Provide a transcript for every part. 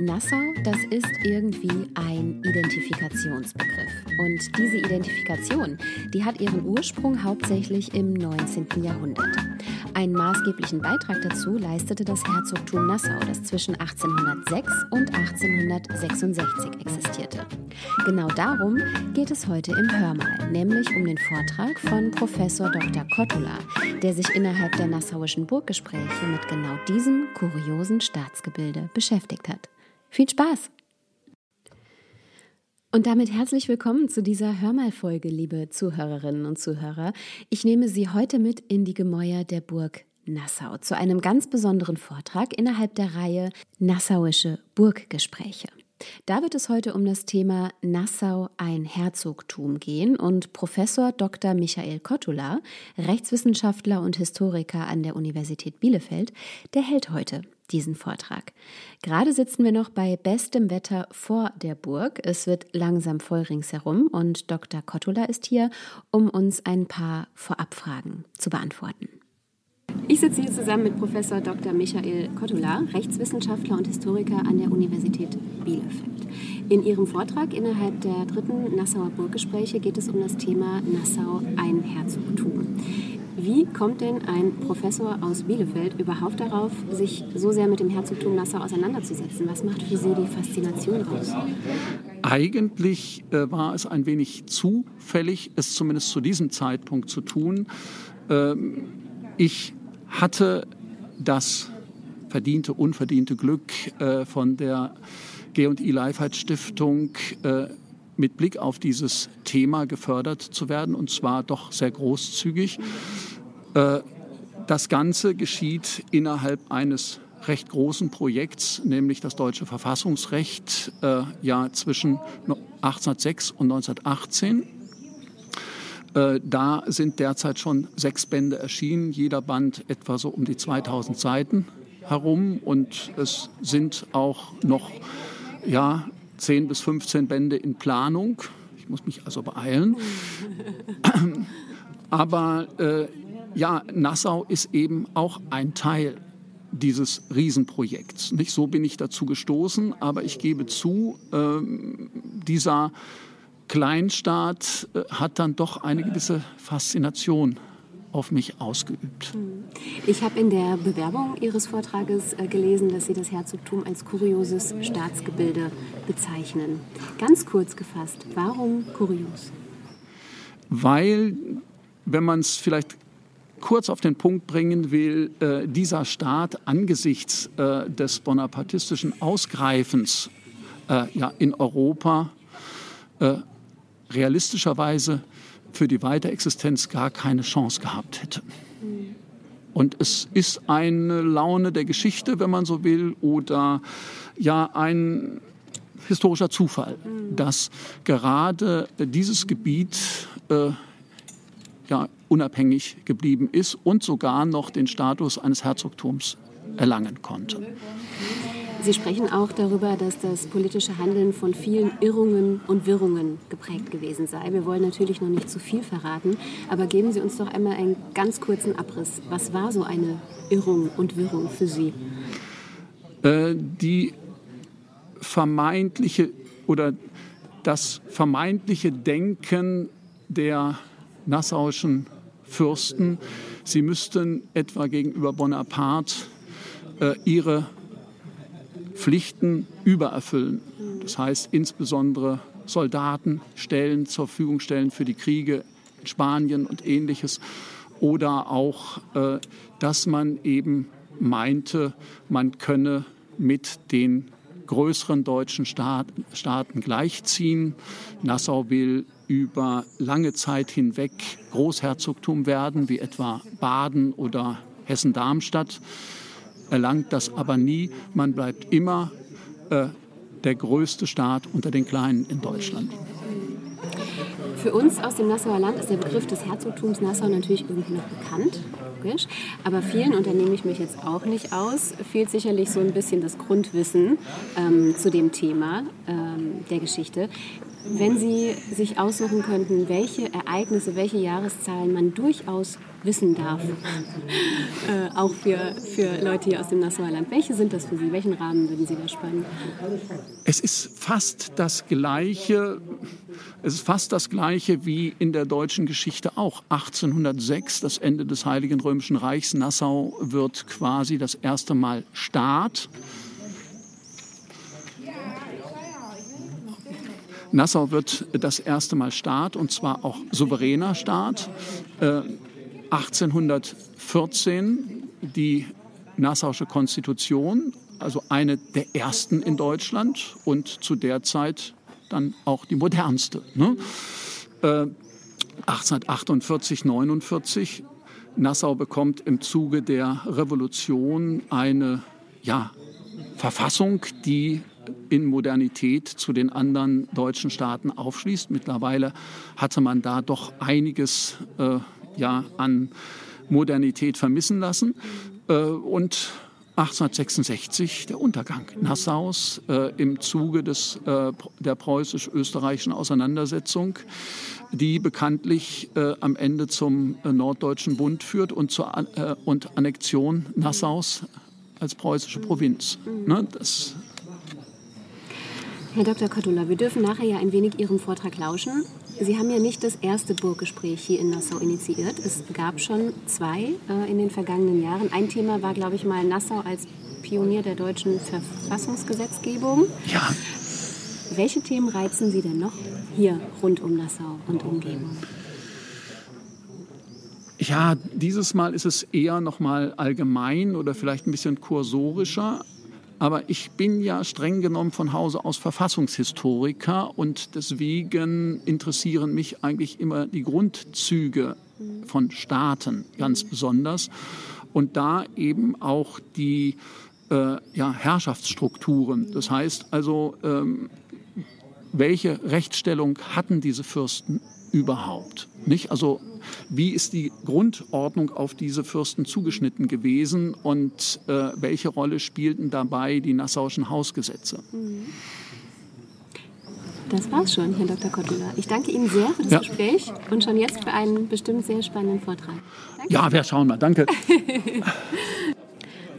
Nassau, das ist irgendwie ein Identifikationsbegriff. Und diese Identifikation, die hat ihren Ursprung hauptsächlich im 19. Jahrhundert. Einen maßgeblichen Beitrag dazu leistete das Herzogtum Nassau, das zwischen 1806 und 1866 existierte. Genau darum geht es heute im Hörmal, nämlich um den Vortrag von Professor Dr. Kottula, der sich innerhalb der nassauischen Burggespräche mit genau diesem kuriosen Staatsgebilde beschäftigt hat. Viel Spaß! Und damit herzlich willkommen zu dieser Hörmalfolge, liebe Zuhörerinnen und Zuhörer. Ich nehme Sie heute mit in die Gemäuer der Burg Nassau zu einem ganz besonderen Vortrag innerhalb der Reihe Nassauische Burggespräche. Da wird es heute um das Thema Nassau ein Herzogtum gehen und Professor Dr. Michael Kottula, Rechtswissenschaftler und Historiker an der Universität Bielefeld, der hält heute diesen Vortrag. Gerade sitzen wir noch bei bestem Wetter vor der Burg. Es wird langsam voll ringsherum und Dr. Kottula ist hier, um uns ein paar Vorabfragen zu beantworten. Ich sitze hier zusammen mit Professor Dr. Michael Kottula, Rechtswissenschaftler und Historiker an der Universität Bielefeld. In Ihrem Vortrag innerhalb der dritten Nassauer Burggespräche geht es um das Thema Nassau ein Herzogtum. Wie kommt denn ein Professor aus Bielefeld überhaupt darauf, sich so sehr mit dem Herzogtum Nassau auseinanderzusetzen? Was macht für Sie die Faszination aus? Eigentlich äh, war es ein wenig zufällig, es zumindest zu diesem Zeitpunkt zu tun. Ähm, ich hatte das verdiente, unverdiente Glück äh, von der G&I Leifheit Stiftung äh, mit Blick auf dieses Thema gefördert zu werden und zwar doch sehr großzügig. Äh, das Ganze geschieht innerhalb eines recht großen Projekts, nämlich das deutsche Verfassungsrecht äh, ja zwischen 1806 und 1918. Äh, da sind derzeit schon sechs Bände erschienen, jeder Band etwa so um die 2000 Seiten herum und es sind auch noch ja, 10 bis 15 Bände in Planung. Ich muss mich also beeilen. Aber äh, ja, Nassau ist eben auch ein Teil dieses Riesenprojekts. Nicht so bin ich dazu gestoßen, aber ich gebe zu, äh, dieser Kleinstaat äh, hat dann doch eine gewisse Faszination auf mich ausgeübt. Hm. Ich habe in der Bewerbung Ihres Vortrages äh, gelesen, dass Sie das Herzogtum als kurioses Staatsgebilde bezeichnen. Ganz kurz gefasst, warum kurios? Weil, wenn man es vielleicht kurz auf den Punkt bringen will, äh, dieser Staat angesichts äh, des bonapartistischen Ausgreifens äh, ja, in Europa äh, realistischerweise für die Weiterexistenz gar keine Chance gehabt hätte. Und es ist eine Laune der Geschichte, wenn man so will, oder ja ein historischer Zufall, dass gerade dieses Gebiet äh, ja, unabhängig geblieben ist und sogar noch den Status eines Herzogtums erlangen konnte. Sie sprechen auch darüber, dass das politische Handeln von vielen Irrungen und Wirrungen geprägt gewesen sei. Wir wollen natürlich noch nicht zu viel verraten, aber geben Sie uns doch einmal einen ganz kurzen Abriss. Was war so eine Irrung und Wirrung für Sie? Äh, die vermeintliche oder das vermeintliche Denken der nassauischen Fürsten, sie müssten etwa gegenüber Bonaparte äh, ihre Pflichten übererfüllen. Das heißt insbesondere Soldaten stellen zur Verfügung stellen für die Kriege in Spanien und ähnliches. Oder auch, äh, dass man eben meinte, man könne mit den größeren deutschen Staat, Staaten gleichziehen. Nassau will über lange Zeit hinweg Großherzogtum werden, wie etwa Baden oder Hessen-Darmstadt erlangt das aber nie. Man bleibt immer äh, der größte Staat unter den Kleinen in Deutschland. Für uns aus dem Nassauer Land ist der Begriff des Herzogtums Nassau natürlich irgendwie noch bekannt. Logisch. Aber vielen, und da nehme ich mich jetzt auch nicht aus, fehlt sicherlich so ein bisschen das Grundwissen ähm, zu dem Thema ähm, der Geschichte. Wenn Sie sich aussuchen könnten, welche Ereignisse, welche Jahreszahlen man durchaus wissen darf, äh, auch für, für Leute hier aus dem Nassauer Land, welche sind das für Sie? Welchen Rahmen würden Sie da spannen? Es ist fast das Gleiche, es ist fast das Gleiche wie in der deutschen Geschichte auch. 1806, das Ende des Heiligen Römischen Reichs, Nassau wird quasi das erste Mal Staat. Nassau wird das erste Mal Staat und zwar auch souveräner Staat. Äh, 1814 die Nassauische Konstitution, also eine der ersten in Deutschland und zu der Zeit dann auch die modernste. Ne? Äh, 1848, 49 Nassau bekommt im Zuge der Revolution eine ja, Verfassung, die in Modernität zu den anderen deutschen Staaten aufschließt. Mittlerweile hatte man da doch einiges äh, ja, an Modernität vermissen lassen. Äh, und 1866 der Untergang Nassaus äh, im Zuge des, äh, der preußisch-österreichischen Auseinandersetzung, die bekanntlich äh, am Ende zum äh, Norddeutschen Bund führt und zur äh, und Annexion Nassaus als preußische Provinz. Ne, Herr Dr. Kottula, wir dürfen nachher ja ein wenig Ihrem Vortrag lauschen. Sie haben ja nicht das erste Burggespräch hier in Nassau initiiert. Es gab schon zwei äh, in den vergangenen Jahren. Ein Thema war, glaube ich, mal Nassau als Pionier der deutschen Verfassungsgesetzgebung. Ja. Welche Themen reizen Sie denn noch hier rund um Nassau und Umgebung? Ja, dieses Mal ist es eher noch mal allgemein oder vielleicht ein bisschen kursorischer. Aber ich bin ja streng genommen von Hause aus Verfassungshistoriker und deswegen interessieren mich eigentlich immer die Grundzüge von Staaten ganz besonders und da eben auch die äh, ja, Herrschaftsstrukturen. Das heißt also, ähm, welche Rechtsstellung hatten diese Fürsten überhaupt? Nicht? Also wie ist die Grundordnung auf diese Fürsten zugeschnitten gewesen und äh, welche Rolle spielten dabei die nassauischen Hausgesetze? Das war's schon, Herr Dr. Kottula. Ich danke Ihnen sehr für das Ja. Gespräch und schon jetzt für einen bestimmt sehr spannenden Vortrag. Ja, wir schauen mal. Danke.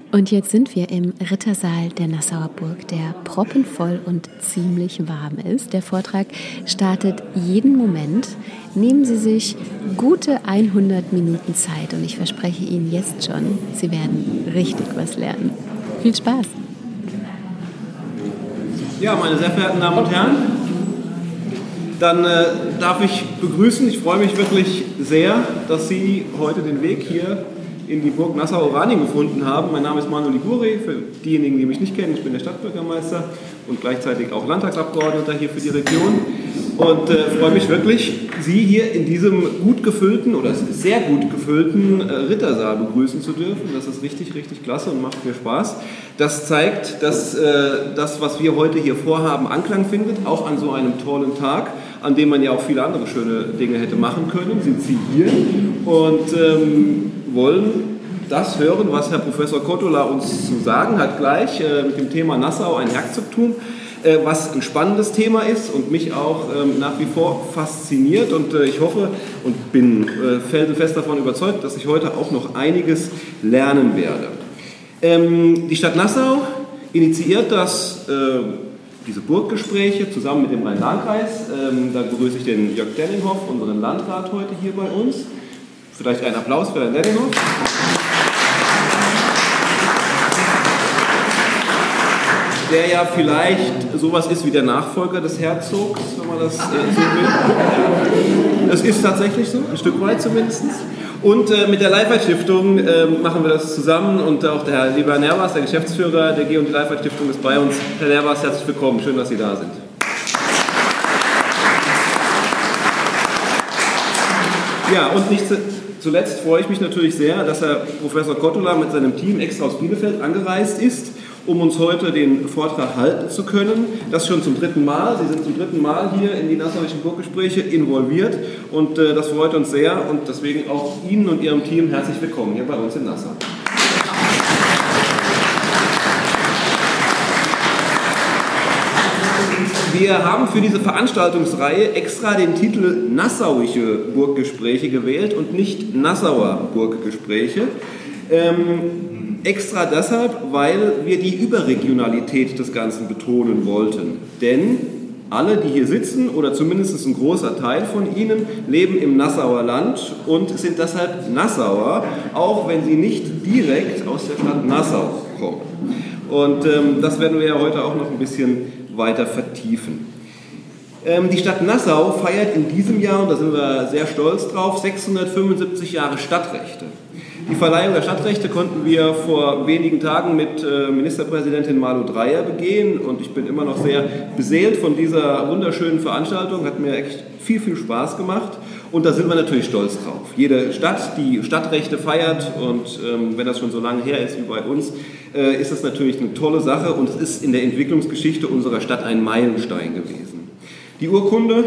Und jetzt sind wir im Rittersaal der Nassauer Burg, der proppenvoll und ziemlich warm ist. Der Vortrag startet jeden Moment. Nehmen Sie sich gute 100 Minuten Zeit und ich verspreche Ihnen jetzt schon, Sie werden richtig was lernen. Viel Spaß! Ja, meine sehr verehrten Damen und Herren, dann äh, darf ich begrüßen, ich freue mich wirklich sehr, dass Sie heute den Weg hier in die Burg Nassau-Oranien gefunden haben. Mein Name ist Manu Liguri, für diejenigen, die mich nicht kennen, ich bin der Stadtbürgermeister und gleichzeitig auch Landtagsabgeordneter hier für die Region und äh, freue mich wirklich, Sie hier in diesem gut gefüllten oder sehr gut gefüllten äh, Rittersaal begrüßen zu dürfen. Das ist richtig, richtig klasse und macht mir Spaß. Das zeigt, dass äh, das, was wir heute hier vorhaben, Anklang findet, auch an so einem tollen Tag, an dem man ja auch viele andere schöne Dinge hätte machen können, sind Sie hier und ähm, wollen das hören, was Herr Professor Kottola uns zu sagen hat gleich äh, mit dem Thema Nassau, ein Herzogtum, äh, was ein spannendes Thema ist und mich auch ähm, nach wie vor fasziniert und äh, ich hoffe und bin äh, felsenfest davon überzeugt, dass ich heute auch noch einiges lernen werde. Ähm, die Stadt Nassau initiiert das, äh, diese Burggespräche zusammen mit dem Rhein-Lahn-Kreis. Ähm, da begrüße ich den Jörg Denninghoff, unseren Landrat, heute hier bei uns. Vielleicht einen Applaus für Herrn Denninghoff. Der ja vielleicht sowas ist wie der Nachfolger des Herzogs, wenn man das äh, so will. Das ist tatsächlich so, ein Stück weit zumindest. Und äh, mit der Leifert Stiftung äh, machen wir das zusammen und auch der Herr Lieber Nervas, der Geschäftsführer der G und die Leifert Stiftung ist bei uns. Herr Nervas, herzlich willkommen, schön, dass Sie da sind. Ja, und nicht zu- zuletzt freue ich mich natürlich sehr, dass Herr Professor Kottula mit seinem Team extra aus Bielefeld angereist ist, um uns heute den Vortrag halten zu können. Das schon zum dritten Mal. Sie sind zum dritten Mal hier in die Nassauischen Burggespräche involviert und äh, das freut uns sehr und deswegen auch Ihnen und Ihrem Team herzlich willkommen hier bei uns in Nassau. Wir haben für diese Veranstaltungsreihe extra den Titel Nassauische Burggespräche gewählt und nicht Nassauer Burggespräche. Ähm, extra deshalb, weil wir die Überregionalität des Ganzen betonen wollten. Denn alle, die hier sitzen, oder zumindest ein großer Teil von ihnen, leben im Nassauer Land und sind deshalb Nassauer, auch wenn sie nicht direkt aus der Stadt Nassau kommen. Und ähm, das werden wir ja heute auch noch ein bisschen weiter vertiefen. Ähm, die Stadt Nassau feiert in diesem Jahr, und da sind wir sehr stolz drauf, 675 Jahre Stadtrechte. Die Verleihung der Stadtrechte konnten wir vor wenigen Tagen mit äh, Ministerpräsidentin Malu Dreyer begehen und ich bin immer noch sehr beseelt von dieser wunderschönen Veranstaltung. Hat mir echt viel, viel Spaß gemacht und da sind wir natürlich stolz drauf. Jede Stadt, die Stadtrechte feiert und ähm, wenn das schon so lange her ist wie bei uns, äh, ist das natürlich eine tolle Sache und es ist in der Entwicklungsgeschichte unserer Stadt ein Meilenstein gewesen. Die Urkunde,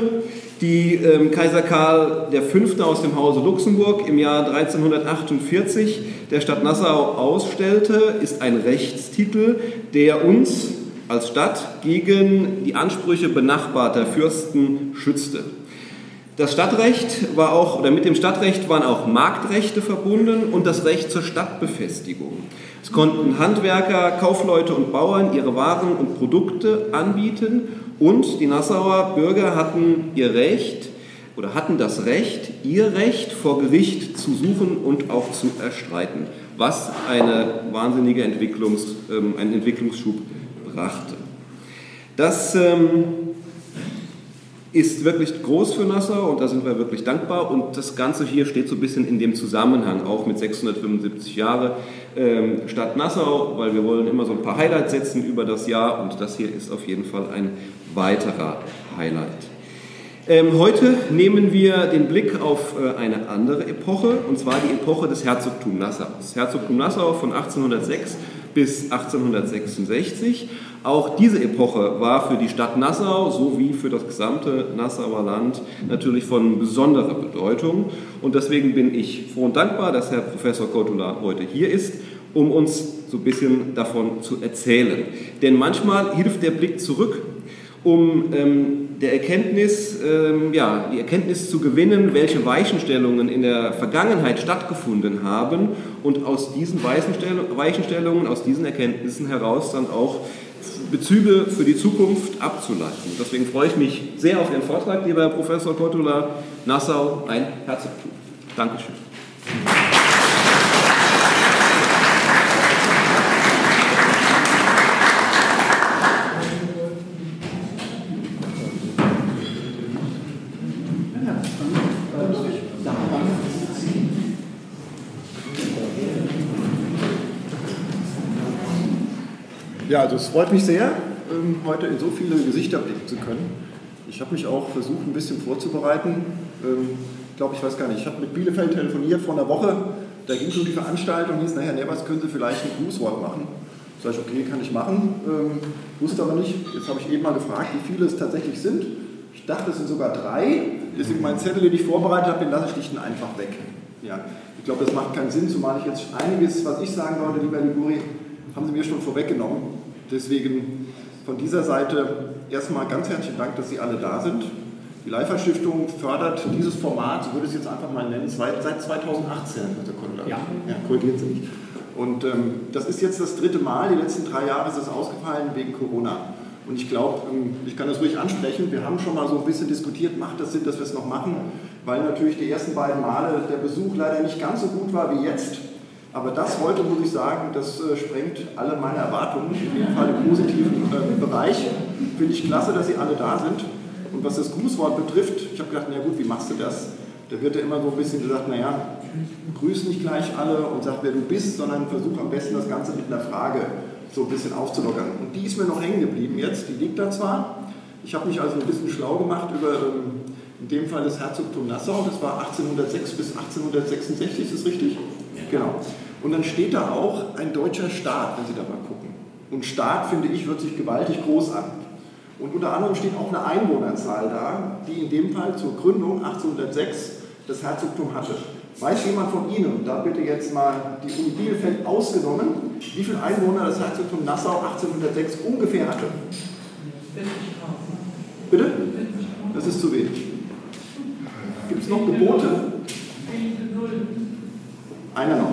die ähm, Kaiser Karl V. aus dem Hause Luxemburg im Jahr 1348 der Stadt Nassau ausstellte, ist ein Rechtstitel, der uns als Stadt gegen die Ansprüche benachbarter Fürsten schützte. Das Stadtrecht war auch, oder mit dem Stadtrecht waren auch Marktrechte verbunden und das Recht zur Stadtbefestigung. Es konnten Handwerker, Kaufleute und Bauern ihre Waren und Produkte anbieten und die Nassauer Bürger hatten ihr Recht oder hatten das Recht, ihr Recht vor Gericht zu suchen und auch zu erstreiten, was eine wahnsinnige Entwicklungs, ähm, einen Entwicklungsschub brachte. Das ähm, ist wirklich groß für Nassau und da sind wir wirklich dankbar. Und das Ganze hier steht so ein bisschen in dem Zusammenhang auch mit 675 Jahre ähm, Stadt Nassau, weil wir wollen immer so ein paar Highlights setzen über das Jahr und das hier ist auf jeden Fall ein weiterer Highlight. Ähm, heute nehmen wir den Blick auf äh, eine andere Epoche, und zwar die Epoche des Herzogtums Nassau. Das Herzogtum Nassau von 1806 bis 1866. Auch diese Epoche war für die Stadt Nassau sowie für das gesamte Nassauer Land natürlich von besonderer Bedeutung. Und deswegen bin ich froh und dankbar, dass Herr Professor Kotula heute hier ist, um uns so ein bisschen davon zu erzählen. Denn manchmal hilft der Blick zurück, um ähm, der Erkenntnis, ähm, ja, die Erkenntnis zu gewinnen, welche Weichenstellungen in der Vergangenheit stattgefunden haben und aus diesen Weichenstellungen, aus diesen Erkenntnissen heraus dann auch Bezüge für die Zukunft abzuleiten. Deswegen freue ich mich sehr auf Ihren Vortrag, lieber Herr Professor Kortula. Nassau, ein Herzogtum. Dankeschön. Ja, also es freut mich sehr, ähm, heute in so viele Gesichter blicken zu können. Ich habe mich auch versucht, ein bisschen vorzubereiten. Ähm, ich glaube, ich weiß gar nicht, ich habe mit Bielefeld telefoniert vor einer Woche. Da ging so die Veranstaltung, hieß ne, was können Sie vielleicht ein Grußwort machen? Sag ich, okay, kann ich machen. Ähm, wusste aber nicht. Jetzt habe ich eben mal gefragt, wie viele es tatsächlich sind. Ich dachte, es sind sogar drei. Deswegen mein Zettel, den ich vorbereitet habe, den lasse ich dich einfach weg. Ja, ich glaube, das macht keinen Sinn, zumal ich jetzt einiges, was ich sagen wollte, lieber Liguri, haben Sie mir schon vorweggenommen. Deswegen von dieser Seite erstmal ganz herzlichen Dank, dass Sie alle da sind. Die Leifer-Stiftung fördert dieses Format, so würde ich es jetzt einfach mal nennen, seit 2018, Herr Kundler. Ja. ja, korrigieren Sie mich. Und ähm, das ist jetzt das dritte Mal. Die letzten drei Jahre ist es ausgefallen wegen Corona. Und ich glaube, ähm, ich kann das ruhig ansprechen. Wir haben schon mal so ein bisschen diskutiert, macht das Sinn, dass wir es noch machen, weil natürlich die ersten beiden Male der Besuch leider nicht ganz so gut war wie jetzt. Aber das heute, muss ich sagen, das äh, sprengt alle meine Erwartungen, in jedem Fall im positiven äh, Bereich. Finde ich klasse, dass Sie alle da sind. Und was das Grußwort betrifft, ich habe gedacht, na gut, wie machst du das? Da wird ja immer so ein bisschen gesagt, naja, grüß nicht gleich alle und sag, wer du bist, sondern versuch am besten das Ganze mit einer Frage so ein bisschen aufzulockern. Und die ist mir noch hängen geblieben jetzt, die liegt da zwar. Ich habe mich also ein bisschen schlau gemacht über ähm, in dem Fall das Herzogtum Nassau, das war 1806 bis 1866, ist das richtig? Genau. Und dann steht da auch ein deutscher Staat, wenn Sie da mal gucken. Und Staat, finde ich, wird sich gewaltig groß an. Und unter anderem steht auch eine Einwohnerzahl da, die in dem Fall zur Gründung 1806 das Herzogtum hatte. Weiß jemand von Ihnen, und da bitte jetzt mal die Uni Bielefeld ausgenommen, wie viele Einwohner das Herzogtum Nassau 1806 ungefähr hatte? Bitte? Das ist zu wenig. Gibt es noch Gebote? Einer noch.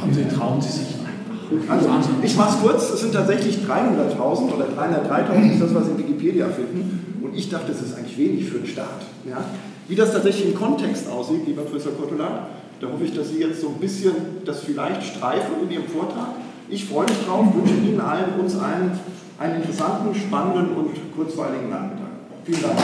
Kommen Sie, trauen Sie sich einfach. Also, ich mache es kurz, es sind tatsächlich 300.000 oder 303.000 ist das, was Sie in Wikipedia finden. Und ich dachte, das ist eigentlich wenig für den Staat. Ja? Wie das tatsächlich im Kontext aussieht, lieber Professor Kottolat, da hoffe ich, dass Sie jetzt so ein bisschen das vielleicht streifen in Ihrem Vortrag. Ich freue mich drauf, wünsche Ihnen allen, uns allen einen interessanten, spannenden und kurzweiligen Nachmittag. Vielen Dank.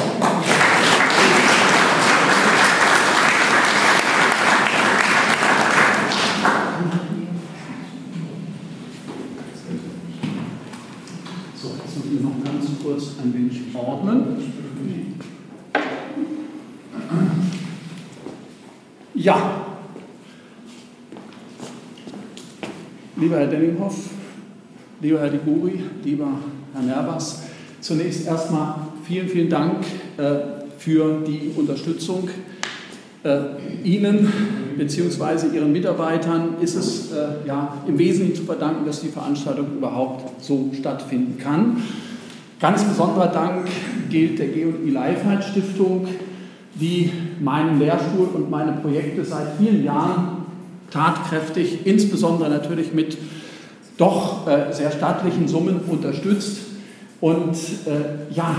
So, jetzt müssen wir noch ganz kurz ein wenig ordnen. Ja. Lieber Herr Denninghoff, lieber Herr Diguri, lieber Herr Nerbas, zunächst erstmal vielen, vielen Dank äh, für die Unterstützung. Äh, Ihnen bzw. Ihren Mitarbeitern ist es äh, ja, im Wesentlichen zu verdanken, dass die Veranstaltung überhaupt so stattfinden kann. Ganz besonderer Dank gilt der G&I Leifheit Stiftung, die meinen Lehrstuhl und meine Projekte seit vielen Jahren tatkräftig, insbesondere natürlich mit doch sehr stattlichen Summen unterstützt. Und äh, ja,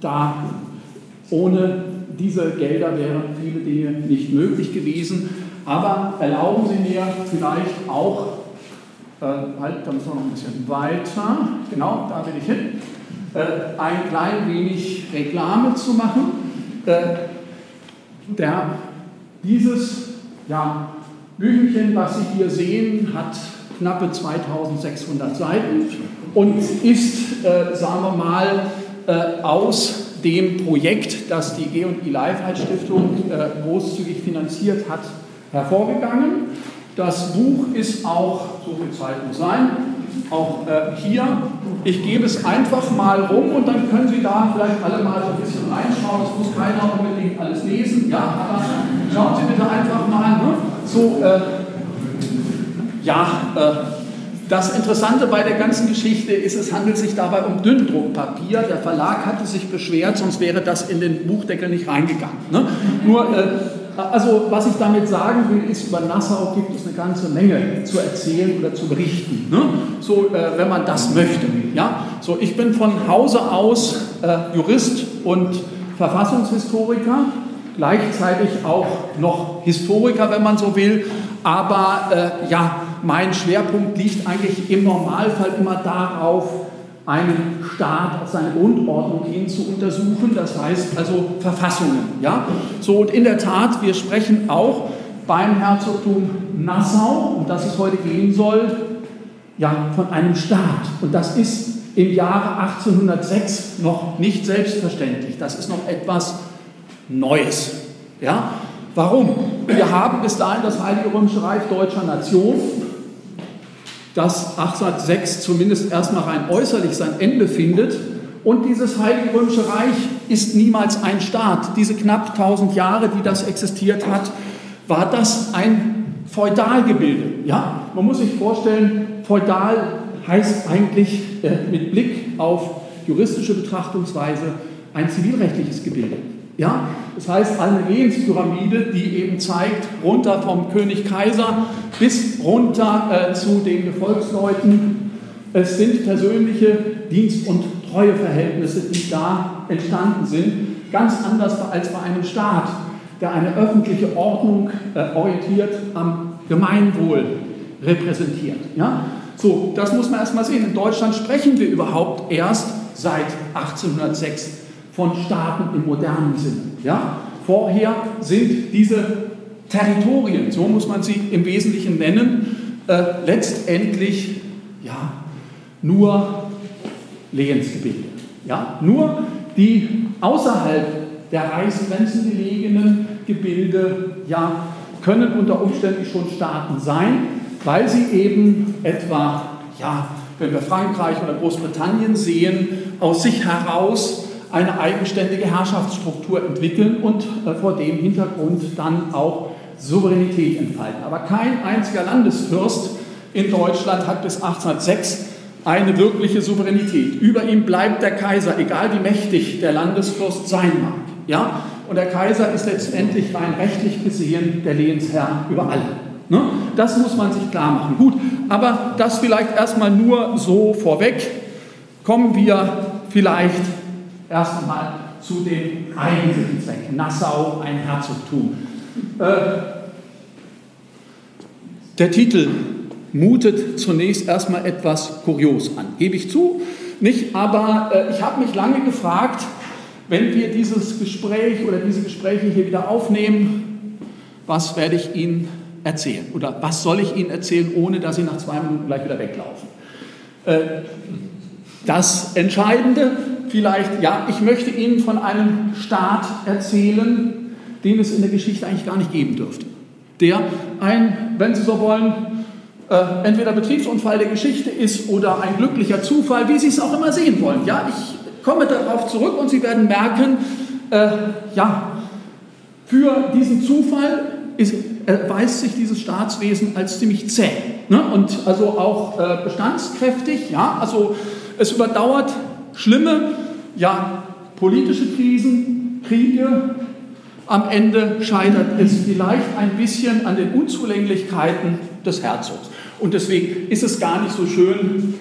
da ohne diese Gelder wären viele Dinge nicht möglich gewesen. Aber erlauben Sie mir vielleicht auch, äh, halt, da müssen wir noch ein bisschen weiter, genau, da will ich hin, äh, ein klein wenig Reklame zu machen. Äh, der, dieses ja, Büchelchen, was Sie hier sehen, hat knappe 2600 Seiten und ist, äh, sagen wir mal, aus dem Projekt, das die G&I Leifheit Stiftung äh, großzügig finanziert hat, hervorgegangen. Das Buch ist auch, so viel Zeit muss sein, auch äh, hier. Ich gebe es einfach mal rum und dann können Sie da vielleicht alle mal so ein bisschen reinschauen. Es muss keiner unbedingt alles lesen, ja, aber schauen Sie bitte einfach mal. Ne? So, äh, ja, äh, das Interessante bei der ganzen Geschichte ist, es handelt sich dabei um Dünndruckpapier. Der Verlag hatte sich beschwert, sonst wäre das in den Buchdeckel nicht reingegangen. Ne? Nur, äh, also was ich damit sagen will, ist, über Nassau gibt es eine ganze Menge zu erzählen oder zu berichten. Ne? So, äh, wenn man das möchte. Ja? So, ich bin von Hause aus äh, Jurist und Verfassungshistoriker, gleichzeitig auch noch Historiker, wenn man so will. Aber äh, ja, mein Schwerpunkt liegt eigentlich im Normalfall immer darauf, einen Staat auf seine Grundordnung hin zu untersuchen, das heißt also Verfassungen. Ja? So, und in der Tat, wir sprechen auch beim Herzogtum Nassau, um das es heute gehen soll, ja, von einem Staat. Und das ist im Jahre 1806 noch nicht selbstverständlich. Das ist noch etwas Neues. Ja? Warum? Wir haben bis dahin das Heilige Römische Reich deutscher Nation, das 1806 zumindest erstmal rein äußerlich sein Ende findet. Und dieses Heilige Römische Reich ist niemals ein Staat. Diese knapp 1000 Jahre, die das existiert hat, war das ein Feudalgebilde. Ja? Man muss sich vorstellen, feudal heißt eigentlich äh, mit Blick auf juristische Betrachtungsweise ein zivilrechtliches Gebilde. Ja? Das heißt, eine Lehenspyramide, die eben zeigt, runter vom König Kaiser bis runter äh, zu den Gefolgsleuten. Es sind persönliche Dienst- und Treueverhältnisse, die da entstanden sind, ganz anders als bei einem Staat, der eine öffentliche Ordnung äh, orientiert am Gemeinwohl repräsentiert. Ja? So, das muss man erstmal sehen. In Deutschland sprechen wir überhaupt erst seit 1806 von Staaten im modernen Sinne. Ja? Vorher sind diese Territorien, so muss man sie im Wesentlichen nennen, äh, letztendlich ja, nur Lehensgebiete. Ja? Nur die außerhalb der Reichsgrenzen gelegenen Gebilde ja, können unter Umständen schon Staaten sein. weil sie eben etwa, ja, wenn wir Frankreich oder Großbritannien sehen, aus sich heraus eine eigenständige Herrschaftsstruktur entwickeln und äh, vor dem Hintergrund dann auch Souveränität entfalten. Aber kein einziger Landesfürst in Deutschland hat bis 1806 eine wirkliche Souveränität. Über ihm bleibt der Kaiser, egal wie mächtig der Landesfürst sein mag. Ja? Und der Kaiser ist letztendlich rein rechtlich gesehen der Lehensherr über alle. Ne? Das muss man sich klar machen. Gut, aber das vielleicht erstmal nur so vorweg. Kommen wir vielleicht erst einmal zu dem eigentlichen Zweck. Nassau, ein Herzogtum. Äh, der Titel mutet zunächst erstmal etwas kurios an, gebe ich zu, nicht? Aber äh, ich habe mich lange gefragt, wenn wir dieses Gespräch oder diese Gespräche hier wieder aufnehmen, was werde ich Ihnen erzählen? Oder was soll ich Ihnen erzählen, ohne dass Sie nach zwei Minuten gleich wieder weglaufen? Äh, das Entscheidende vielleicht, ja, ich möchte Ihnen von einem Staat erzählen, den es in der Geschichte eigentlich gar nicht geben dürfte. Der ein, wenn Sie so wollen, äh, entweder Betriebsunfall der Geschichte ist oder ein glücklicher Zufall, wie Sie es auch immer sehen wollen. Ja, ich komme darauf zurück und Sie werden merken, äh, ja, für diesen Zufall ist, erweist sich dieses Staatswesen als ziemlich zäh ne? und also auch äh, bestandskräftig. Ja, also es überdauert schlimme, ja, politische Krisen, Kriege. Am Ende scheitert es vielleicht ein bisschen an den Unzulänglichkeiten des Herzogs. Und deswegen ist es gar nicht so schön,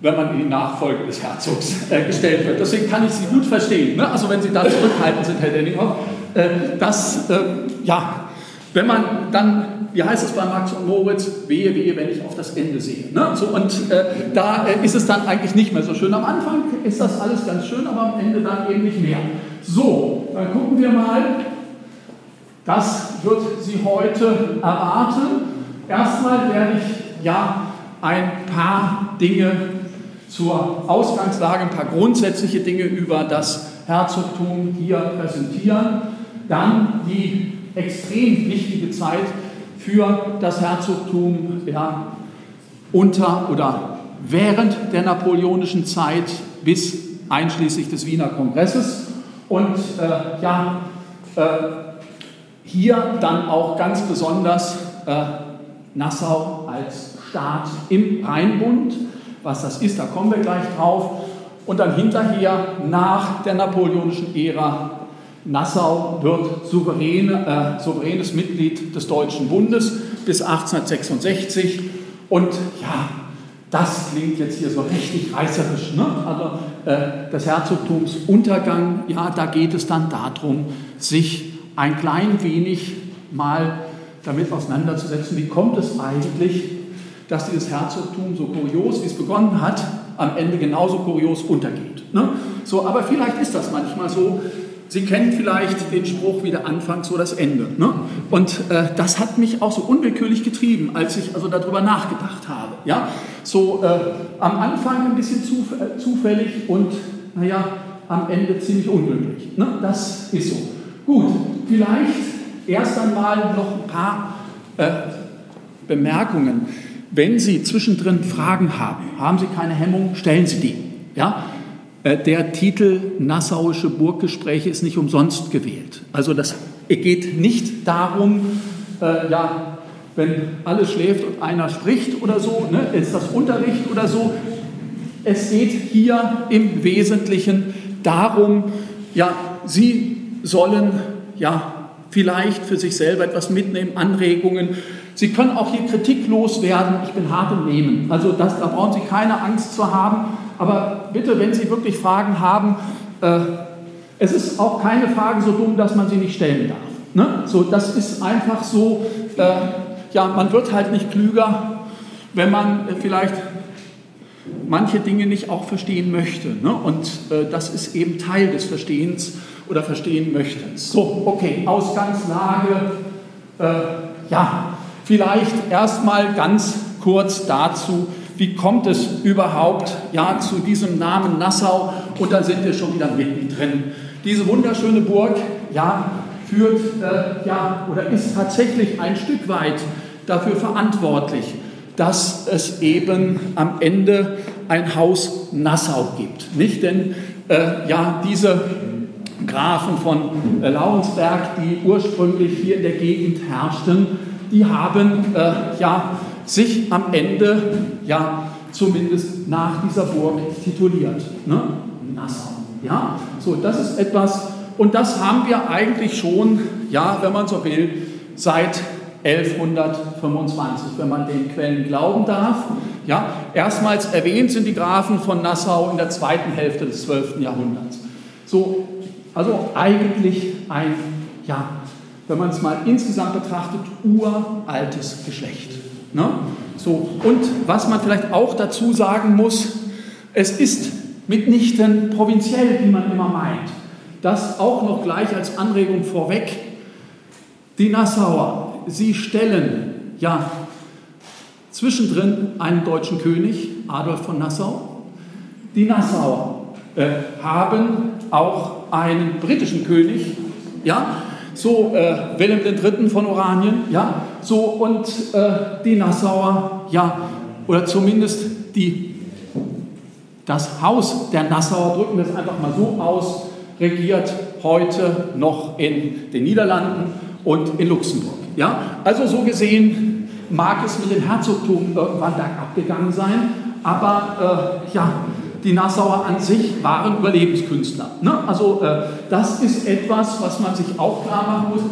wenn man in die Nachfolge des Herzogs äh, gestellt wird. Deswegen kann ich Sie gut verstehen. Ne? Also wenn Sie da zurückhaltend sind, Herr Denninghoff, äh, dass, äh, ja, wenn man dann, wie heißt es bei Max und Moritz, wehe, wehe, wenn ich auf das Ende sehe. Ne? So, und äh, da äh, ist es dann eigentlich nicht mehr so schön. Am Anfang ist das alles ganz schön, aber am Ende dann eben nicht mehr. So, dann gucken wir mal. Das wird Sie heute erwarten. Erstmal werde ich ja ein paar Dinge zur Ausgangslage, ein paar grundsätzliche Dinge über das Herzogtum hier präsentieren. Dann die extrem wichtige Zeit für das Herzogtum ja, unter oder während der napoleonischen Zeit bis einschließlich des Wiener Kongresses. Und äh, ja, äh, hier dann auch ganz besonders äh, Nassau als Staat im Rheinbund. Was das ist, da kommen wir gleich drauf. Und dann hinterher, nach der napoleonischen Ära, Nassau wird souveräne, äh, souveränes Mitglied des Deutschen Bundes bis 1866. Und ja, das klingt jetzt hier so richtig reißerisch. Ne? Also äh, des Herzogtums ja, da geht es dann darum, sich ein klein wenig mal damit auseinanderzusetzen, wie kommt es eigentlich, dass dieses Herzogtum so kurios, wie es begonnen hat, am Ende genauso kurios untergeht. Ne? So, aber vielleicht ist das manchmal so. Sie kennen vielleicht den Spruch wie der Anfang, so das Ende. Ne? Und äh, das hat mich auch so unwillkürlich getrieben, als ich also darüber nachgedacht habe. Ja? So äh, am Anfang ein bisschen zuf äh, zufällig und naja, am Ende ziemlich unglücklich. Ne? Das ist so. Gut, vielleicht erst einmal noch ein paar äh, Bemerkungen. Wenn Sie zwischendrin Fragen haben, haben Sie keine Hemmung, stellen Sie die. Ja? Äh, der Titel Nassauische Burggespräche ist nicht umsonst gewählt. Also das geht nicht darum, äh, ja, wenn alles schläft und einer spricht oder so, ne, ist das Unterricht oder so. Es geht hier im Wesentlichen darum, ja, Sie sollen ja vielleicht für sich selber etwas mitnehmen, Anregungen. Sie können auch hier kritiklos werden. Ich bin hart im Nehmen. Also das, da brauchen Sie keine Angst zu haben. Aber bitte, wenn Sie wirklich Fragen haben, äh, es ist auch keine Frage so dumm, dass man sie nicht stellen darf. Ne? So, das ist einfach so, äh, ja, man wird halt nicht klüger, wenn man äh, vielleicht manche Dinge nicht auch verstehen möchte. Ne? Und äh, das ist eben Teil des Verstehens oder verstehen möchten. So, okay, Ausgangslage. Äh, ja, vielleicht erstmal ganz kurz dazu, wie kommt es überhaupt ja, zu diesem Namen Nassau? Und dann sind wir schon wieder mittendrin. Diese wunderschöne Burg ja, führt äh, ja, oder ist tatsächlich ein Stück weit dafür verantwortlich, dass es eben am Ende ein Haus Nassau gibt. Nicht? Denn äh, ja, diese Grafen von äh, Laurensberg, die ursprünglich hier in der Gegend herrschten, die haben äh, ja, sich am Ende ja, zumindest nach dieser Burg tituliert. Ne? Nassau. Ja? So, das ist etwas, und das haben wir eigentlich schon, ja, wenn man so will, seit 1125, wenn man den Quellen glauben darf. Ja, erstmals erwähnt sind die Grafen von Nassau in der zweiten Hälfte des 12. Jahrhunderts. So, also eigentlich ein, ja, wenn man es mal insgesamt betrachtet, uraltes Geschlecht. Ne? So, und was man vielleicht auch dazu sagen muss, es ist mitnichten provinziell, wie man immer meint. Das auch noch gleich als Anregung vorweg. Die Nassauer, sie stellen ja zwischendrin einen deutschen König, Adolf von Nassau. Die Nassauer äh, haben auch einen britischen König, ja, so äh, Wilhelm III. von Oranien, ja, so und äh, die Nassauer, ja, oder zumindest die, das Haus der Nassauer, drücken wir es einfach mal so aus, regiert heute noch in den Niederlanden und in Luxemburg. Ja? Also so gesehen mag es mit dem Herzogtum irgendwann bergab gegangen sein, aber äh, ja, die Nassauer an sich waren Überlebenskünstler. Ne? Also äh, das ist etwas, was man sich auch klar machen muss.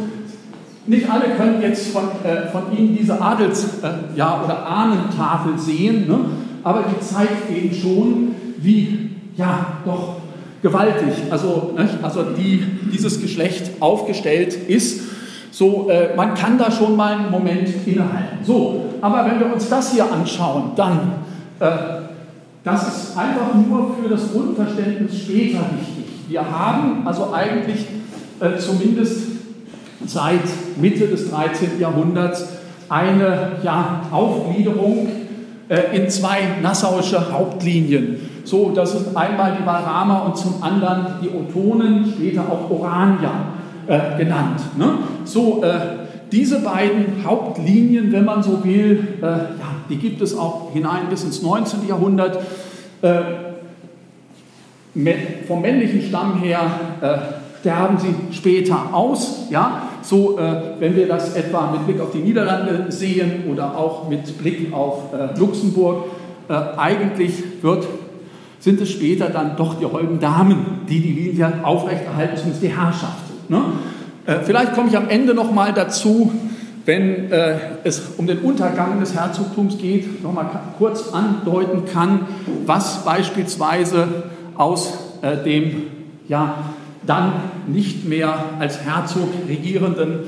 Nicht alle können jetzt von, äh, von Ihnen diese Adels- äh, ja, oder Ahnentafel sehen, ne? aber die zeigt eben schon, wie ja doch gewaltig, also, ne? also die, dieses Geschlecht aufgestellt ist. So, äh, man kann da schon mal einen Moment innehalten. So, aber wenn wir uns das hier anschauen, dann äh, das ist einfach nur für das Grundverständnis später wichtig. Wir haben also eigentlich äh, zumindest seit Mitte des 13. Jahrhunderts eine ja, Aufgliederung äh, in zwei nassauische Hauptlinien. So, das sind einmal die Walramer und zum anderen die Otonen, später auch Oranier äh, genannt. Ne? So, äh, diese beiden Hauptlinien, wenn man so will, äh, ja, die gibt es auch hinein bis ins 19. Jahrhundert. Äh, vom männlichen Stamm her äh, sterben sie später aus. Ja? So, äh, wenn wir das etwa mit Blick auf die Niederlande sehen oder auch mit Blick auf Luxemburg, eigentlich wird, sind es später dann doch die holden Damen, die die Linie aufrechterhalten, zumindest die Herrschaft. Ne? Vielleicht komme ich am Ende noch mal dazu, wenn äh, es um den Untergang des Herzogtums geht, noch mal kurz andeuten kann, was beispielsweise aus äh, dem ja, dann nicht mehr als Herzog regierenden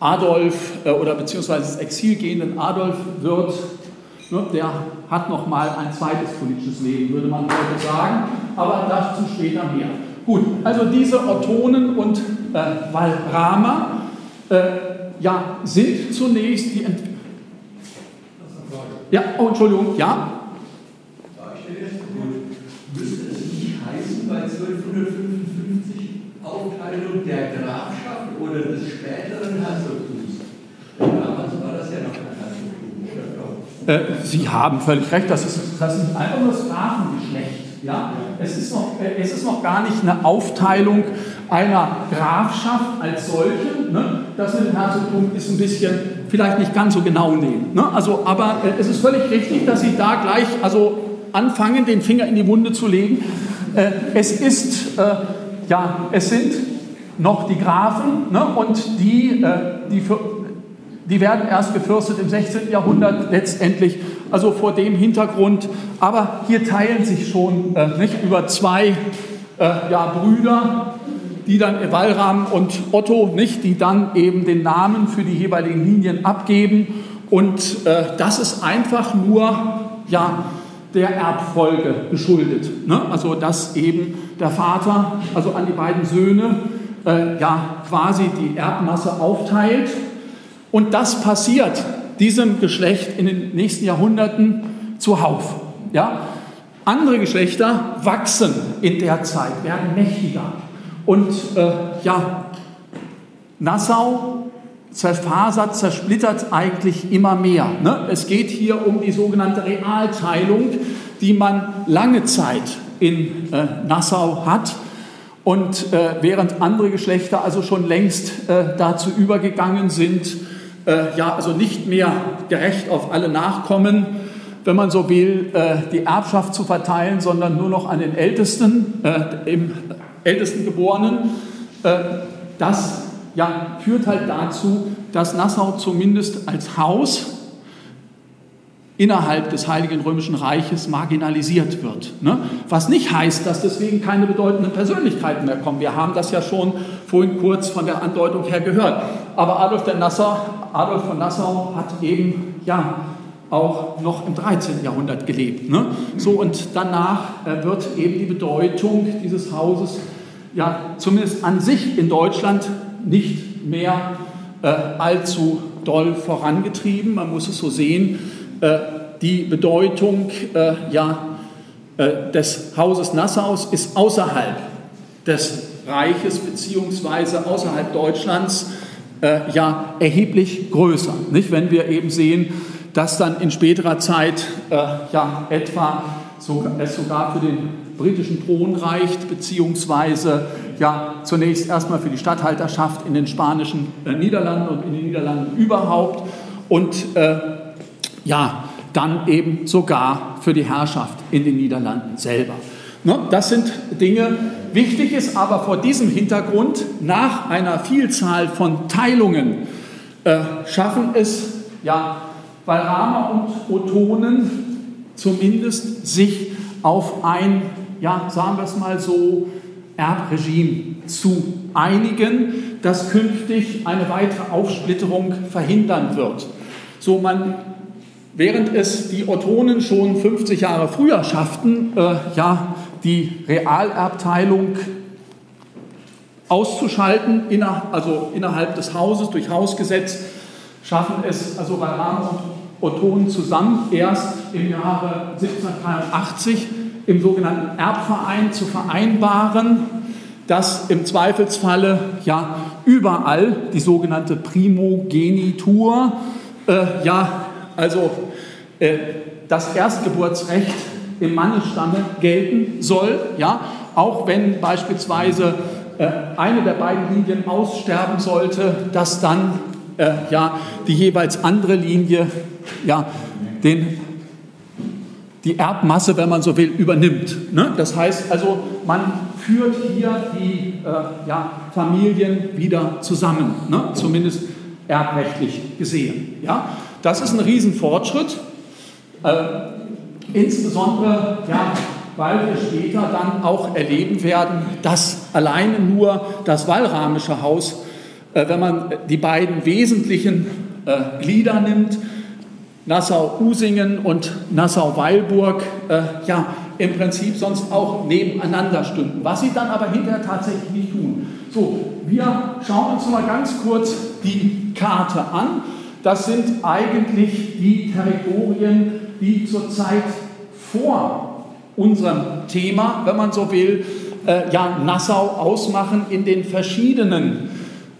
Adolf äh, oder beziehungsweise das Exil gehenden Adolf wird. Ne, der hat noch mal ein zweites politisches Leben, würde man heute sagen, aber dazu später mehr. Gut, also diese Ottonen und äh, Valrama äh, ja, sind zunächst die Ent Ja, oh, Entschuldigung, ja? Müsste es nicht heißen, bei 1255 Aufteilung der Grafschaft oder des späteren Herzogtums? Damals war das ja noch kein Herzogtum. Äh, Sie haben völlig recht, das ist, das ist einfach nur das Grafengeschlecht. Ja? Es, ist noch, äh, es ist noch gar nicht eine Aufteilung einer Grafschaft als solche. Ne? Das mit dem Herzogtum ist ein bisschen vielleicht nicht ganz so genau nehmen. Ne? Also, aber äh, es ist völlig richtig, dass Sie da gleich also anfangen, den Finger in die Wunde zu legen. Äh, es ist, ja, es sind noch die Grafen ne? und die, die, für, die werden erst gefürstet im 16. Jahrhundert letztendlich also vor dem Hintergrund. Aber hier teilen sich schon äh, nicht über zwei äh, ja, Brüder, die dann Walram und Otto, nicht, die dann eben den Namen für die jeweiligen Linien abgeben. Und äh, das ist einfach nur ja, der Erbfolge geschuldet. Ne? Also dass eben der Vater, also an die beiden Söhne, äh, ja quasi die Erbmasse aufteilt. Und das passiert diesem Geschlecht in den nächsten Jahrhunderten zuhauf. Ja? Andere Geschlechter wachsen in der Zeit, werden mächtiger. Und äh, ja, Nassau zerfasert, zersplittert eigentlich immer mehr. Ne? Es geht hier um die sogenannte Realteilung, die man lange Zeit in äh, Nassau hat. Und äh, während andere Geschlechter also schon längst äh, dazu übergegangen sind, äh, ja, also nicht mehr gerecht auf alle Nachkommen, wenn man so will, äh, die Erbschaft zu verteilen, sondern nur noch an den Ältesten, äh, im Ältesten Geborenen. das ja, führt halt dazu, dass Nassau zumindest als Haus innerhalb des Heiligen Römischen Reiches marginalisiert wird. Ne? Was nicht heißt, dass deswegen keine bedeutenden Persönlichkeiten mehr kommen. Wir haben das ja schon vorhin kurz von der Andeutung her gehört. Aber Adolf, der Nassau, Adolf von Nassau hat eben ja auch noch im 13. Jahrhundert gelebt. Ne? So und danach äh, wird eben die Bedeutung dieses Hauses ja zumindest an sich in Deutschland nicht mehr äh, allzu doll vorangetrieben. Man muss es so sehen. Äh, die Bedeutung äh, ja, äh, des Hauses Nassaus ist außerhalb des Reiches beziehungsweise außerhalb Deutschlands äh, ja erheblich größer. Nicht? Wenn wir eben sehen, dass dann in späterer Zeit äh, ja etwa so, es sogar für den britischen Thron reicht, beziehungsweise ja zunächst erstmal für die Statthalterschaft in den spanischen äh, Niederlanden und in den Niederlanden überhaupt und äh, ja, dann eben sogar für die Herrschaft in den Niederlanden selber. Ne, das sind Dinge, wichtig ist aber vor diesem Hintergrund, nach einer Vielzahl von Teilungen äh, schaffen es ja Valrama und Otonen zumindest sich auf ein, ja, sagen wir es mal so, Erbregime zu einigen, das künftig eine weitere Aufsplitterung verhindern wird. So, man Während es die Ottonen schon 50 Jahre früher schafften, äh, ja, die Realerbteilung auszuschalten, inner, also innerhalb des Hauses durch Hausgesetz, schaffen es also Bahram und Ottonen zusammen erst im Jahre 1783 im sogenannten Erbverein zu vereinbaren, dass im Zweifelsfalle ja überall die sogenannte Primogenitur äh, ja also äh, das Erstgeburtsrecht im Mannesstamme gelten soll, ja, auch wenn beispielsweise äh, eine der beiden Linien aussterben sollte, dass dann äh, ja die jeweils andere Linie ja den die Erbmasse, wenn man so will, übernimmt. Ne? Das heißt also, man führt hier die äh, ja, Familien wieder zusammen, ne? zumindest erbrechtlich gesehen. Ja? Das ist ein Riesenfortschritt, äh, insbesondere, ja, weil wir später dann auch erleben werden, dass alleine nur das Wallramische Haus, äh, wenn man die beiden wesentlichen äh, Glieder nimmt, Nassau-Usingen und Nassau-Weilburg, äh, ja, im Prinzip sonst auch nebeneinander stünden, was sie dann aber hinterher tatsächlich nicht tun. So, wir schauen uns mal ganz kurz die Karte an das sind eigentlich die Territorien, die zurzeit vor unserem Thema, wenn man so will, äh, ja, Nassau ausmachen in den verschiedenen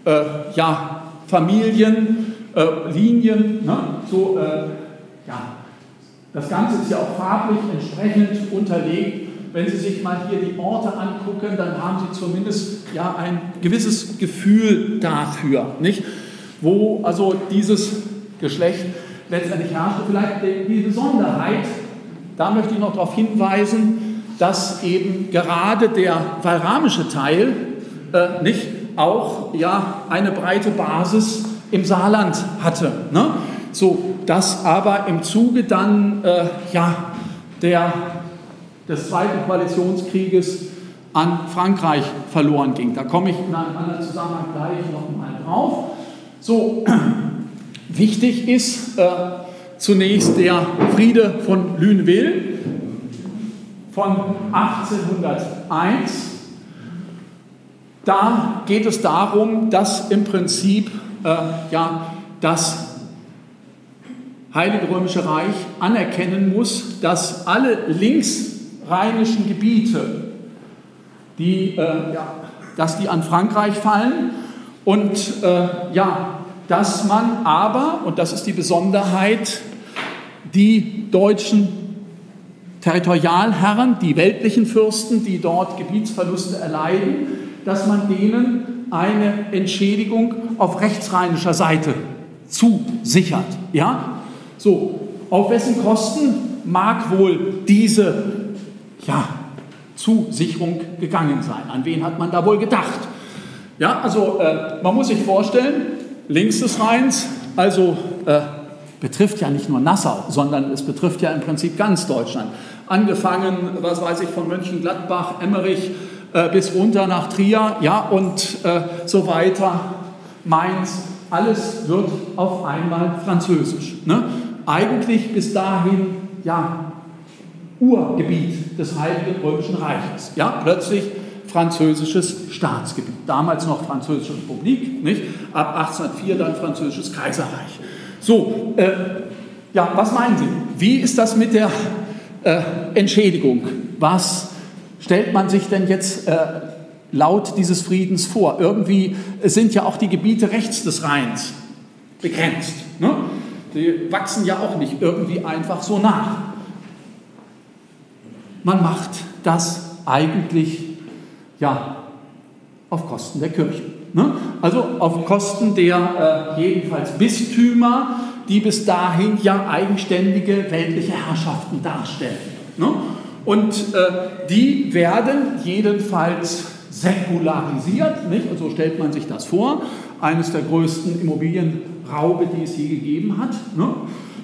äh, ja, Familien, äh, Linien. Ne? So, äh, ja. Das Ganze ist ja auch farblich entsprechend unterlegt. Wenn Sie sich mal hier die Orte angucken, dann haben Sie zumindest ja, ein gewisses Gefühl dafür. Nicht? wo also dieses Geschlecht letztendlich herrschte. Vielleicht die Besonderheit, da möchte ich noch darauf hinweisen, dass eben gerade der valramische Teil äh, nicht auch ja, eine breite Basis im Saarland hatte. Ne? So, dass aber im Zuge dann äh, ja, der, des Zweiten Koalitionskrieges an Frankreich verloren ging. Da komme ich in einem anderen Zusammenhang gleich nochmal drauf. So, wichtig ist äh, zunächst der Friede von Lüneville von 1801. Da geht es darum, dass im Prinzip äh, ja, das Heilige Römische Reich anerkennen muss, dass alle linksrheinischen Gebiete, die, äh, ja, dass die an Frankreich fallen und äh, ja, dass man aber, und das ist die Besonderheit, die deutschen Territorialherren, die weltlichen Fürsten, die dort Gebietsverluste erleiden, dass man denen eine Entschädigung auf rechtsrheinischer Seite zusichert. Ja? So, auf wessen Kosten mag wohl diese ja, Zusicherung gegangen sein? An wen hat man da wohl gedacht? Ja, also äh, man muss sich vorstellen, links des Rheins, also äh, betrifft ja nicht nur Nassau, sondern es betrifft ja im Prinzip ganz Deutschland. Angefangen, was weiß ich, von Mönchengladbach, Emmerich äh, bis runter nach Trier, ja, und äh, so weiter, Mainz, alles wird auf einmal französisch. Ne? Eigentlich bis dahin, ja, Urgebiet des Heiligen Römischen Reiches. Ja, plötzlich französisches Staatsgebiet. Damals noch Französische Republik, nicht? ab 1804 dann Französisches Kaiserreich. So, äh, ja, was meinen Sie? Wie ist das mit der äh, Entschädigung? Was stellt man sich denn jetzt äh, laut dieses Friedens vor? Irgendwie sind ja auch die Gebiete rechts des Rheins begrenzt. Ne? Die wachsen ja auch nicht irgendwie einfach so nach. Man macht das eigentlich ja auf Kosten der Kirche. Ne? Also auf Kosten der äh, jedenfalls Bistümer, die bis dahin ja eigenständige weltliche Herrschaften darstellen. Ne? Und äh, die werden jedenfalls säkularisiert, nicht? und so stellt man sich das vor, eines der größten Immobilienraube, die es je gegeben hat. Ne?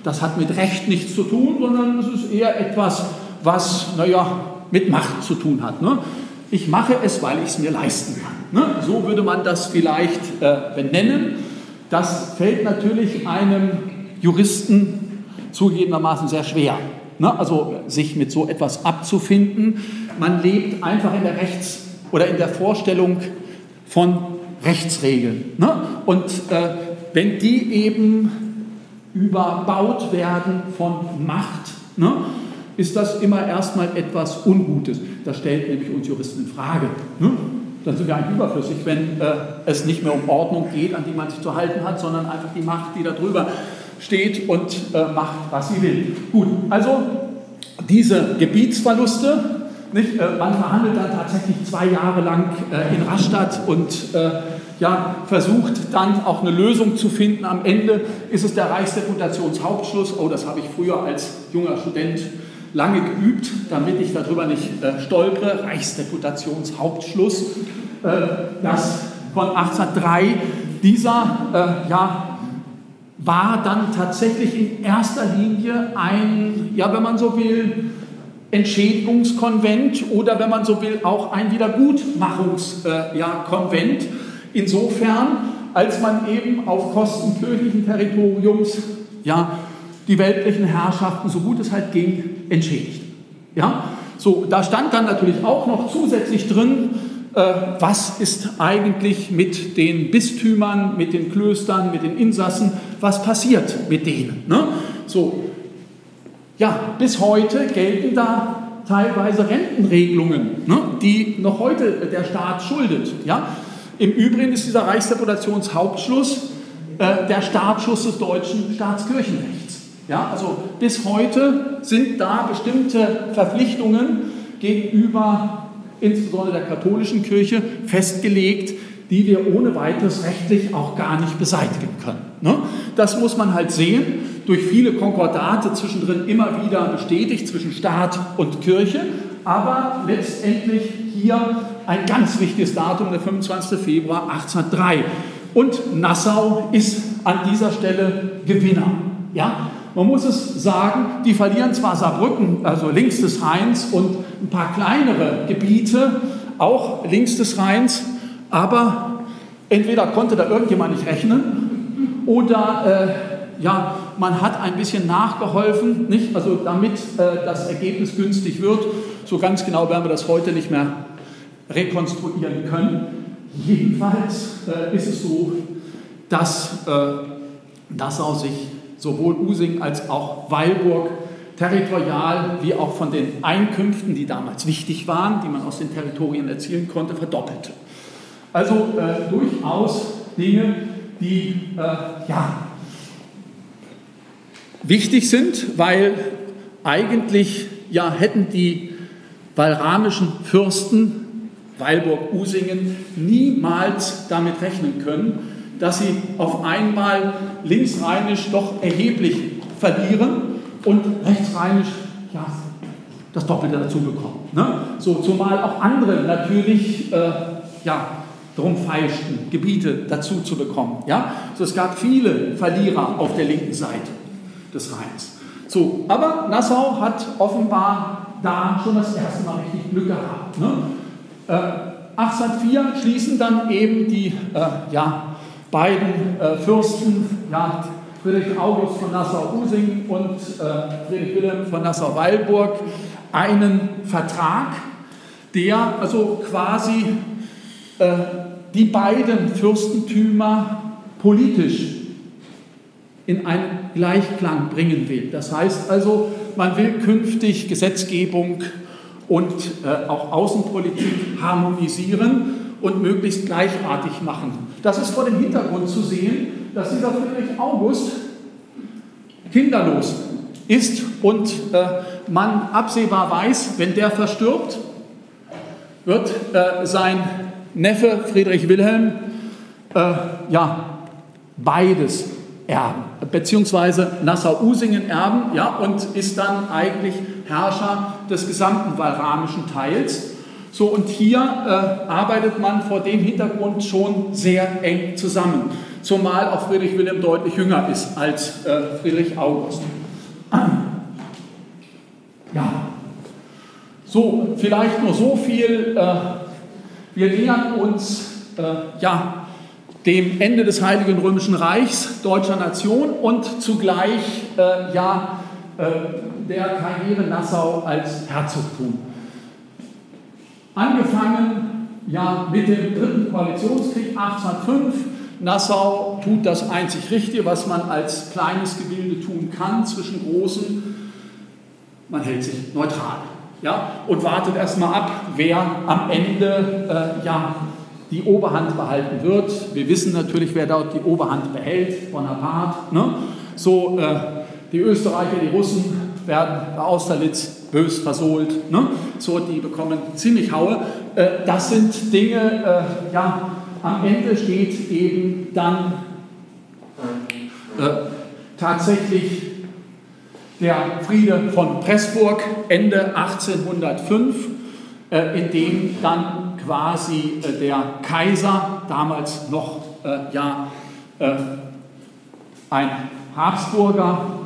Das hat mit Recht nichts zu tun, sondern es ist eher etwas, was, naja, mit Macht zu tun hat. Ne? Ich mache es, weil ich es mir leisten kann. Ne? So würde man das vielleicht äh, benennen. Das fällt natürlich einem Juristen zugegebenermaßen sehr schwer. Ne? Also sich mit so etwas abzufinden. Man lebt einfach in der Rechts- oder in der Vorstellung von Rechtsregeln. Ne? Und äh, wenn die eben überbaut werden von Macht? Ist das immer erstmal etwas Ungutes. Das stellt nämlich uns Juristen in Frage. Ne? Dann sind wir eigentlich überflüssig, wenn äh, es nicht mehr um Ordnung geht, an die man sich zu halten hat, sondern einfach die Macht, die da drüber steht und äh, macht, was sie will. Gut, also diese Gebietsverluste, nicht, äh, man verhandelt dann tatsächlich zwei Jahre lang äh, in Rastatt und äh, ja, versucht dann auch eine Lösung zu finden. Am Ende ist es der Reichsdeputationshauptschluss. Oh, das habe ich früher als junger Student lange geübt, damit ich darüber nicht äh, stolpere, Reichsdeputationshauptschluss, äh, das von 1803, dieser äh, ja, war dann tatsächlich in erster Linie ein, ja, wenn man so will, Entschädigungskonvent oder wenn man so will, auch ein Wiedergutmachungskonvent. Ja, Insofern, als man eben auf Kosten kirchlichen Territoriums ja, die weltlichen Herrschaften, so gut es halt ging, entschädigt. Ja? So, da stand dann natürlich auch noch zusätzlich drin, äh, was ist eigentlich mit den Bistümern, mit den Klöstern, mit den Insassen, was passiert mit denen. Ne? So, ja, bis heute gelten da teilweise Rentenregelungen, ne, die noch heute der Staat schuldet. Ja? Im Übrigen ist dieser Reichsdeputationshauptschluss äh, der Startschuss des deutschen Staatskirchenrechts. Ja, also bis heute sind da bestimmte Verpflichtungen gegenüber insbesondere der katholischen Kirche festgelegt, die wir ohne weiteres rechtlich auch gar nicht beseitigen können. Ne? Das muss man halt sehen, durch viele Konkordate zwischendrin immer wieder bestätigt zwischen Staat und Kirche, aber letztendlich hier ein ganz wichtiges Datum, der 25. Februar 1803. Und Nassau ist an dieser Stelle Gewinner. Ja? Man muss es sagen, die verlieren zwar Saarbrücken, also links des Rheins, und ein paar kleinere Gebiete, auch links des Rheins, aber entweder konnte da irgendjemand nicht rechnen oder äh, ja, man hat ein bisschen nachgeholfen, nicht? Also damit äh, das Ergebnis günstig wird. So ganz genau werden wir das heute nicht mehr rekonstruieren können. Jedenfalls äh, ist es so, dass äh, Nassau sich sowohl Using als auch Weilburg territorial wie auch von den Einkünften, die damals wichtig waren, die man aus den Territorien erzielen konnte, verdoppelte. Also äh, durchaus Dinge, die äh, ja, wichtig sind, weil eigentlich ja, hätten die walramischen Fürsten Weilburg-Usingen niemals damit rechnen können, dass sie auf einmal linksrheinisch doch erheblich verlieren und rechtsrheinisch ja, das Doppelte dazu bekommen. Ne? So, zumal auch andere natürlich äh, ja, darum feilschten, Gebiete dazu zu bekommen. Ja? So, es gab viele Verlierer auf der linken Seite des Rheins. So, aber Nassau hat offenbar da schon das erste Mal richtig Glück gehabt. Ne? Äh, 1804 schließen dann eben die äh, ja, beiden äh, Fürsten, ja, Friedrich August von Nassau-Usingen und äh, Friedrich Wilhelm von Nassau-Weilburg, einen Vertrag, der also quasi äh, die beiden Fürstentümer politisch in einen Gleichklang bringen will. Das heißt also, man will künftig Gesetzgebung und äh, auch Außenpolitik harmonisieren und möglichst gleichartig machen. Das ist vor dem Hintergrund zu sehen, dass dieser Friedrich August kinderlos ist und äh, man absehbar weiß, wenn der verstirbt, wird äh, sein Neffe Friedrich Wilhelm äh, ja beides erben, beziehungsweise Nassau-Usingen erben, ja, und ist dann eigentlich Herrscher des gesamten walramischen Teils. So, und hier äh, arbeitet man vor dem Hintergrund schon sehr eng zusammen, zumal auch Friedrich Wilhelm deutlich jünger ist als äh, Friedrich August. Ja, so, vielleicht nur so viel. Äh, wir nähern uns äh, ja, dem Ende des Heiligen Römischen Reichs deutscher Nation und zugleich äh, ja, äh, der Karriere Nassau als Herzogtum. Angefangen ja, mit dem dritten Koalitionskrieg 1805. Nassau tut das einzig Richtige, was man als kleines Gebilde tun kann zwischen großen. Man hält sich neutral ja, und wartet erstmal ab, wer am Ende äh, ja, die Oberhand behalten wird. Wir wissen natürlich, wer dort die Oberhand behält, Bonaparte. Ne? So, äh, die Österreicher, die Russen werden bei Austerlitz bös versohlt. Ne? So, die bekommen ziemlich Haue. Äh, das sind Dinge, äh, ja, am Ende steht eben dann äh, tatsächlich der Friede von Pressburg Ende 1805, äh, in dem dann quasi äh, der Kaiser, damals noch äh, ja, ein Habsburger,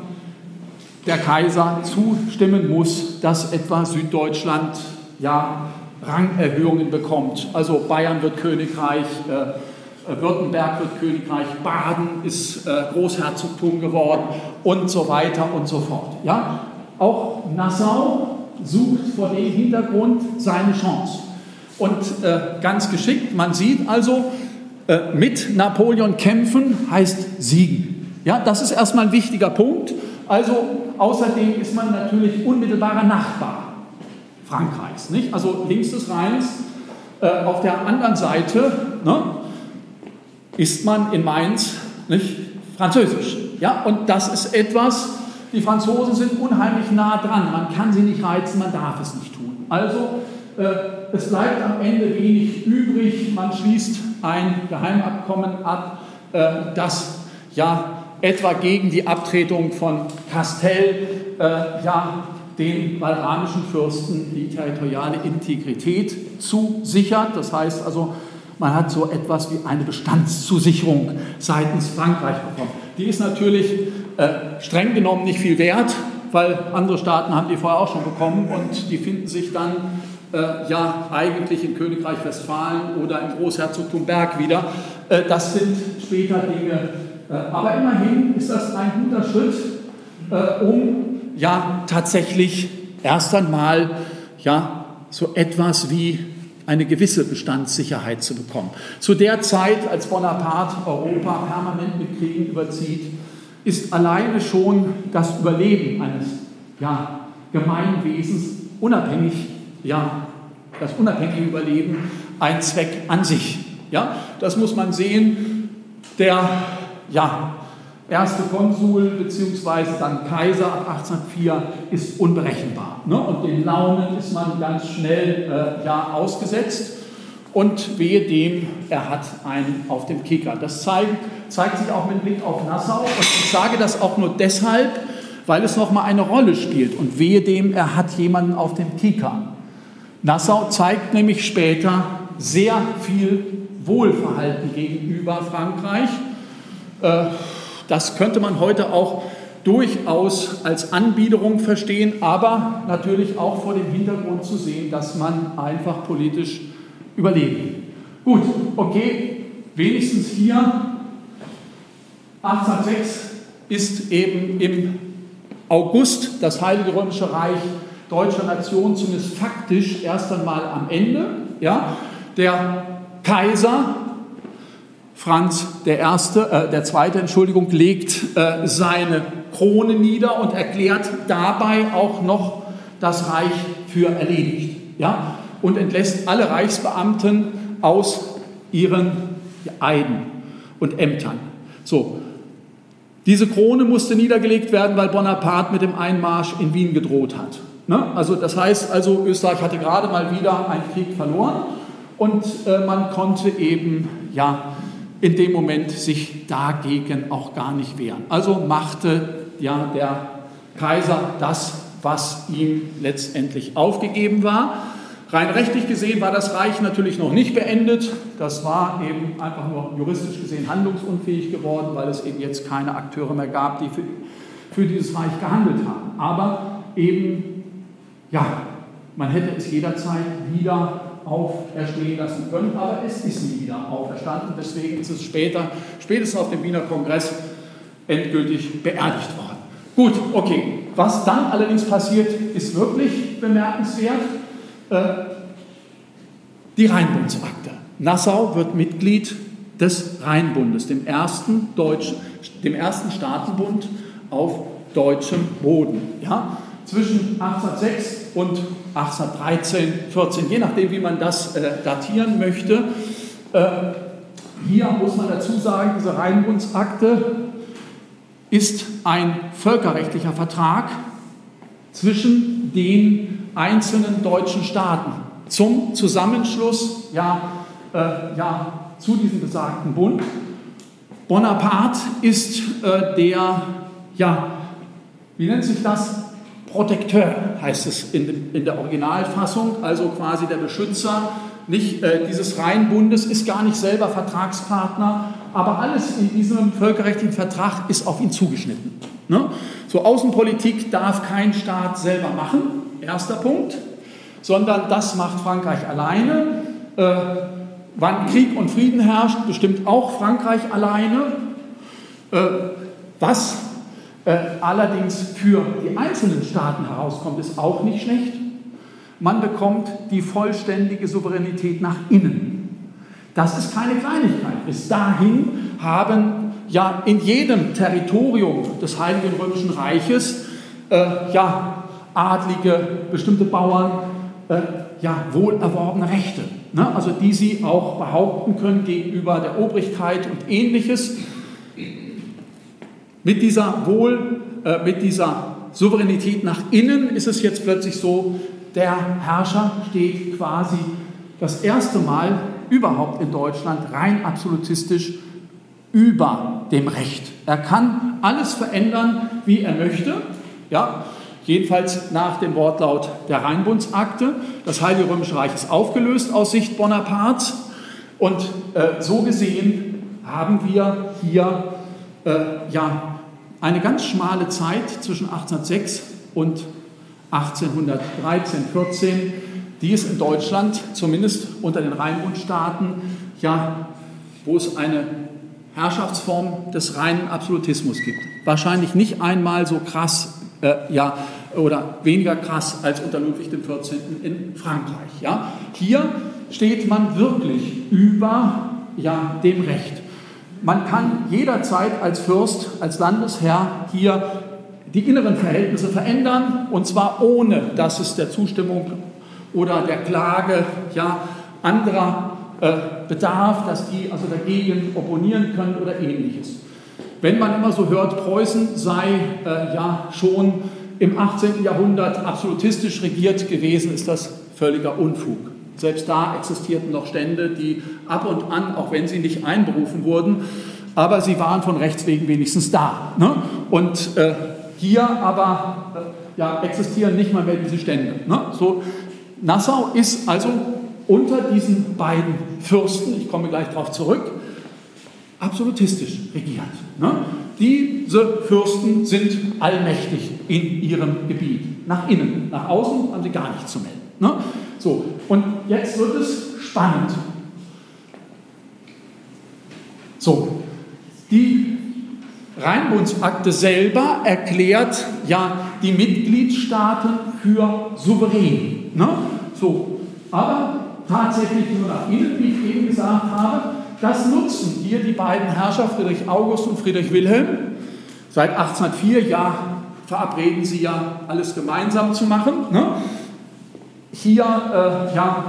der Kaiser zustimmen muss, dass etwa Süddeutschland ja Rangerhöhungen bekommt. Also Bayern wird Königreich, äh, äh, Württemberg wird Königreich, Baden ist äh, Großherzogtum geworden und so weiter und so fort. Ja? Auch Nassau sucht vor dem Hintergrund seine Chance. Und äh, ganz geschickt, man sieht also, äh, mit Napoleon kämpfen heißt siegen. Ja, das ist erstmal ein wichtiger Punkt. Also außerdem ist man natürlich unmittelbarer Nachbar Frankreichs. Nicht? Also links des Rheins, äh, auf der anderen Seite ne, ist man in Mainz nicht, französisch. Ja? Und das ist etwas, die Franzosen sind unheimlich nah dran. Man kann sie nicht reizen, man darf es nicht tun. Also äh, es bleibt am Ende wenig übrig. Man schließt ein Geheimabkommen ab, äh, das ja etwa gegen die Abtretung von Castell äh, ja, den walramischen Fürsten die territoriale Integrität zusichert. Das heißt also, man hat so etwas wie eine Bestandszusicherung seitens Frankreich bekommen. Die ist natürlich äh, streng genommen nicht viel wert, weil andere Staaten haben die vorher auch schon bekommen und die finden sich dann äh, ja eigentlich in Königreich Westfalen oder im Großherzogtum Berg wieder. Äh, das sind später Dinge. Äh, aber immerhin ist das ein guter Schritt, äh, um ja tatsächlich erst einmal ja so etwas wie eine gewisse Bestandssicherheit zu bekommen. Zu der Zeit, als Bonaparte Europa permanent mit Kriegen überzieht, ist alleine schon das Überleben eines ja, Gemeinwesens unabhängig ja, das unabhängige Überleben ein Zweck an sich. Ja, das muss man sehen. der ja, erste Konsul bzw. dann Kaiser ab 1804 ist unberechenbar. Ne? Und den Launen ist man ganz schnell äh, ja, ausgesetzt. Und wehe dem, er hat einen auf dem Kicker. Das zeigt, zeigt sich auch mit Blick auf Nassau. Und ich sage das auch nur deshalb, weil es nochmal eine Rolle spielt. Und wehe dem, er hat jemanden auf dem Kicker. Nassau zeigt nämlich später sehr viel Wohlverhalten gegenüber Frankreich. Äh, das könnte man heute auch durchaus als Anbiederung verstehen, aber natürlich auch vor dem Hintergrund zu sehen, dass man einfach politisch überleben will. Gut, okay, wenigstens hier 1806 ist eben im August das Heilige Römische Reich deutscher Nation zumindest faktisch erst einmal am Ende. Ja? Der Kaiser Franz der Erste, äh, der Zweite, Entschuldigung, legt äh, seine Krone nieder und erklärt dabei auch noch das Reich für erledigt. Ja? Und entlässt alle Reichsbeamten aus ihren Eiden und Ämtern. So, diese Krone musste niedergelegt werden, weil Bonaparte mit dem Einmarsch in Wien gedroht hat. Ne? Also das heißt also, Österreich hatte gerade mal wieder einen Krieg verloren und äh, man konnte eben ja in dem Moment sich dagegen auch gar nicht wehren. Also machte ja der Kaiser das, was ihm letztendlich aufgegeben war. Rein rechtlich gesehen war das Reich natürlich noch nicht beendet. Das war eben einfach nur juristisch gesehen handlungsunfähig geworden, weil es eben jetzt keine Akteure mehr gab, die für, für dieses Reich gehandelt haben. Aber eben, ja, man hätte es jederzeit wieder auferstehen lassen können, aber es ist nie wieder auferstanden. Deswegen ist es später, spätestens auf dem Wiener Kongress, endgültig beerdigt worden. Gut, okay. Was dann allerdings passiert, ist wirklich bemerkenswert. Äh, die Rheinbundsakte. Nassau wird Mitglied des Rheinbundes, dem ersten, Deutsch, dem ersten Staatenbund auf deutschem Boden. Ja? Zwischen 1806 und 1813, 14, je nachdem, wie man das äh, datieren möchte. Äh, hier muss man dazu sagen, diese Rheinbundsakte ist ein völkerrechtlicher Vertrag zwischen den einzelnen deutschen Staaten zum Zusammenschluss ja, äh, ja, zu diesem besagten Bund. Bonaparte ist äh, der, ja, wie nennt sich das? Protekteur heißt es in, in, der Originalfassung, also quasi der Beschützer nicht, äh, dieses Rheinbundes, ist gar nicht selber Vertragspartner, aber alles in diesem völkerrechtlichen Vertrag ist auf ihn zugeschnitten. Ne? So Außenpolitik darf kein Staat selber machen, erster Punkt, sondern das macht Frankreich alleine. Äh, wann Krieg und Frieden herrscht, bestimmt auch Frankreich alleine. Äh, was allerdings für die einzelnen Staaten herauskommt, ist auch nicht schlecht. Man bekommt die vollständige Souveränität nach innen. Das ist keine Kleinigkeit. Bis dahin haben ja in jedem Territorium des Heiligen Römischen Reiches äh, ja, Adlige, bestimmte Bauern, äh, ja, wohlerworbene Rechte, ne? also die sie auch behaupten können gegenüber der Obrigkeit und ähnliches. Mit dieser Wohl, äh, mit dieser Souveränität nach innen ist es jetzt plötzlich so, der Herrscher steht quasi das erste Mal überhaupt in Deutschland rein absolutistisch über dem Recht. Er kann alles verändern, wie er möchte. Ja, jedenfalls nach dem Wortlaut der Rheinbundsakte. Das Heilige Römische Reich ist aufgelöst aus Sicht Bonapartes. Und äh, so gesehen haben wir hier ja, eine ganz schmale Zeit zwischen 1806 und 1813, 14, die es in Deutschland, zumindest unter den Rheinbundstaaten, ja, wo es eine Herrschaftsform des reinen Absolutismus gibt. Wahrscheinlich nicht einmal so krass, äh, ja, oder weniger krass als unter Ludwig XIV. in Frankreich. Ja. Hier steht man wirklich über ja, dem Recht. Man kann jederzeit als Fürst, als Landesherr hier die inneren Verhältnisse verändern und zwar ohne, dass es der Zustimmung oder der Klage ja, anderer äh, bedarf, dass die also dagegen opponieren können oder ähnliches. Wenn man immer so hört, Preußen sei äh, ja schon im 18. Jahrhundert absolutistisch regiert gewesen, ist das völliger Unfug. Selbst da existierten noch Stände, die ab und an, auch wenn sie nicht einberufen wurden, aber sie waren von Rechts wegen wenigstens da. Ne? Und äh, hier aber äh, ja, existieren nicht mal mehr diese Stände. Ne? So, Nassau ist also unter diesen beiden Fürsten, ich komme gleich darauf zurück, absolutistisch regiert. Ne? Diese Fürsten sind allmächtig in ihrem Gebiet. Nach innen, nach außen haben sie gar nichts zu melden. So, und jetzt wird es spannend. So, die Rheinbundsakte selber erklärt ja die Mitgliedstaaten für souverän. Ne? So, aber tatsächlich nur nach innen, wie ich eben gesagt habe, das nutzen hier die beiden Herrscher Friedrich August und Friedrich Wilhelm. Seit 1804 ja, verabreden sie ja alles gemeinsam zu machen. Ne? Hier äh, ja,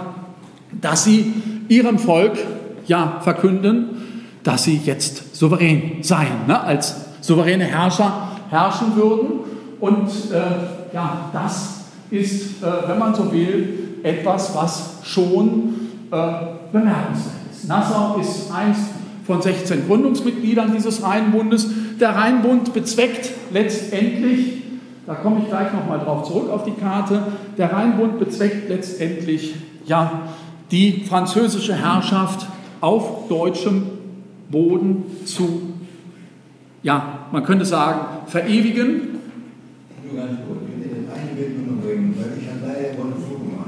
dass sie ihrem Volk ja verkünden, dass sie jetzt souverän seien, ne? als souveräne Herrscher herrschen würden. Und äh, ja, das ist, äh, wenn man so will, etwas, was schon äh, bemerkenswert ist. Nassau ist eins von 16 Gründungsmitgliedern dieses Rheinbundes. Der Rheinbund bezweckt letztendlich, da komme ich gleich nochmal drauf zurück auf die Karte, der Rheinbund bezweckt letztendlich ja, die französische Herrschaft auf deutschem Boden zu, ja, man könnte sagen, verewigen. Nur ganz kurz, ich will eine Bildung bringen, weil ich habe leider von Flug gemacht.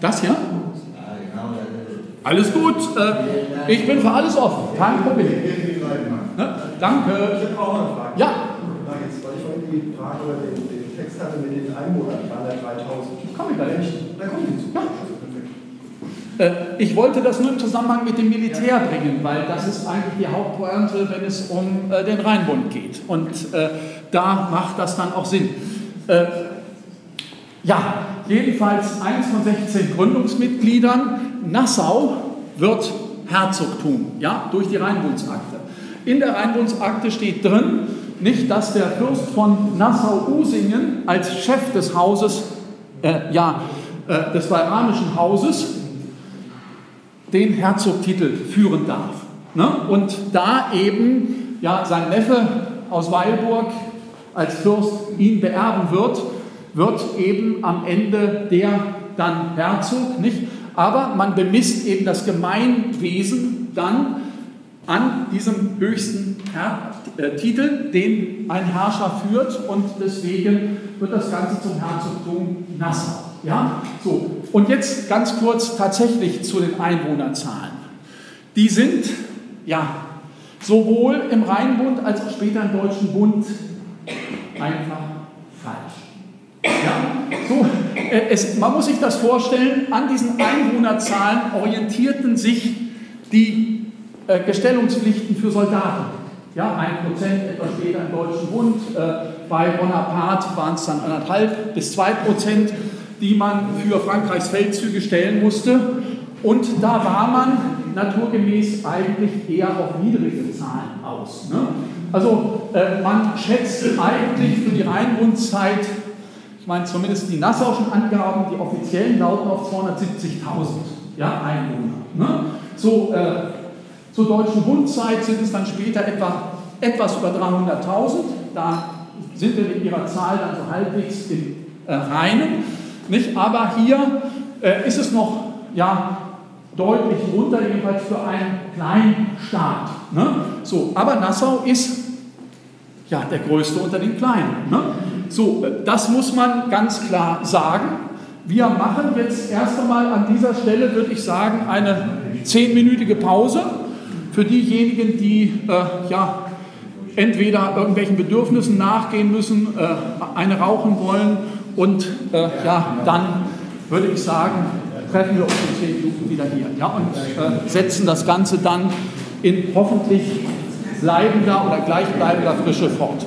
Das hier? Alles gut. Äh, ich bin für alles offen. Kein Problem. Ne? Danke. Ich habe auch eine Frage. Ja. Die Frage oder den, den Text hatte mit den Einwohnern, waren da 3000. Komm ich da nicht. Da kommt die zu. Ja. Äh, Ich wollte das nur im Zusammenhang mit dem Militär bringen, weil das ist eigentlich die Hauptpointe, wenn es um äh, den Rheinbund geht. Und äh, da macht das dann auch Sinn. Äh, ja, jedenfalls eins von 16 Gründungsmitgliedern. Nassau wird Herzogtum, ja, durch die Rheinbundsakte. In der Rheinbundsakte steht drin, nicht, dass der Fürst von Nassau-Usingen als Chef des Hauses, äh, ja, äh, des bayranischen Hauses, den Herzogtitel führen darf. Ne? Und da eben ja, sein Neffe aus Weilburg als Fürst ihn beerben wird, wird eben am Ende der dann Herzog, nicht? Aber man bemisst eben das Gemeinwesen dann an diesem höchsten Her äh, Titel, den ein Herrscher führt und deswegen wird das Ganze zum Herzogtum Nassau. Ja, so. Und jetzt ganz kurz tatsächlich zu den Einwohnerzahlen. Die sind ja sowohl im Rheinbund als auch später im Deutschen Bund einfach falsch. Ja, so, äh, es, man muss sich das vorstellen, an diesen Einwohnerzahlen orientierten sich die äh, Gestellungspflichten für Soldaten. Ja, ein Prozent etwa später im Deutschen Bund, äh, bei Bonaparte waren es dann anderthalb bis zwei Prozent die man für Frankreichs Feldzüge stellen musste. Und da war man naturgemäß eigentlich eher auf niedrige Zahlen aus. Ne? Also äh, man schätzt eigentlich für die Rheinbundzeit, ich meine zumindest die nassauischen Angaben, die offiziellen lauten auf 270.000 ja, Einwohner. Ne? So, äh, zur deutschen Bundzeit sind es dann später etwa etwas über 300.000. Da sind wir mit ihrer Zahl dann so halbwegs im äh, Reinen. Nicht? Aber hier äh, ist es noch ja, deutlich runter, jedenfalls für einen kleinen Staat. Ne? So, aber Nassau ist ja der größte unter den Kleinen. Ne? So, äh, das muss man ganz klar sagen. Wir machen jetzt erst einmal an dieser Stelle, würde ich sagen, eine zehnminütige Pause für diejenigen, die äh, ja, entweder irgendwelchen Bedürfnissen nachgehen müssen, äh, eine rauchen wollen und äh, ja, dann würde ich sagen, treffen wir uns in zehn Minuten wieder hier ja, und äh, setzen das Ganze dann in hoffentlich bleibender oder gleichbleibender Frische fort.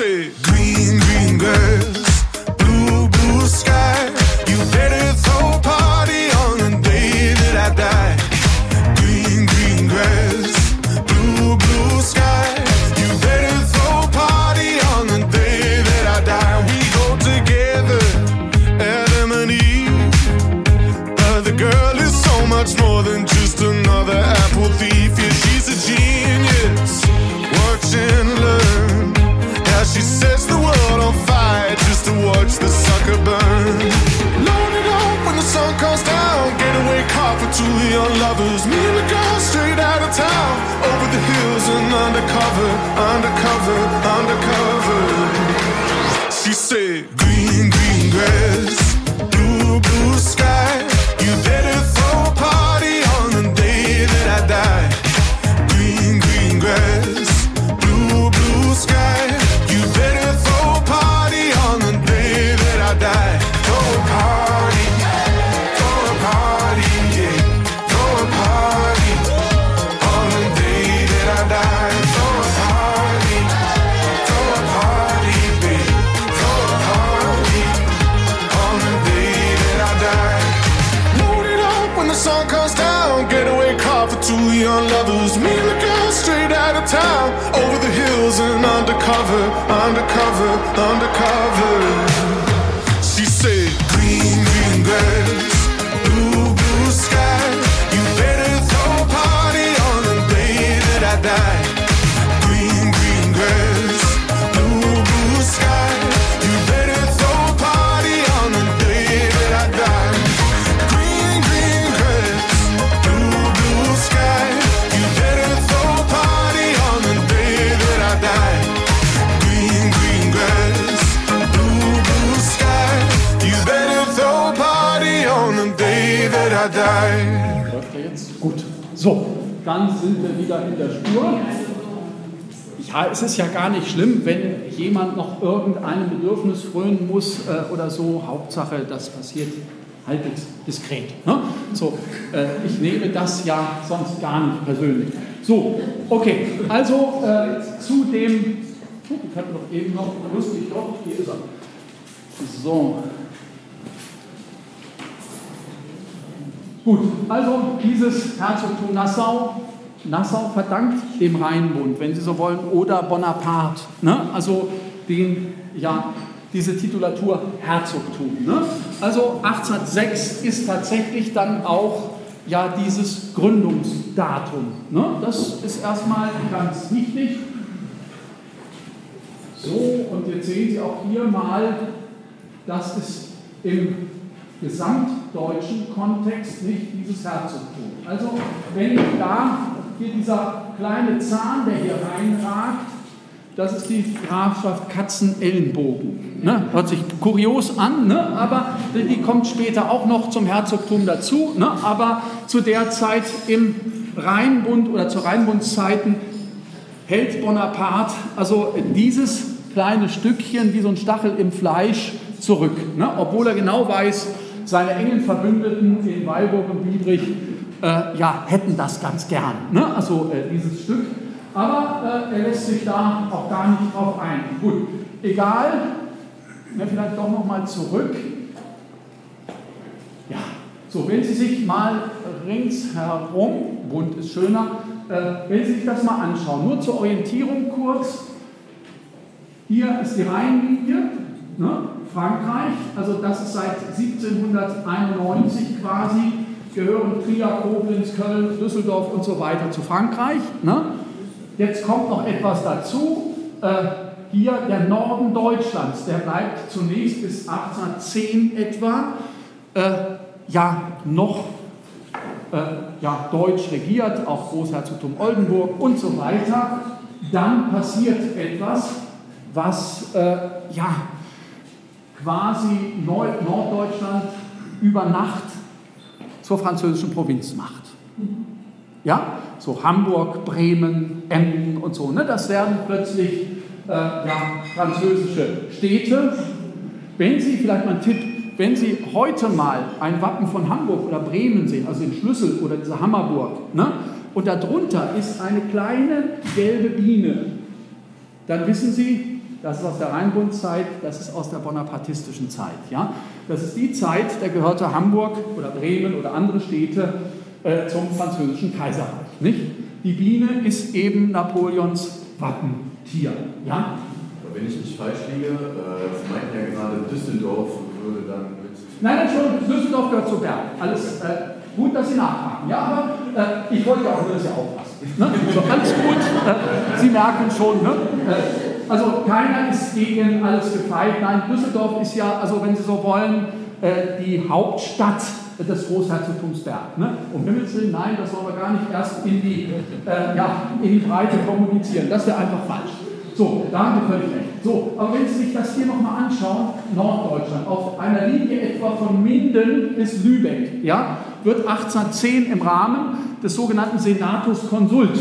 Said, Green, green grass, blue, blue sky. You better throw a party on the day that I die. Green, green grass, blue, blue sky. You better throw a party on the day that I die. We go together, Adam and Eve. But the girl is so much more than just another apple thief. Yeah, she's a genius. Watch on just to watch the sucker burn. Load it up when the sun comes down. Getaway car for two young lovers. Me and the girl straight out of town. Over the hills and undercover, undercover, undercover. She said, Green, green grass, blue, blue sky. You better lover Läuft er jetzt? Gut. So, dann sind wir wieder in der Spur. Ja, es ist ja gar nicht schlimm, wenn jemand noch irgendeinem Bedürfnis frönen muss äh, oder so. Hauptsache, das passiert halbwegs diskret. Ne? So, äh, ich nehme das ja sonst gar nicht persönlich. So, okay, also äh, zu dem. Oh, ich hatte doch eben noch lustig, doch, hier ist er. So, Gut, also dieses Herzogtum Nassau, Nassau verdankt dem Rheinbund, wenn Sie so wollen, oder Bonaparte. Ne? Also den, ja, diese Titulatur Herzogtum. Ne? Also 1806 ist tatsächlich dann auch ja, dieses Gründungsdatum. Ne? Das ist erstmal ganz wichtig. So, und jetzt sehen Sie auch hier mal, das ist im gesamtdeutschen Kontext nicht dieses Herzogtum. Also wenn da hier dieser kleine Zahn, der hier reinragt, das ist die Grafschaft Katzen-Ellenbogen. Ne? Hört sich kurios an, ne? aber die kommt später auch noch zum Herzogtum dazu. Ne? Aber zu der Zeit im Rheinbund oder zu Rheinbundszeiten hält Bonaparte also dieses kleine Stückchen wie so ein Stachel im Fleisch zurück. Ne? Obwohl er genau weiß, seine engen Verbündeten in Weilburg und Biebrich äh, ja, hätten das ganz gern, ne? also äh, dieses Stück. Aber äh, er lässt sich da auch gar nicht drauf ein. Gut, egal, ja, vielleicht doch nochmal zurück. Ja, so, wenn Sie sich mal ringsherum, bunt ist schöner, äh, wenn Sie sich das mal anschauen, nur zur Orientierung kurz. Hier ist die Rheinlinie, ne? Frankreich, also das ist seit 1791 quasi, gehören Trier, Koblenz, Köln, Düsseldorf und so weiter zu Frankreich. Ne? Jetzt kommt noch etwas dazu. Äh, hier der Norden Deutschlands, der bleibt zunächst bis 1810 etwa äh, ja noch äh, ja, deutsch regiert, auch Großherzogtum Oldenburg und so weiter. Dann passiert etwas was äh, ja, quasi Nord Norddeutschland über Nacht zur französischen Provinz macht. Ja, so Hamburg, Bremen, Emden und so. Ne? Das werden plötzlich äh, ja, französische Städte. Wenn Sie, vielleicht mal ein Tipp, wenn Sie heute mal ein Wappen von Hamburg oder Bremen sehen, also den Schlüssel oder diese Hammerburg, ne? und darunter ist eine kleine gelbe Biene, dann wissen Sie, das ist aus der Rheinbundzeit, das ist aus der bonapartistischen Zeit. Ja? Das ist die Zeit, da gehörte Hamburg oder Bremen oder andere Städte äh, zum französischen Kaiserreich. Nicht? Die Biene ist eben Napoleons Wappentier. Ja? Wenn ich nicht falsch liege, äh, Sie meinten ja gerade, Düsseldorf würde dann mit. Nein, nein, schon, Düsseldorf gehört zu Bern. Alles äh, gut, dass Sie nachfragen. Ja, aber äh, ich wollte ja auch nur, dass Sie aufpassen. Ne? Also alles gut, äh, Sie merken schon. Ne? Also keiner ist gegen alles gefeit. Nein, Düsseldorf ist ja, also wenn Sie so wollen, äh, die Hauptstadt des Großherzogtums Berg. Ne? Um Himmels Willen, nein, das wollen wir gar nicht erst in die, äh, ja, in die Breite kommunizieren. Das wäre einfach falsch. So, da haben Sie völlig recht. So, aber wenn Sie sich das hier nochmal anschauen, Norddeutschland, auf einer Linie etwa von Minden bis Lübeck, ja, wird 1810 im Rahmen des sogenannten Senatus Consult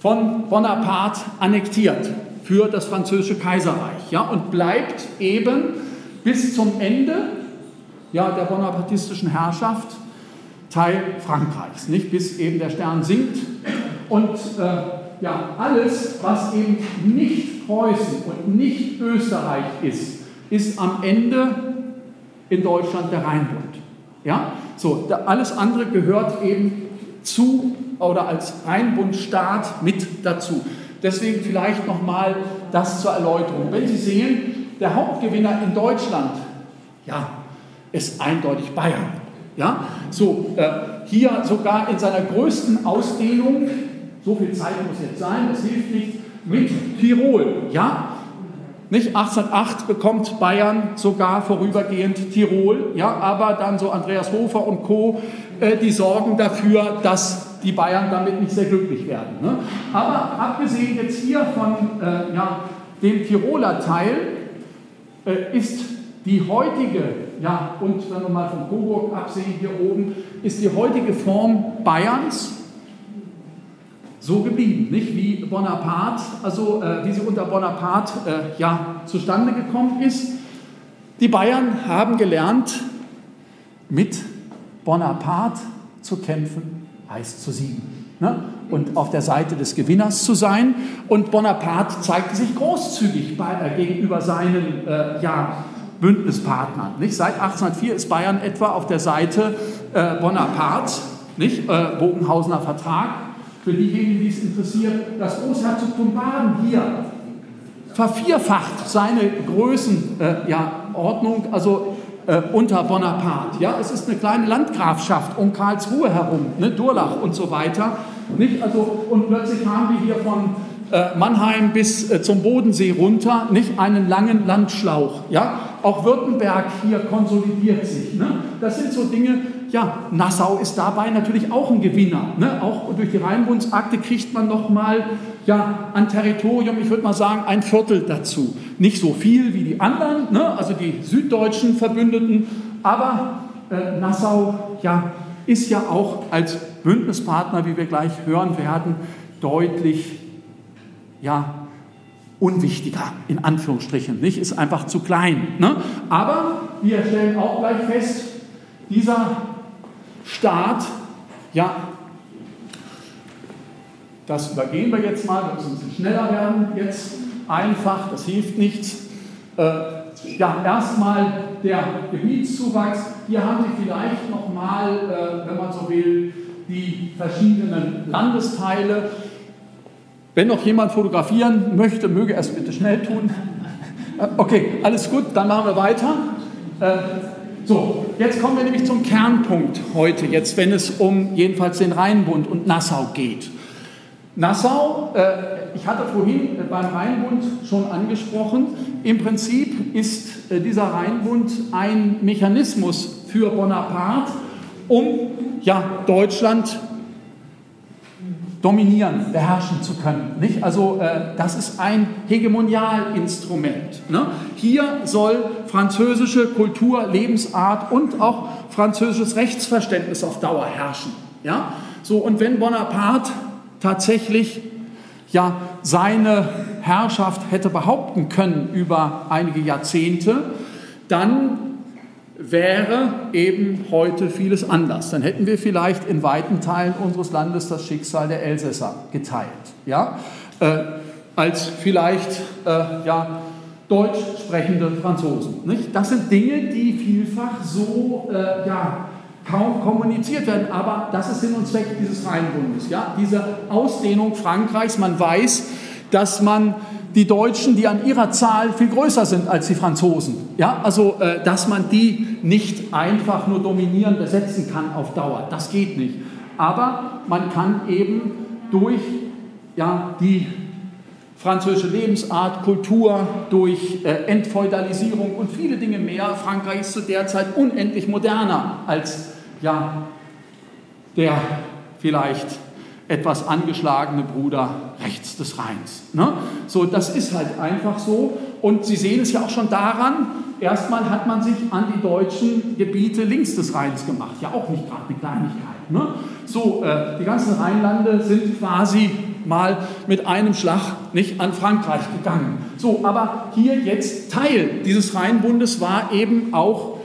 von Bonaparte annektiert für das französische Kaiserreich ja, und bleibt eben bis zum Ende ja, der bonapartistischen Herrschaft Teil Frankreichs, nicht bis eben der Stern sinkt und äh, ja, alles, was eben nicht Preußen und nicht Österreich ist, ist am Ende in Deutschland der Rheinbund. Ja, so, da, alles andere gehört eben zu oder als Rheinbundstaat mit dazu. Deswegen vielleicht nochmal das zur Erläuterung. Wenn Sie sehen, der Hauptgewinner in Deutschland, ja, ist eindeutig Bayern. Ja, so, äh, hier sogar in seiner größten Ausdehnung, so viel Zeit muss jetzt sein, das hilft nicht, mit Tirol. Ja, nicht 1808 bekommt Bayern sogar vorübergehend Tirol, ja, aber dann so Andreas Hofer und Co., äh, die sorgen dafür, dass die Bayern damit nicht sehr glücklich werden. Ne? Aber abgesehen jetzt hier von äh, ja, dem Tiroler Teil äh, ist die heutige, ja, und wenn wir mal von Coburg absehen hier oben, ist die heutige Form Bayerns so geblieben, nicht wie Bonaparte, also äh, wie sie unter Bonaparte äh, ja, zustande gekommen ist. Die Bayern haben gelernt, mit Bonaparte zu kämpfen, heißt zu siegen. Ne? Und auf der Seite des Gewinners zu sein. Und Bonaparte zeigte sich großzügig bei, äh, gegenüber seinen äh, ja, Bündnispartnern. Nicht? Seit 1804 ist Bayern etwa auf der Seite äh, Bonaparte, nicht? Äh, Bogenhausener Vertrag. Für diejenigen, die es interessiert, das Großherzogtum Baden hier vervierfacht seine Größenordnung, äh, ja, also äh, unter Bonaparte. Ja? Es ist eine kleine Landgrafschaft um Karlsruhe herum, ne? Durlach und so weiter. Nicht? Also, und plötzlich haben wir hier von äh, Mannheim bis äh, zum Bodensee runter nicht einen langen Landschlauch. Ja? Auch Württemberg hier konsolidiert sich. Ne? Das sind so Dinge, ja, Nassau ist dabei natürlich auch ein Gewinner. Ne? Auch durch die Rheinbundsakte kriegt man nochmal ja, an Territorium, ich würde mal sagen, ein Viertel dazu. Nicht so viel wie die anderen, ne? also die süddeutschen Verbündeten, aber äh, Nassau ja, ist ja auch als Bündnispartner, wie wir gleich hören werden, deutlich ja, unwichtiger, in Anführungsstrichen, nicht? Ist einfach zu klein. Ne? Aber wir stellen auch gleich fest, dieser Staat, ja, das übergehen wir jetzt mal, wir müssen ein bisschen schneller werden jetzt, einfach, das hilft nichts. Äh, ja, erstmal der Gebietszuwachs. Hier haben Sie vielleicht nochmal, äh, wenn man so will, die verschiedenen Landesteile. Wenn noch jemand fotografieren möchte, möge er es bitte schnell tun. Äh, okay, alles gut, dann machen wir weiter. Äh, so, jetzt kommen wir nämlich zum Kernpunkt heute, jetzt wenn es um jedenfalls den Rheinbund und Nassau geht. Nassau, äh, ich hatte vorhin beim Rheinbund schon angesprochen, im Prinzip ist dieser Rheinbund ein Mechanismus für Bonaparte, um ja, Deutschland dominieren, beherrschen zu können. Nicht? Also äh, das ist ein Hegemonialinstrument. Ne? Hier soll französische Kultur, Lebensart und auch französisches Rechtsverständnis auf Dauer herrschen. Ja? So, und wenn Bonaparte tatsächlich ja, seine Herrschaft hätte behaupten können über einige Jahrzehnte, dann wäre eben heute vieles anders. Dann hätten wir vielleicht in weiten Teilen unseres Landes das Schicksal der Elsässer geteilt, ja? Äh, als vielleicht äh, ja, deutsch sprechende Franzosen. Nicht? Das sind Dinge, die vielfach so äh, ja, kaum kommuniziert werden, aber das ist Sinn und Zweck dieses Rheinbundes. Ja? Diese Ausdehnung Frankreichs, man weiß, dass man die Deutschen, die an ihrer Zahl viel größer sind als die Franzosen, ja? also äh, dass man die nicht einfach nur dominieren, besetzen kann auf Dauer, das geht nicht. Aber man kann eben durch ja, die französische Lebensart, Kultur, durch äh, Entfeudalisierung und viele Dinge mehr. Frankreich ist zu der Zeit unendlich moderner als ja, der vielleicht etwas angeschlagene Bruder rechts des Rheins. Ne? So, das ist halt einfach so. Und Sie sehen es ja auch schon daran, erstmal hat man sich an die deutschen Gebiete links des Rheins gemacht. Ja, auch nicht gerade eine Kleinigkeit. Ne? So, äh, die ganzen Rheinlande sind quasi mal mit einem Schlag nicht an Frankreich gegangen. So, aber hier jetzt Teil dieses Rheinbundes war eben auch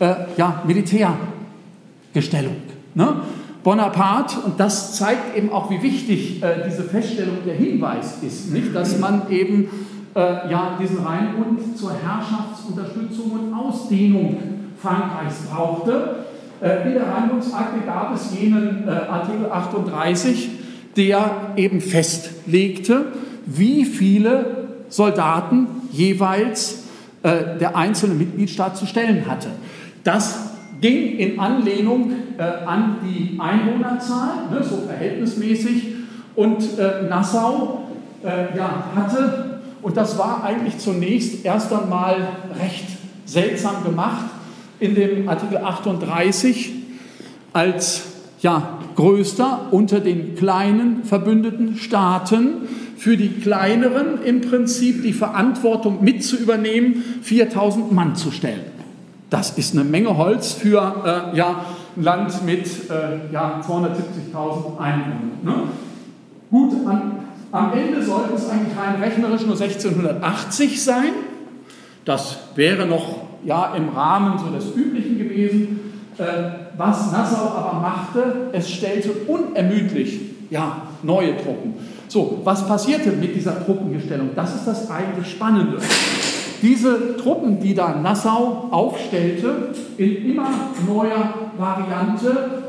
äh, ja, Militärgestellung. Ne? Bonaparte, und das zeigt eben auch, wie wichtig äh, diese Feststellung der Hinweis ist, nicht? dass man eben äh, ja, diesen Rheinbund zur Herrschaftsunterstützung und Ausdehnung Frankreichs brauchte. Äh, in der Rheinbundsakte gab es jenen äh, Artikel 38, der eben festlegte, wie viele Soldaten jeweils äh, der einzelne Mitgliedstaat zu stellen hatte. Das ging in Anlehnung äh, an die Einwohnerzahl, ne, so verhältnismäßig. Und äh, Nassau äh, ja, hatte, und das war eigentlich zunächst erst einmal recht seltsam gemacht, in dem Artikel 38 als ja, größter unter den kleinen verbündeten Staaten für die kleineren im Prinzip die Verantwortung mit zu übernehmen, 4000 Mann zu stellen. Das ist eine Menge Holz für äh, ja, ein Land mit äh, ja, 270.000 Einwohnern. Ne? Gut, an, am Ende sollten es eigentlich rein rechnerisch nur 1680 sein. Das wäre noch ja, im Rahmen so des Üblichen gewesen. Äh, was Nassau aber machte, es stellte unermüdlich ja, neue Truppen. So, was passierte mit dieser Truppengestellung? Das ist das eigentlich Spannende. Diese Truppen, die da Nassau aufstellte, in immer neuer Variante,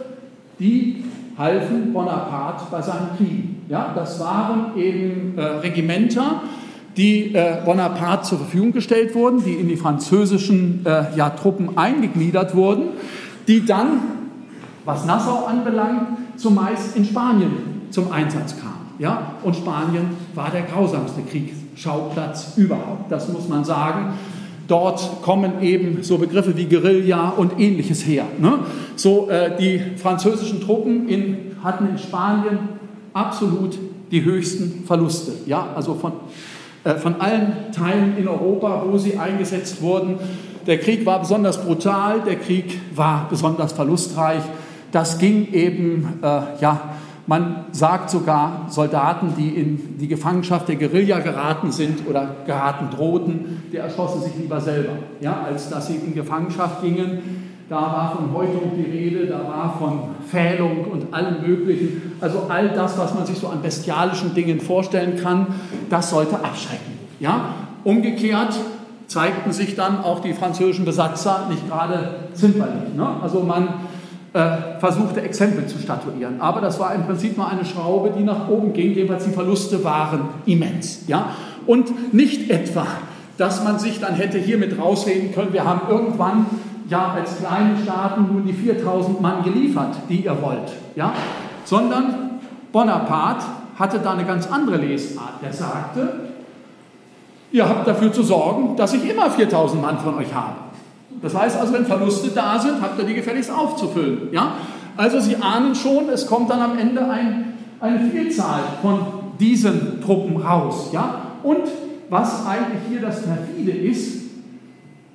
die halfen Bonaparte bei seinen Kriegen. Ja, das waren eben äh, Regimenter, die äh, Bonaparte zur Verfügung gestellt wurden, die in die französischen äh, ja, Truppen eingegliedert wurden, die dann, was Nassau anbelangt, zumeist in Spanien zum Einsatz kamen. Ja? Und Spanien war der grausamste Kriegsschauplatz überhaupt, das muss man sagen. Dort kommen eben so Begriffe wie Guerilla und ähnliches her. Ne? So, äh, die französischen Truppen in, hatten in Spanien absolut die höchsten Verluste. Ja? Also von, äh, von allen Teilen in Europa, wo sie eingesetzt wurden. Der Krieg war besonders brutal, der Krieg war besonders verlustreich. Das ging eben äh, ja, man sagt sogar, Soldaten, die in die Gefangenschaft der Guerilla geraten sind oder geraten drohten, die erschossen sich lieber selber, ja, als dass sie in Gefangenschaft gingen. Da war von Häutung die Rede, da war von Pfählung und allem Möglichen. Also all das, was man sich so an bestialischen Dingen vorstellen kann, das sollte abschrecken. Ja? Umgekehrt zeigten sich dann auch die französischen Besatzer nicht gerade zimperlich. Ne? Also man äh, versuchte, Exempel zu statuieren. Aber das war im Prinzip nur eine Schraube, die nach oben ging, jedenfalls die Verluste waren immens. Ja? Und nicht etwa, dass man sich dann hätte hiermit rausreden können, wir haben irgendwann ja als kleine Staaten nur die 4000 Mann geliefert, die ihr wollt. Ja? Sondern Bonaparte hatte da eine ganz andere Lesart. Er sagte, ihr habt dafür zu sorgen, dass ich immer 4000 Mann von euch habe. Das heißt also, wenn Verluste da sind, habt ihr die gefälligst aufzufüllen. Ja? Also Sie ahnen schon, es kommt dann am Ende ein eine Vielzahl von diesen Truppen raus. Ja? Und was eigentlich hier das perfide ist,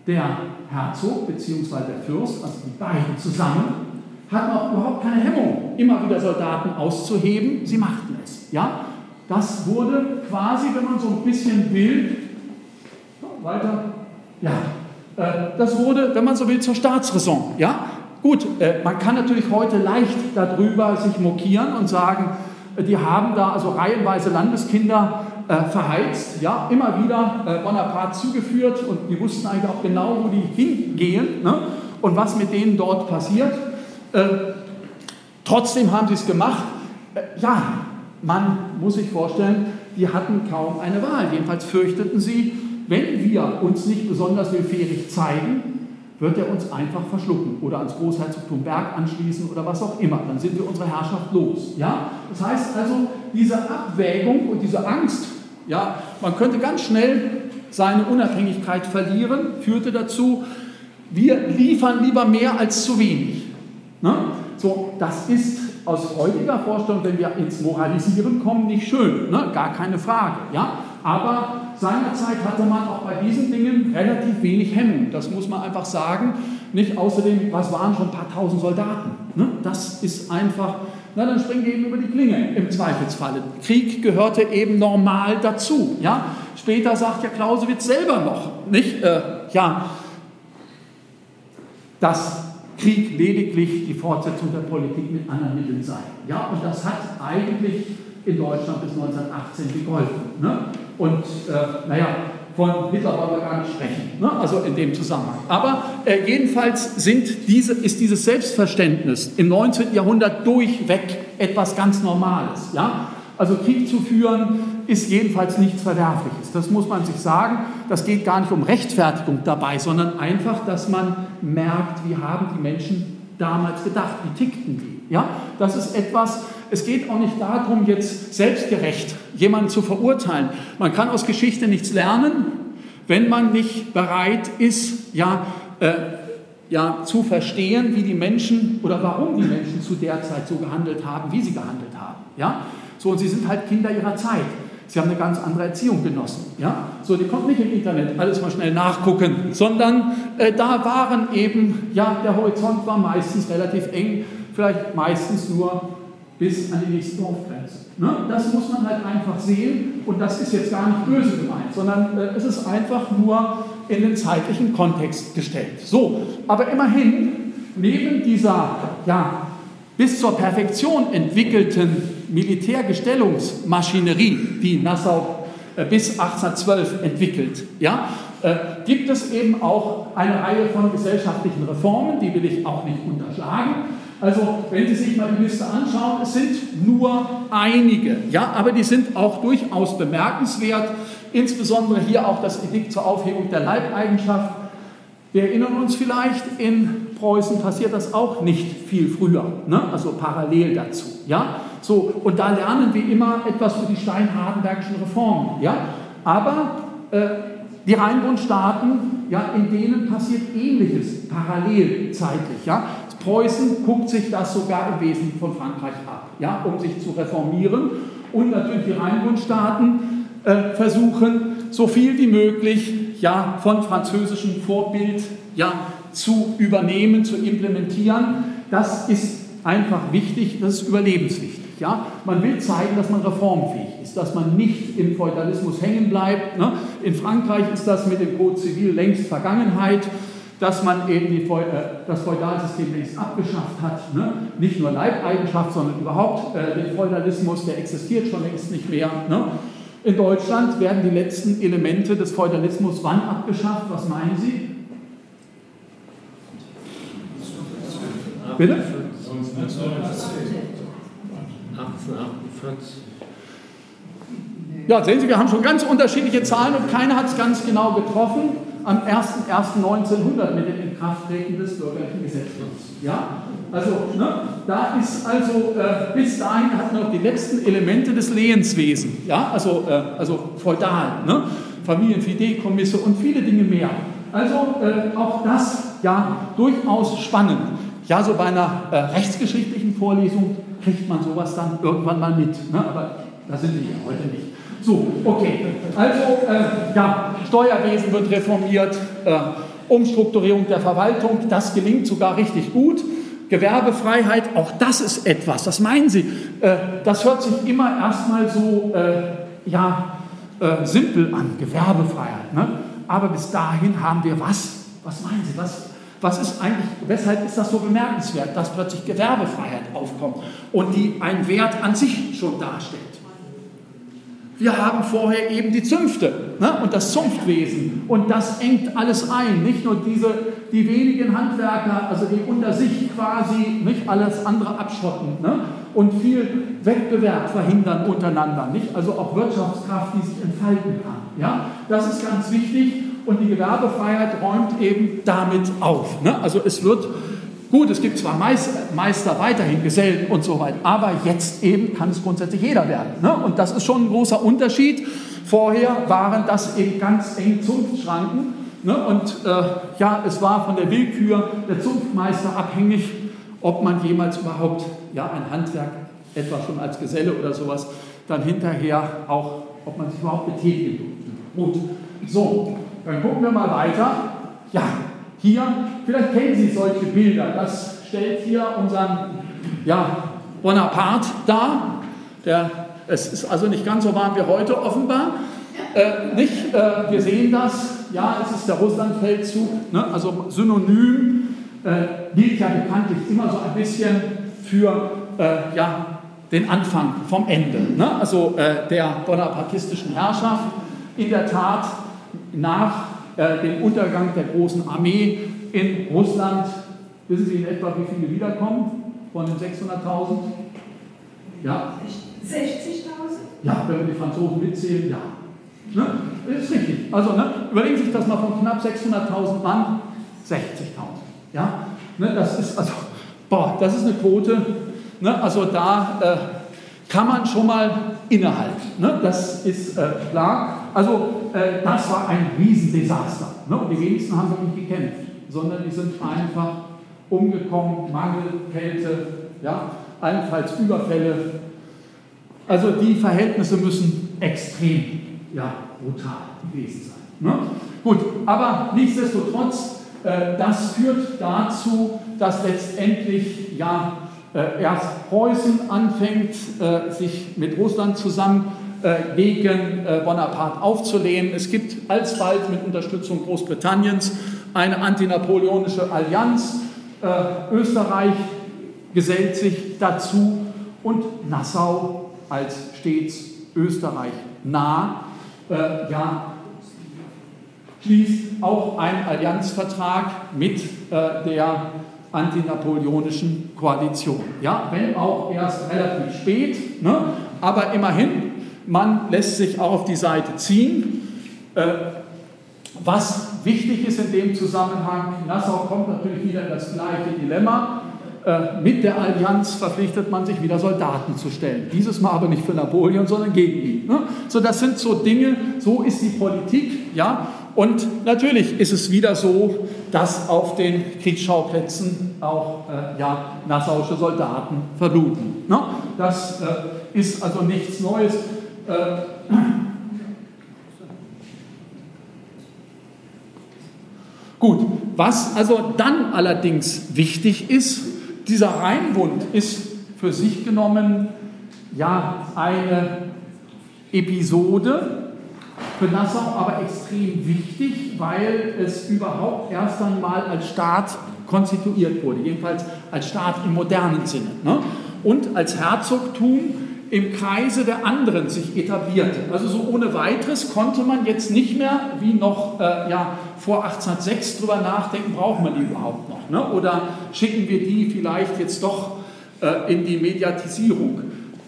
der Herzog bzw. der Fürst, also die beiden zusammen, hatten auch überhaupt keine Hemmung, immer wieder Soldaten auszuheben. Sie machten es. Ja? Das wurde quasi, wenn man so ein bisschen will, weiter, ja, das wurde, wenn man so will, zur Staatsräson. Ja? Gut, äh, man kann natürlich heute leicht darüber sich mokieren und sagen, äh, die haben da also reihenweise Landeskinder verheizt, ja, immer wieder Bonaparte zugeführt und die wussten eigentlich auch genau, wo die hingehen ne? und was mit denen dort passiert. trotzdem haben sie es gemacht. ja, man muss sich vorstellen, die hatten kaum eine Wahl. Jedenfalls fürchteten sie, wenn wir uns nicht besonders willfährig zeigen, wird er uns einfach verschlucken oder ans Großherzogtum Berg anschließen oder was auch immer. Dann sind wir unsere Herrschaft los. Ja? Das heißt also, diese Abwägung und diese Angst, ja, man könnte ganz schnell seine Unabhängigkeit verlieren, führte dazu, wir liefern lieber mehr als zu wenig. Ne? So, das ist aus heutiger Vorstellung, wenn wir ins Moralisieren kommen, nicht schön, ne? gar keine Frage. Ja? Aber seinerzeit hatte man auch bei diesen Dingen relativ wenig Hemmung. Das muss man einfach sagen. Nicht außerdem, was waren schon ein paar tausend Soldaten? Ne? Das ist einfach, na dann springen die eben über die Klinge im Zweifelsfalle. Krieg gehörte eben normal dazu. Ja? Später sagt ja Clausewitz selber noch, nicht? Äh, ja, dass Krieg lediglich die Fortsetzung der Politik mit anderen Mitteln sei. Ja, und das hat eigentlich in Deutschland bis 1918 gegolten. Ne? Und äh, naja, von Hitler gar nicht sprechen, ne? also in dem Zusammenhang. Aber äh, jedenfalls diese, ist dieses Selbstverständnis im 19. Jahrhundert durchweg etwas ganz Normales. Ja? Also Krieg zu führen ist jedenfalls nichts Verwerfliches. Das muss man sich sagen. Das geht gar nicht um Rechtfertigung dabei, sondern einfach, dass man merkt, wie haben die Menschen damals gedacht, wie tickten die. Ja? Das ist etwas, es geht auch nicht darum, jetzt selbstgerecht jemanden zu verurteilen. Man kann aus Geschichte nichts lernen, wenn man nicht bereit ist, ja, äh, ja, zu verstehen, wie die Menschen oder warum die Menschen zu der Zeit so gehandelt haben, wie sie gehandelt haben. Ja? So, und sie sind halt Kinder ihrer Zeit. Sie haben eine ganz andere Erziehung genossen. Ja? So, die konnten nicht im Internet alles mal schnell nachgucken, sondern äh, da waren eben, ja, der Horizont war meistens relativ eng, vielleicht meistens nur bis an die nächste Dorfgrenze. Ne? Das muss man halt einfach sehen und das ist jetzt gar nicht böse gemeint, sondern äh, es ist einfach nur in den zeitlichen Kontext gestellt. So, aber immerhin, neben dieser ja, bis zur Perfektion entwickelten Militärgestellungsmaschinerie, die Nassau äh, bis 1812 entwickelt, ja, äh, gibt es eben auch eine Reihe von gesellschaftlichen Reformen, die will ich auch nicht unterschlagen. Also, wenn Sie sich mal die Liste anschauen, es sind nur einige, ja, aber die sind auch durchaus bemerkenswert. Insbesondere hier auch das Edikt zur Aufhebung der Leibeigenschaft. Wir erinnern uns vielleicht, in Preußen passiert das auch nicht viel früher, ne? also parallel dazu. Ja? So, und da lernen wir immer etwas über die Stein-Hardenbergischen Reformen. Ja? Aber äh, die Rheinbundstaaten, ja, in denen passiert Ähnliches parallel zeitlich. Ja? Preußen guckt sich das sogar im Wesentlichen von Frankreich ab, ja, um sich zu reformieren. Und natürlich die Rheinbundstaaten äh, versuchen, so viel wie möglich ja, von französischem Vorbild ja, zu übernehmen, zu implementieren. Das ist einfach wichtig, das ist überlebenswichtig. Ja? Man will zeigen, dass man reformfähig ist, dass man nicht im Feudalismus hängen bleibt. Ne? In Frankreich ist das mit dem Code Zivil längst Vergangenheit dass man eben die, äh, das Feudalsystem längst abgeschafft hat. Ne? Nicht nur Leibeigenschaft, sondern überhaupt äh, den Feudalismus, der existiert schon längst nicht mehr. Ne? In Deutschland werden die letzten Elemente des Feudalismus wann abgeschafft? Was meinen Sie? Bitte? 1848. Ja, sehen Sie, wir haben schon ganz unterschiedliche Zahlen und keiner hat es ganz genau getroffen am 01.01.1900 mit dem Inkrafttreten des bürgerlichen Gesetzes. Ja? Also, ne, da ist also, äh, bis dahin hatten wir noch die letzten Elemente des Lehenswesens, ja? also, äh, also feudal, ne? Familienfideikommisse und viele Dinge mehr. Also äh, auch das ja durchaus spannend. Ja, so bei einer äh, rechtsgeschichtlichen Vorlesung kriegt man sowas dann irgendwann mal mit. Ne? Aber da sind wir ja heute nicht. So, okay. Also, äh, ja, Steuerwesen wird reformiert, äh, Umstrukturierung der Verwaltung, das gelingt sogar richtig gut. Gewerbefreiheit, auch das ist etwas. Was meinen Sie? Äh, das hört sich immer erstmal so, äh, ja, äh, simpel an, Gewerbefreiheit. Ne? Aber bis dahin haben wir was? Was meinen Sie? Was, was ist eigentlich, weshalb ist das so bemerkenswert, dass plötzlich Gewerbefreiheit aufkommt und die einen Wert an sich schon darstellt? Wir haben vorher eben die Zünfte ne? und das Zunftwesen und das engt alles ein. Nicht nur diese, die wenigen Handwerker, also die unter sich quasi nicht alles andere abschotten ne? und viel Wettbewerb verhindern untereinander. Nicht? Also auch Wirtschaftskraft, die sich entfalten kann. Ja? Das ist ganz wichtig und die Gewerbefreiheit räumt eben damit auf. Ne? Also es wird Gut, es gibt zwar Meister, weiterhin, Gesellen und so weiter, aber jetzt eben kann es grundsätzlich jeder werden. Ne? Und das ist schon ein großer Unterschied. Vorher waren das eben ganz eng Zunftschranken. Ne? Und äh, ja, es war von der Willkür der Zunftmeister abhängig, ob man jemals überhaupt ja, ein Handwerk, etwa schon als Geselle oder sowas, dann hinterher auch, ob man sich überhaupt betätigen durfte. Gut, so, dann gucken wir mal weiter. Ja, hier, vielleicht kennen Sie solche Bilder. Das stellt hier unseren ja, Bonaparte dar. Der, es ist also nicht ganz so warm wie heute offenbar. Äh, nicht, äh, wir sehen das, ja, es ist der Russlandfeldzug, ne, also synonym, äh, gilt ja bekanntlich immer so ein bisschen für äh, ja, den Anfang vom Ende. Ne? Also äh, der bonapartistischen Herrschaft. In der Tat nach äh, den Untergang der großen Armee in Russland. Wissen Sie in etwa, wie viele wiederkommen von den 600.000? Ja. 60.000? Ja, wenn wir die Franzosen mitzählen, ja. Ne? Das ist richtig. Also ne, überlegen Sie sich das mal von knapp 600.000 Mann, 60.000. Ja? Ne, das ist also, boah, das ist eine Quote. Ne? Also da äh, kann man schon mal innehalten. Ne? Das ist äh, klar. Also äh, das war ein Riesendesaster. Ne? Die wenigsten haben wirklich gekämpft, sondern die sind einfach umgekommen, Mangel, Kälte, ja, allenfalls Überfälle. Also die Verhältnisse müssen extrem ja, brutal gewesen sein. Ne? Gut, aber nichtsdestotrotz, äh, das führt dazu, dass letztendlich ja äh, erst Preußen anfängt, äh, sich mit Russland zusammen gegen äh, Bonaparte aufzulehnen. Es gibt alsbald mit Unterstützung Großbritanniens eine antinapoleonische Allianz. Äh, Österreich gesellt sich dazu und Nassau als stets Österreich nah ja, schließt auch einen Allianzvertrag mit der antinapoleonischen Koalition. Ja, wenn auch erst relativ spät, ne? aber immerhin man lässt sich auch auf die Seite ziehen. Äh, was wichtig ist in dem Zusammenhang, Nassau kommt natürlich wieder in das gleiche Dilemma. Äh, mit der Allianz verpflichtet man sich wieder Soldaten zu stellen. Dieses Mal aber nicht für Napoleon, sondern gegen ihn. Ne? So, das sind so Dinge, so ist die Politik. Ja? Und natürlich ist es wieder so, dass auf den Kriegsschauplätzen auch äh, ja, nassauische Soldaten verbluten. Ne? Das äh, ist also nichts Neues. Äh, gut, was also dann allerdings wichtig ist, dieser Rheinbund ist für sich genommen ja eine Episode, für Nassau aber extrem wichtig, weil es überhaupt erst einmal als Staat konstituiert wurde, jedenfalls als Staat im modernen Sinne. Ne? Und als Herzogtum im Kreise der anderen sich etablierte. Also so ohne weiteres konnte man jetzt nicht mehr wie noch äh, ja, vor 1806 drüber nachdenken, brauchen wir die überhaupt noch? Ne? Oder schicken wir die vielleicht jetzt doch äh, in die Mediatisierung?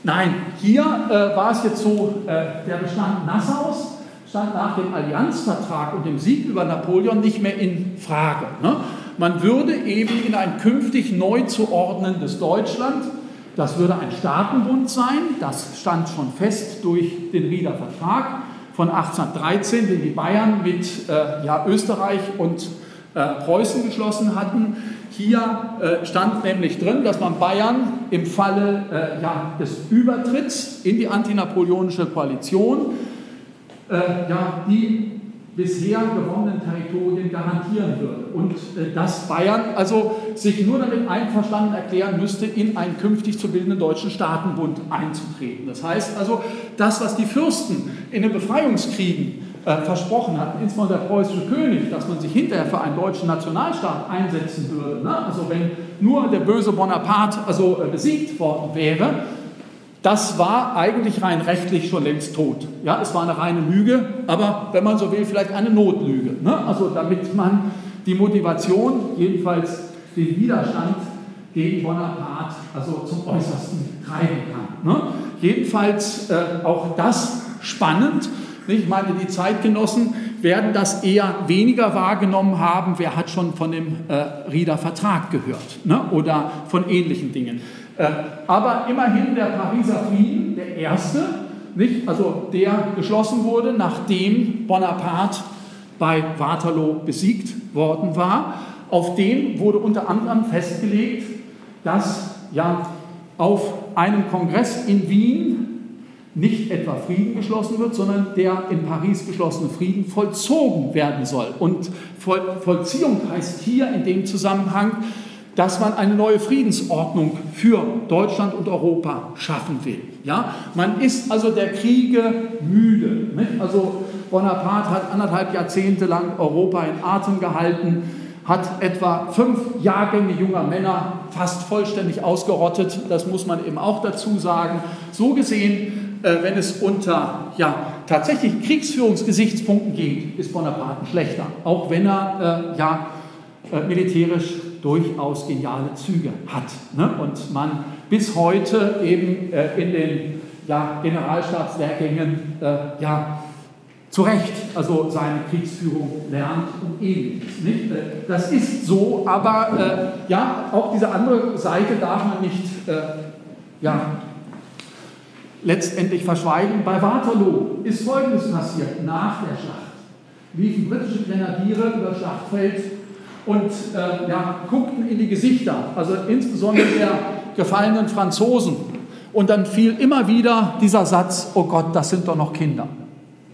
Nein, hier äh, war es jetzt so, äh, der Bestand Nassaus stand nach dem Allianzvertrag und dem Sieg über Napoleon nicht mehr in Frage. Ne? Man würde eben in ein künftig neu zu ordnendes Deutschland das würde ein Staatenbund sein, das stand schon fest durch den Rieder Vertrag von 1813, den die Bayern mit äh, ja, Österreich und äh, Preußen geschlossen hatten. Hier äh, stand nämlich drin, dass man Bayern im Falle äh, ja, des Übertritts in die antinapoleonische Koalition äh, ja, die bisher gewonnenen Territorien garantieren würde. Und äh, dass Bayern also sich nur damit einverstanden erklären müsste, in einen künftig zu bildenden deutschen Staatenbund einzutreten. Das heißt also, das, was die Fürsten in den Befreiungskriegen äh, versprochen hatten, insbesondere der preußische König, dass man sich hinterher für einen deutschen Nationalstaat einsetzen würde. Ne? Also wenn nur der böse Bonaparte also, äh, besiegt worden wäre, das war eigentlich rein rechtlich schon längst tot. Ja, es war eine reine Lüge, aber wenn man so will, vielleicht eine Notlüge. Ne? Also damit man die Motivation, jedenfalls den Widerstand gegen Bonaparte, also zum Äußersten treiben kann. Ne? Jedenfalls äh, auch das spannend. Ich meine, die Zeitgenossen werden das eher weniger wahrgenommen haben. Wer hat schon von dem äh, Rieder Vertrag gehört ne? oder von ähnlichen Dingen? Äh, aber immerhin der Pariser Frieden, der erste, nicht? also der geschlossen wurde, nachdem Bonaparte bei Waterloo besiegt worden war. Auf dem wurde unter anderem festgelegt, dass ja auf einem Kongress in Wien nicht etwa Frieden geschlossen wird, sondern der in Paris geschlossene Frieden vollzogen werden soll. Und Vollziehung heißt hier in dem Zusammenhang, dass man eine neue Friedensordnung für Deutschland und Europa schaffen will. Ja? Man ist also der Kriege müde. Nicht? Also Bonaparte hat anderthalb Jahrzehnte lang Europa in Atem gehalten, hat etwa fünf Jahrgänge junger Männer fast vollständig ausgerottet. Das muss man eben auch dazu sagen. So gesehen, äh, wenn es unter ja, tatsächlich Kriegsführungsgesichtspunkten geht, ist Bonaparte schlechter. Auch wenn er äh, ja, äh, militärisch durchaus geniale Züge hat. Ne? Und man bis heute eben äh, in den ja, Generalstabslehrgängen äh, ja, zu Recht also seine Kriegsführung lernt und ähnliches. Nicht? Äh, das ist so, aber äh, ja, auch diese andere Seite darf man nicht äh, ja, letztendlich verschweigen. Bei Waterloo ist Folgendes passiert nach der Schlacht. Liefen britische Grenadiere über Schlachtfeld und äh, ja, guckten in die Gesichter, also insbesondere der gefallenen Franzosen. Und dann fiel immer wieder dieser Satz, oh Gott, das sind doch noch Kinder.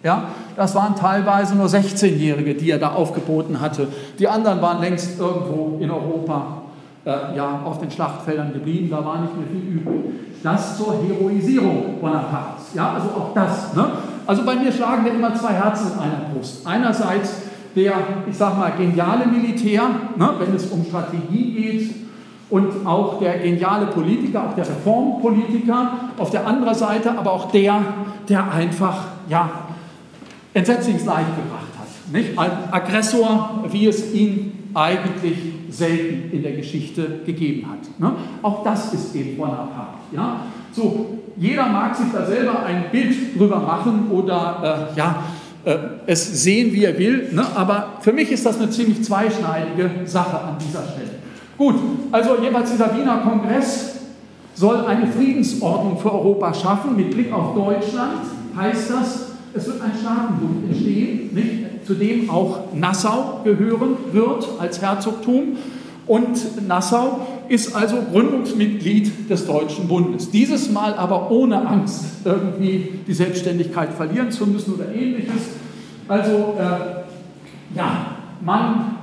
Ja, das waren teilweise nur 16-Jährige, die er da aufgeboten hatte. Die anderen waren längst irgendwo in Europa äh, ja, auf den Schlachtfeldern geblieben, da war nicht mehr viel übrig. Das zur Heroisierung Bonapartes. Ja, also auch das. Ne? Also bei mir schlagen ja immer zwei Herzen in einer Brust. Einerseits der, ich sag mal, geniale Militär, ne, wenn es um Strategie geht, und auch der geniale Politiker, auch der Reformpolitiker, auf der anderen Seite aber auch der, der einfach, ja, entsetzliches Leid gebracht hat. Nicht? Ein Aggressor, wie es ihn eigentlich selten in der Geschichte gegeben hat. Ne? Auch das ist eben Bonaparte. Ja? So, jeder mag sich da selber ein Bild drüber machen oder äh, ja, es sehen, wie er will. Ne? Aber für mich ist das eine ziemlich zweischneidige Sache an dieser Stelle. Gut, also jeweils dieser Wiener Kongress soll eine Friedensordnung für Europa schaffen. Mit Blick auf Deutschland heißt das, es wird ein Staatenbund entstehen, nicht? zu dem auch Nassau gehören wird als Herzogtum. Und Nassau ist also Gründungsmitglied des Deutschen Bundes. Dieses Mal aber ohne Angst, irgendwie die Selbstständigkeit verlieren zu müssen oder ähnliches. Also äh, ja, man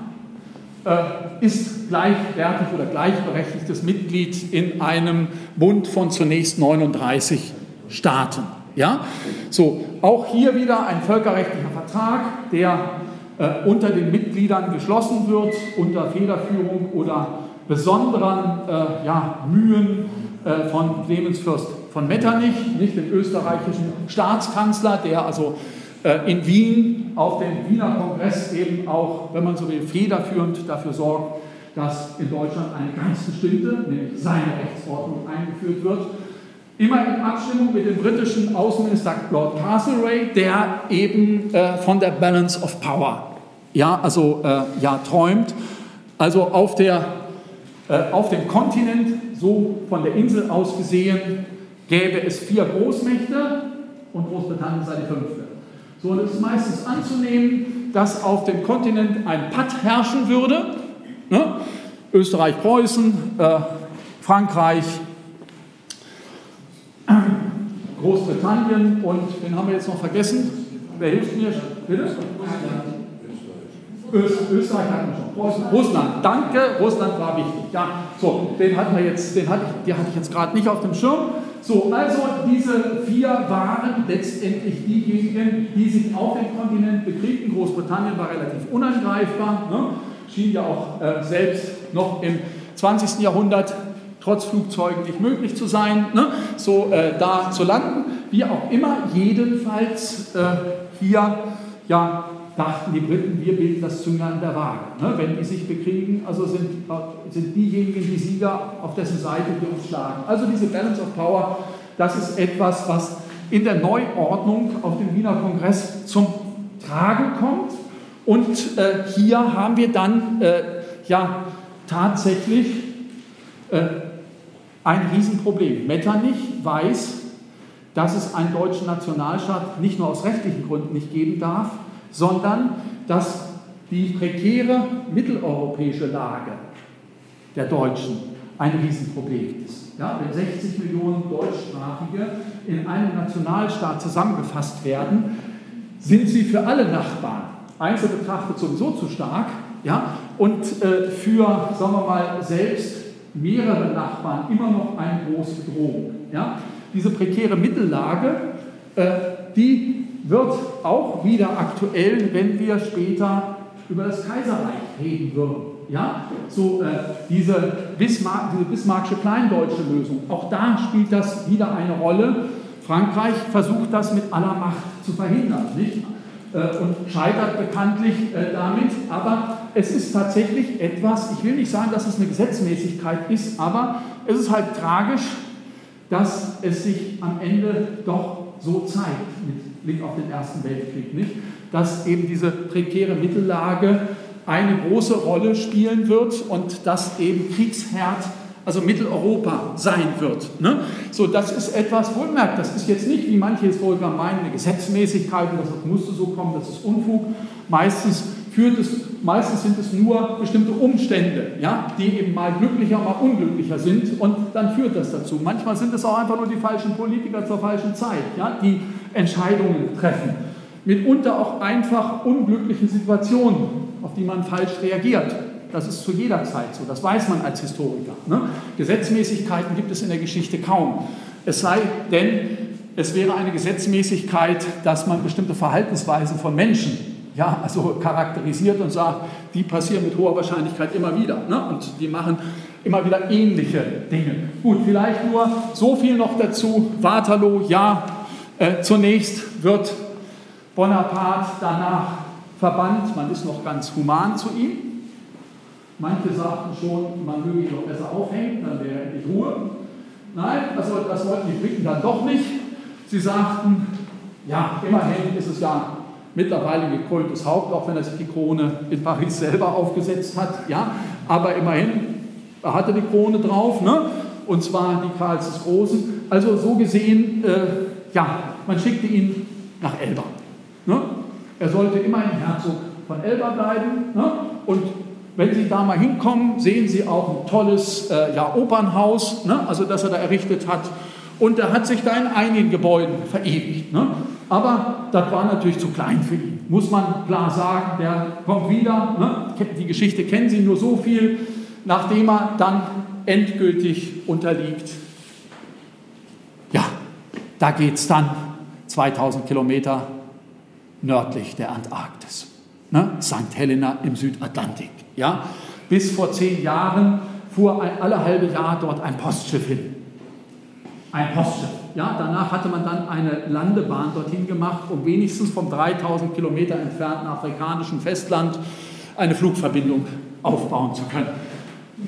äh, ist gleichwertig oder gleichberechtigtes Mitglied in einem Bund von zunächst 39 Staaten. Ja? So, auch hier wieder ein völkerrechtlicher Vertrag, der äh, unter den Mitgliedern geschlossen wird, unter Federführung oder besonderen äh, ja, Mühen äh, von Clemens Fürst von Metternich, nicht dem österreichischen Staatskanzler, der also äh, in Wien auf dem Wiener Kongress eben auch, wenn man so will, federführend dafür sorgt, dass in Deutschland eine ganz bestimmte, nämlich seine Rechtsordnung eingeführt wird. Immer in Abstimmung mit dem britischen Außenminister Lord Castlereagh, der eben äh, von der Balance of Power ja, also, äh, ja, träumt. Also auf, der, äh, auf dem Kontinent, so von der Insel aus gesehen, gäbe es vier Großmächte und Großbritannien sei die fünfte. So, und es ist meistens anzunehmen, dass auf dem Kontinent ein Patt herrschen würde. Ne? Österreich, Preußen, äh, Frankreich, Großbritannien und den haben wir jetzt noch vergessen. Wer hilft mir? Bitte? Österreich hatten wir schon. Russland, danke, Russland war wichtig. Ja, so, den hatten wir jetzt, den hatte ich, die hatte ich jetzt gerade nicht auf dem Schirm. So, also diese vier waren letztendlich diejenigen, die sich auf dem Kontinent bekriegten. Großbritannien war relativ unangreifbar, ne? schien ja auch äh, selbst noch im 20. Jahrhundert trotz Flugzeugen nicht möglich zu sein, ne? so äh, da zu landen. Wie auch immer, jedenfalls äh, hier ja, dachten die Briten, wir bilden das Zünglein der Waage. Ne? Wenn die sich bekriegen, also sind, sind diejenigen die Sieger, auf dessen Seite wir uns schlagen. Also diese Balance of Power, das ist etwas, was in der Neuordnung auf dem Wiener Kongress zum Tragen kommt. Und äh, hier haben wir dann äh, ja tatsächlich äh, ein Riesenproblem. Metternich weiß, dass es einen deutschen Nationalstaat nicht nur aus rechtlichen Gründen nicht geben darf, sondern dass die prekäre mitteleuropäische Lage der Deutschen ein Riesenproblem ist. Ja, wenn 60 Millionen Deutschsprachige in einem Nationalstaat zusammengefasst werden, sind sie für alle Nachbarn einzeln betrachtet sowieso zu stark ja, und äh, für, sagen wir mal, selbst mehrere Nachbarn immer noch eine große Bedrohung. Ja. Diese prekäre Mittellage, äh, die wird auch wieder aktuell, wenn wir später über das Kaiserreich reden würden. Ja, so äh, diese, Bismarck, diese Bismarckische Kleindeutsche Lösung, auch da spielt das wieder eine Rolle. Frankreich versucht das mit aller Macht zu verhindern, nicht? Äh, und scheitert bekanntlich äh, damit. Aber es ist tatsächlich etwas, ich will nicht sagen, dass es eine Gesetzmäßigkeit ist, aber es ist halt tragisch, dass es sich am Ende doch so zeigt mit Blick auf den Ersten Weltkrieg nicht, dass eben diese prekäre Mittellage eine große Rolle spielen wird und dass eben Kriegsherd, also Mitteleuropa sein wird. Ne? So, das ist etwas, wohlmerkt, das ist jetzt nicht, wie manche Historiker meinen, eine Gesetzmäßigkeit und das musste so kommen, das ist Unfug. Meistens führt es, meistens sind es nur bestimmte Umstände, ja, die eben mal glücklicher, mal unglücklicher sind und dann führt das dazu. Manchmal sind es auch einfach nur die falschen Politiker zur falschen Zeit, ja, die Entscheidungen treffen. Mitunter auch einfach unglückliche Situationen, auf die man falsch reagiert. Das ist zu jeder Zeit so, das weiß man als Historiker. Ne? Gesetzmäßigkeiten gibt es in der Geschichte kaum. Es sei denn, es wäre eine Gesetzmäßigkeit, dass man bestimmte Verhaltensweisen von Menschen ja, also charakterisiert und sagt, die passieren mit hoher Wahrscheinlichkeit immer wieder. Ne? Und die machen immer wieder ähnliche Dinge. Gut, vielleicht nur so viel noch dazu. Waterloo, ja, äh, zunächst wird Bonaparte danach verbannt, man ist noch ganz human zu ihm. Manche sagten schon, man möge ihn doch besser aufhängen, dann wäre endlich Ruhe. Nein, das wollten die Briten dann doch nicht. Sie sagten, ja, immerhin ist es ja mittlerweile gekröntes Haupt, auch wenn er sich die Krone in Paris selber aufgesetzt hat. Ja, aber immerhin, er hatte die Krone drauf, ne? und zwar die Karls des Großen. Also so gesehen, äh, ja, man schickte ihn nach Elba. Ne? Er sollte immerhin Herzog von Elba bleiben. Ne? Und wenn Sie da mal hinkommen, sehen Sie auch ein tolles äh, ja, Opernhaus, ne? also das er da errichtet hat. Und er hat sich da in einigen Gebäuden verewigt. Ne? Aber das war natürlich zu klein für ihn, muss man klar sagen. Der kommt wieder, ne? die Geschichte kennen Sie nur so viel, nachdem er dann endgültig unterliegt. Ja, da geht es dann 2000 Kilometer nördlich der Antarktis. Ne? St. Helena im Südatlantik. Ja? Bis vor zehn Jahren fuhr ein, alle halbe Jahr dort ein Postschiff hin. Ein Postschiff. Ja, danach hatte man dann eine Landebahn dorthin gemacht, um wenigstens vom 3000 Kilometer entfernten afrikanischen Festland eine Flugverbindung aufbauen zu können.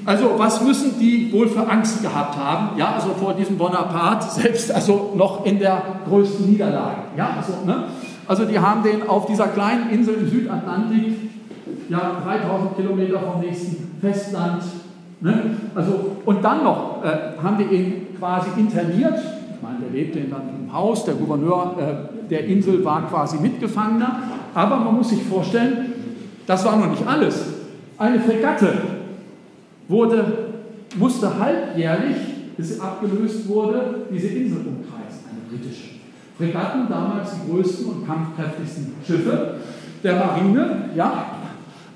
Also was müssen die wohl für Angst gehabt haben? Ja, also vor diesem Bonaparte selbst, also noch in der größten Niederlage. Ja, also, ne? also die haben den auf dieser kleinen Insel im Südatlantik, ja, 3000 Kilometer vom nächsten Festland, ne? also, und dann noch äh, haben die ihn quasi interniert. Ich meine, der lebte dann im Haus. Der Gouverneur äh, der Insel war quasi Mitgefangener. Aber man muss sich vorstellen, das war noch nicht alles. Eine Fregatte wurde, musste halbjährlich, bis sie abgelöst wurde, diese Insel umkreisen, eine britische. Fregatten, damals die größten und kampfkräftigsten Schiffe der Marine, ja.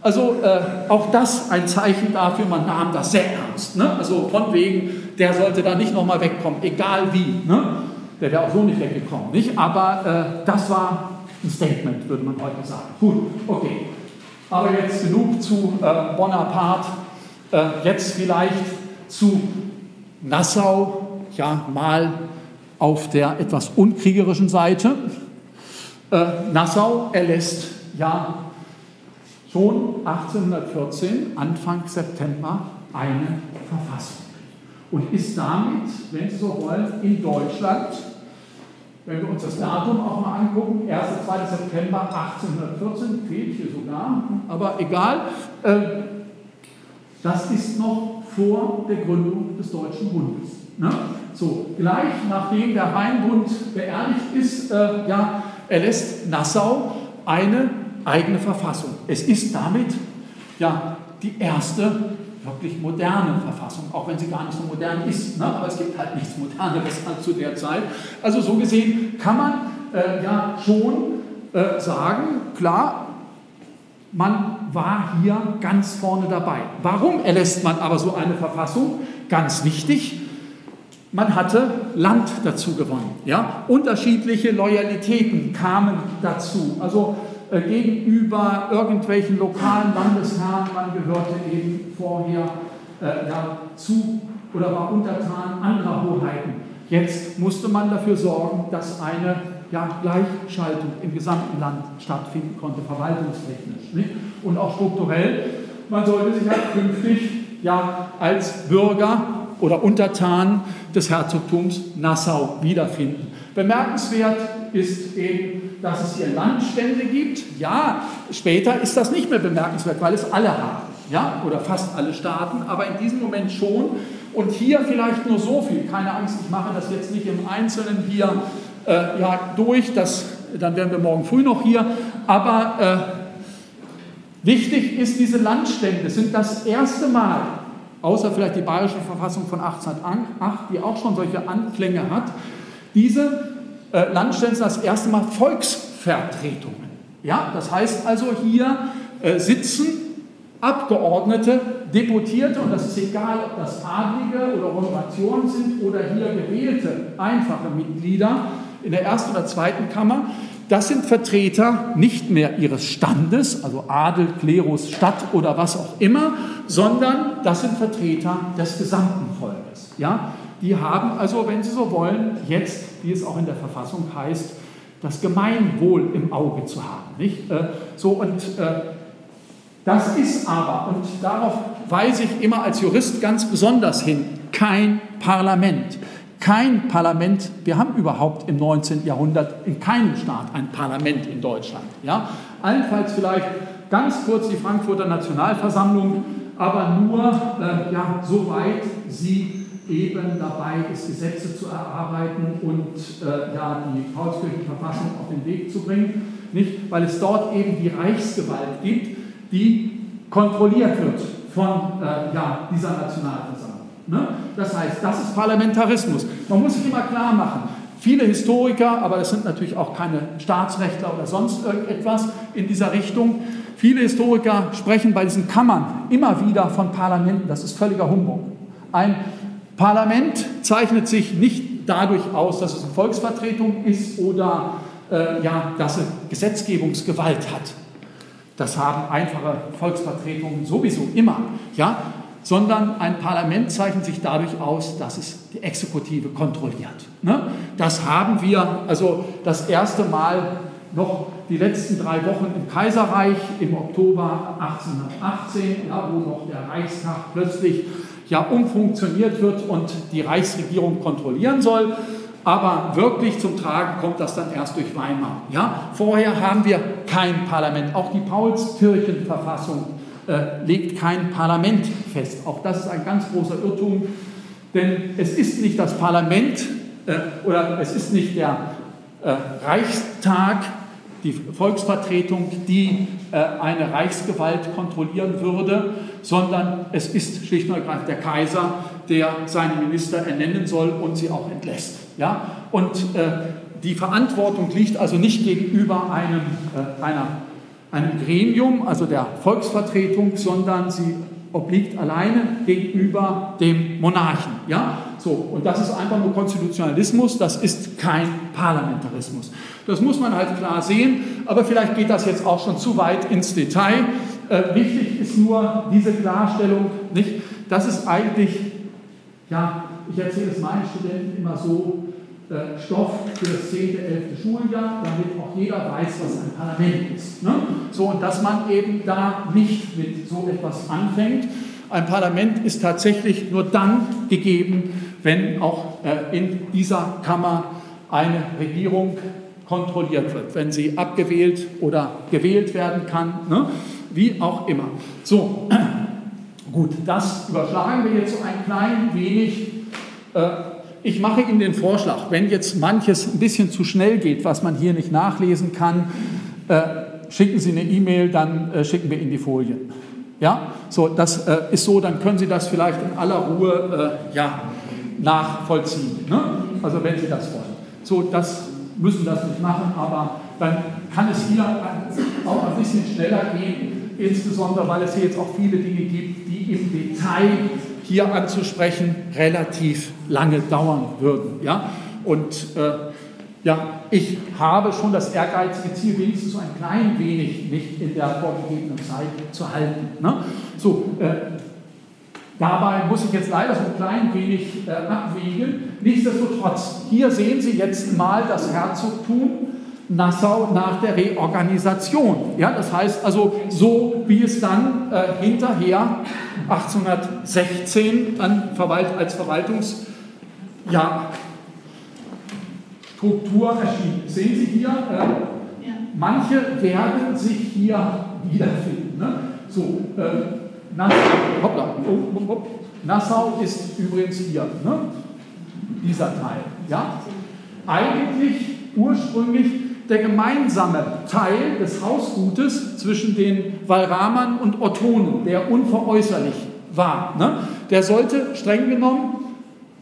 Also äh, auch das ein Zeichen dafür, man nahm das sehr ernst. Ne? Also von wegen, der sollte da nicht nochmal wegkommen, egal wie. Ne? Der wäre auch so nicht weggekommen, nicht? Aber äh, das war ein Statement, würde man heute sagen. Gut, okay. Aber jetzt genug zu äh, Bonaparte. Äh, jetzt vielleicht zu Nassau, ja, mal auf der etwas unkriegerischen Seite. Äh, Nassau erlässt ja schon 1814, Anfang September, eine Verfassung und ist damit, wenn Sie so wollen, in Deutschland, wenn wir uns das Datum auch mal angucken, 1. 2. September 1814, fehlt hier sogar, aber egal, äh, das ist noch vor der Gründung des Deutschen Bundes. Ne? So, gleich nachdem der Rheinbund beerdigt ist, äh, ja, erlässt Nassau eine eigene Verfassung. Es ist damit ja die erste wirklich moderne Verfassung, auch wenn sie gar nicht so modern ist. Ne? Aber es gibt halt nichts Moderneres als zu der Zeit. Also so gesehen kann man äh, ja schon äh, sagen, klar, man war hier ganz vorne dabei. Warum erlässt man aber so eine Verfassung? Ganz wichtig, man hatte Land dazu gewonnen. Ja? Unterschiedliche Loyalitäten kamen dazu. Also gegenüber irgendwelchen lokalen Landesherren, man gehörte eben vorher äh, zu oder war untertan anderer Hoheiten. Jetzt musste man dafür sorgen, dass eine ja, Gleichschaltung im gesamten Land stattfinden konnte, verwaltungstechnisch nicht? und auch strukturell. Man sollte sich halt künftig ja, als Bürger oder Untertan des Herzogtums Nassau wiederfinden. Bemerkenswert ist eben, dass es hier Landstände gibt. Ja, später ist das nicht mehr bemerkenswert, weil es alle haben, ja, oder fast alle Staaten, aber in diesem Moment schon. Und hier vielleicht nur so viel, keine Angst, ich mache das jetzt nicht im Einzelnen hier äh, ja, durch, das, dann wären wir morgen früh noch hier, aber äh, wichtig ist, diese Landstände sind das erste Mal, außer vielleicht die Bayerische Verfassung von 1808, die auch schon solche Anklänge hat, diese äh, Landstände sind das erste Mal Volksvertretungen. Ja, das heißt also, hier äh, sitzen Abgeordnete, Deputierte, und das ist egal, ob das Adlige oder Honorationen sind oder hier gewählte einfache Mitglieder in der ersten oder zweiten Kammer, das sind Vertreter nicht mehr ihres Standes, also Adel, Klerus, Stadt oder was auch immer, sondern das sind Vertreter des gesamten Volkes. Ja? Die haben also, wenn Sie so wollen, jetzt, wie es auch in der Verfassung heißt, das Gemeinwohl im Auge zu haben. Nicht? Äh, so und äh, das ist aber, und darauf weise ich immer als Jurist ganz besonders hin, kein Parlament. Kein Parlament, wir haben überhaupt im 19. Jahrhundert in keinem Staat ein Parlament in Deutschland. Ja? Allenfalls vielleicht ganz kurz die Frankfurter Nationalversammlung, aber nur äh, ja, soweit sie eben dabei ist, Gesetze zu erarbeiten und äh, ja, die Paulskirchenverfassung auf den Weg zu bringen. Nicht? Weil es dort eben die Reichsgewalt gibt, die kontrolliert wird von äh, ja, dieser Nationalversammlung. Ne? Das heißt, das ist Parlamentarismus. Man muss sich immer klar machen, viele Historiker, aber das sind natürlich auch keine Staatsrechtler oder sonst irgendetwas in dieser Richtung, viele Historiker sprechen bei diesen Kammern immer wieder von Parlamenten. Das ist völliger Humbug. Ein Parlament zeichnet sich nicht dadurch aus, dass es eine Volksvertretung ist oder äh, ja, dass es Gesetzgebungsgewalt hat. Das haben einfache Volksvertretungen sowieso immer, ja, sondern ein Parlament zeichnet sich dadurch aus, dass es die Exekutive kontrolliert. Ne? Das haben wir also das erste Mal noch die letzten drei Wochen im Kaiserreich im Oktober 1818, ja, wo noch der Reichstag plötzlich ja umfunktioniert wird und die Reichsregierung kontrollieren soll. Aber wirklich zum Tragen kommt das dann erst durch Weimar. Ja? Vorher haben wir kein Parlament. Auch die Paulskirchenverfassung äh, legt kein Parlament fest. Auch das ist ein ganz großer Irrtum, denn es ist nicht das Parlament, äh, oder es ist nicht der äh, Reichstag, die Volksvertretung, die äh, eine Reichsgewalt kontrollieren würde, sondern es ist schlicht und ergreifend der Kaiser, der seine Minister ernennen soll und sie auch entlässt. Ja? Und äh, die Verantwortung liegt also nicht gegenüber einem, äh, einer, einem Gremium, also der Volksvertretung, sondern sie obliegt alleine gegenüber dem Monarchen. Ja? So, und das ist einfach nur Konstitutionalismus, das ist kein Parlamentarismus. Das muss man halt klar sehen, aber vielleicht geht das jetzt auch schon zu weit ins Detail. Äh, wichtig ist nur diese Klarstellung, nicht? Das ist eigentlich, ja, ich erzähle es meinen Studenten immer so, äh, Stoff für das 10., 11. Schuljahr, damit auch jeder weiß, was ein Parlament ist. Ne? So, und dass man eben da nicht mit so etwas anfängt. Ein Parlament ist tatsächlich nur dann gegeben, wenn auch äh, in dieser Kammer eine Regierung kontrolliert wird, wenn sie abgewählt oder gewählt werden kann, ne? wie auch immer. So, gut, das überschlagen wir jetzt so ein klein wenig. Äh, ich mache Ihnen den Vorschlag, wenn jetzt manches ein bisschen zu schnell geht, was man hier nicht nachlesen kann, äh, schicken Sie eine E-Mail, dann schicken wir Ihnen die Folien. Ja, so, das äh, ist so, dann können Sie das vielleicht in aller Ruhe ja, nachvollziehen. Ne? Also, wenn Sie das wollen. So, das müssen das nicht machen, aber dann kann es hier auch ein bisschen schneller gehen, insbesondere weil es hier jetzt auch viele Dinge gibt, die im Detail hier anzusprechen relativ lange dauern würden. Ja? Und äh, ja, ich habe schon das ehrgeizige Ziel, wenigstens so ein klein wenig nicht in der vorgegebenen Zeit zu halten. Ne? So, äh, dabei muss ich jetzt leider so ein klein wenig äh, abwägen. Nichtsdestotrotz, hier sehen Sie jetzt mal das Herzogtum Nassau nach der Reorganisation. Ja, das heißt also, so wie es dann äh, hinterher 1816 an Verwalt als Verwaltungsstruktur ja, erschien. Sehen Sie hier, äh, manche werden sich hier wiederfinden. Ne? So, äh, Nassau, hoppla, hopp, hopp, Nassau ist übrigens hier, ne? dieser Teil. Ja? Eigentlich ursprünglich der gemeinsame Teil des Hausgutes zwischen den Walramern und Ottonen, der unveräußerlich war. Ne? Der sollte streng genommen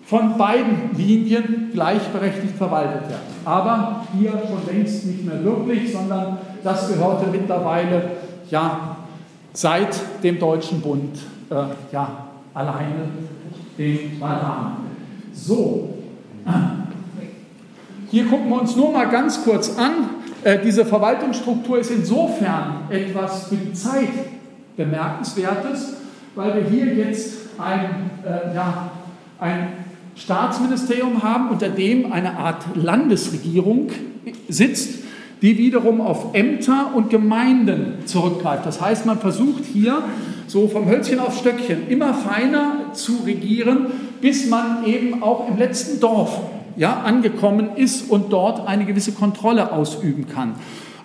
von beiden Linien gleichberechtigt verwaltet werden. Aber hier schon längst nicht mehr wirklich, sondern das gehörte mittlerweile ja seit dem Deutschen Bund äh, ja alleine den Walramern. So, hier gucken wir uns nur mal ganz kurz an. Äh, diese Verwaltungsstruktur ist insofern etwas für die Zeit bemerkenswertes, weil wir hier jetzt ein, äh, ja, ein Staatsministerium haben, unter dem eine Art Landesregierung sitzt, die wiederum auf Ämter und Gemeinden zurückgreift. Das heißt, man versucht hier so vom Hölzchen auf Stöckchen immer feiner zu regieren, bis man eben auch im letzten Dorf ja, angekommen ist und dort eine gewisse Kontrolle ausüben kann.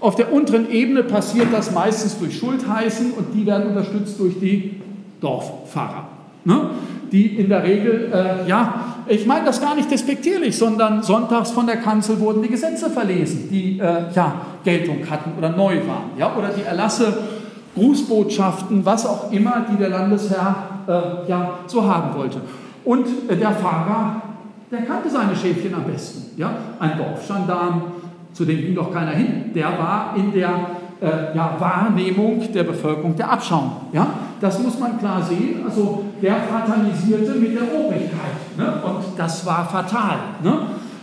Auf der unteren Ebene passiert das meistens durch Schultheißen und die werden unterstützt durch die Dorfpfarrer, ne? die in der Regel, äh, ja, ich meine das gar nicht despektierlich, sondern sonntags von der Kanzel wurden die Gesetze verlesen, die äh, ja, Geltung hatten oder neu waren, ja, oder die Erlasse, Grußbotschaften, was auch immer, die der Landesherr äh, ja, so haben wollte. Und äh, der Pfarrer der kannte seine Schäfchen am besten. Ja? Ein Dorfgendarm, zu dem ging doch keiner hin, der war in der äh, ja, Wahrnehmung der Bevölkerung der Abschaum. Ja? Das muss man klar sehen. Also der fatalisierte mit der Obrigkeit. Ne? Und das war fatal. Ne?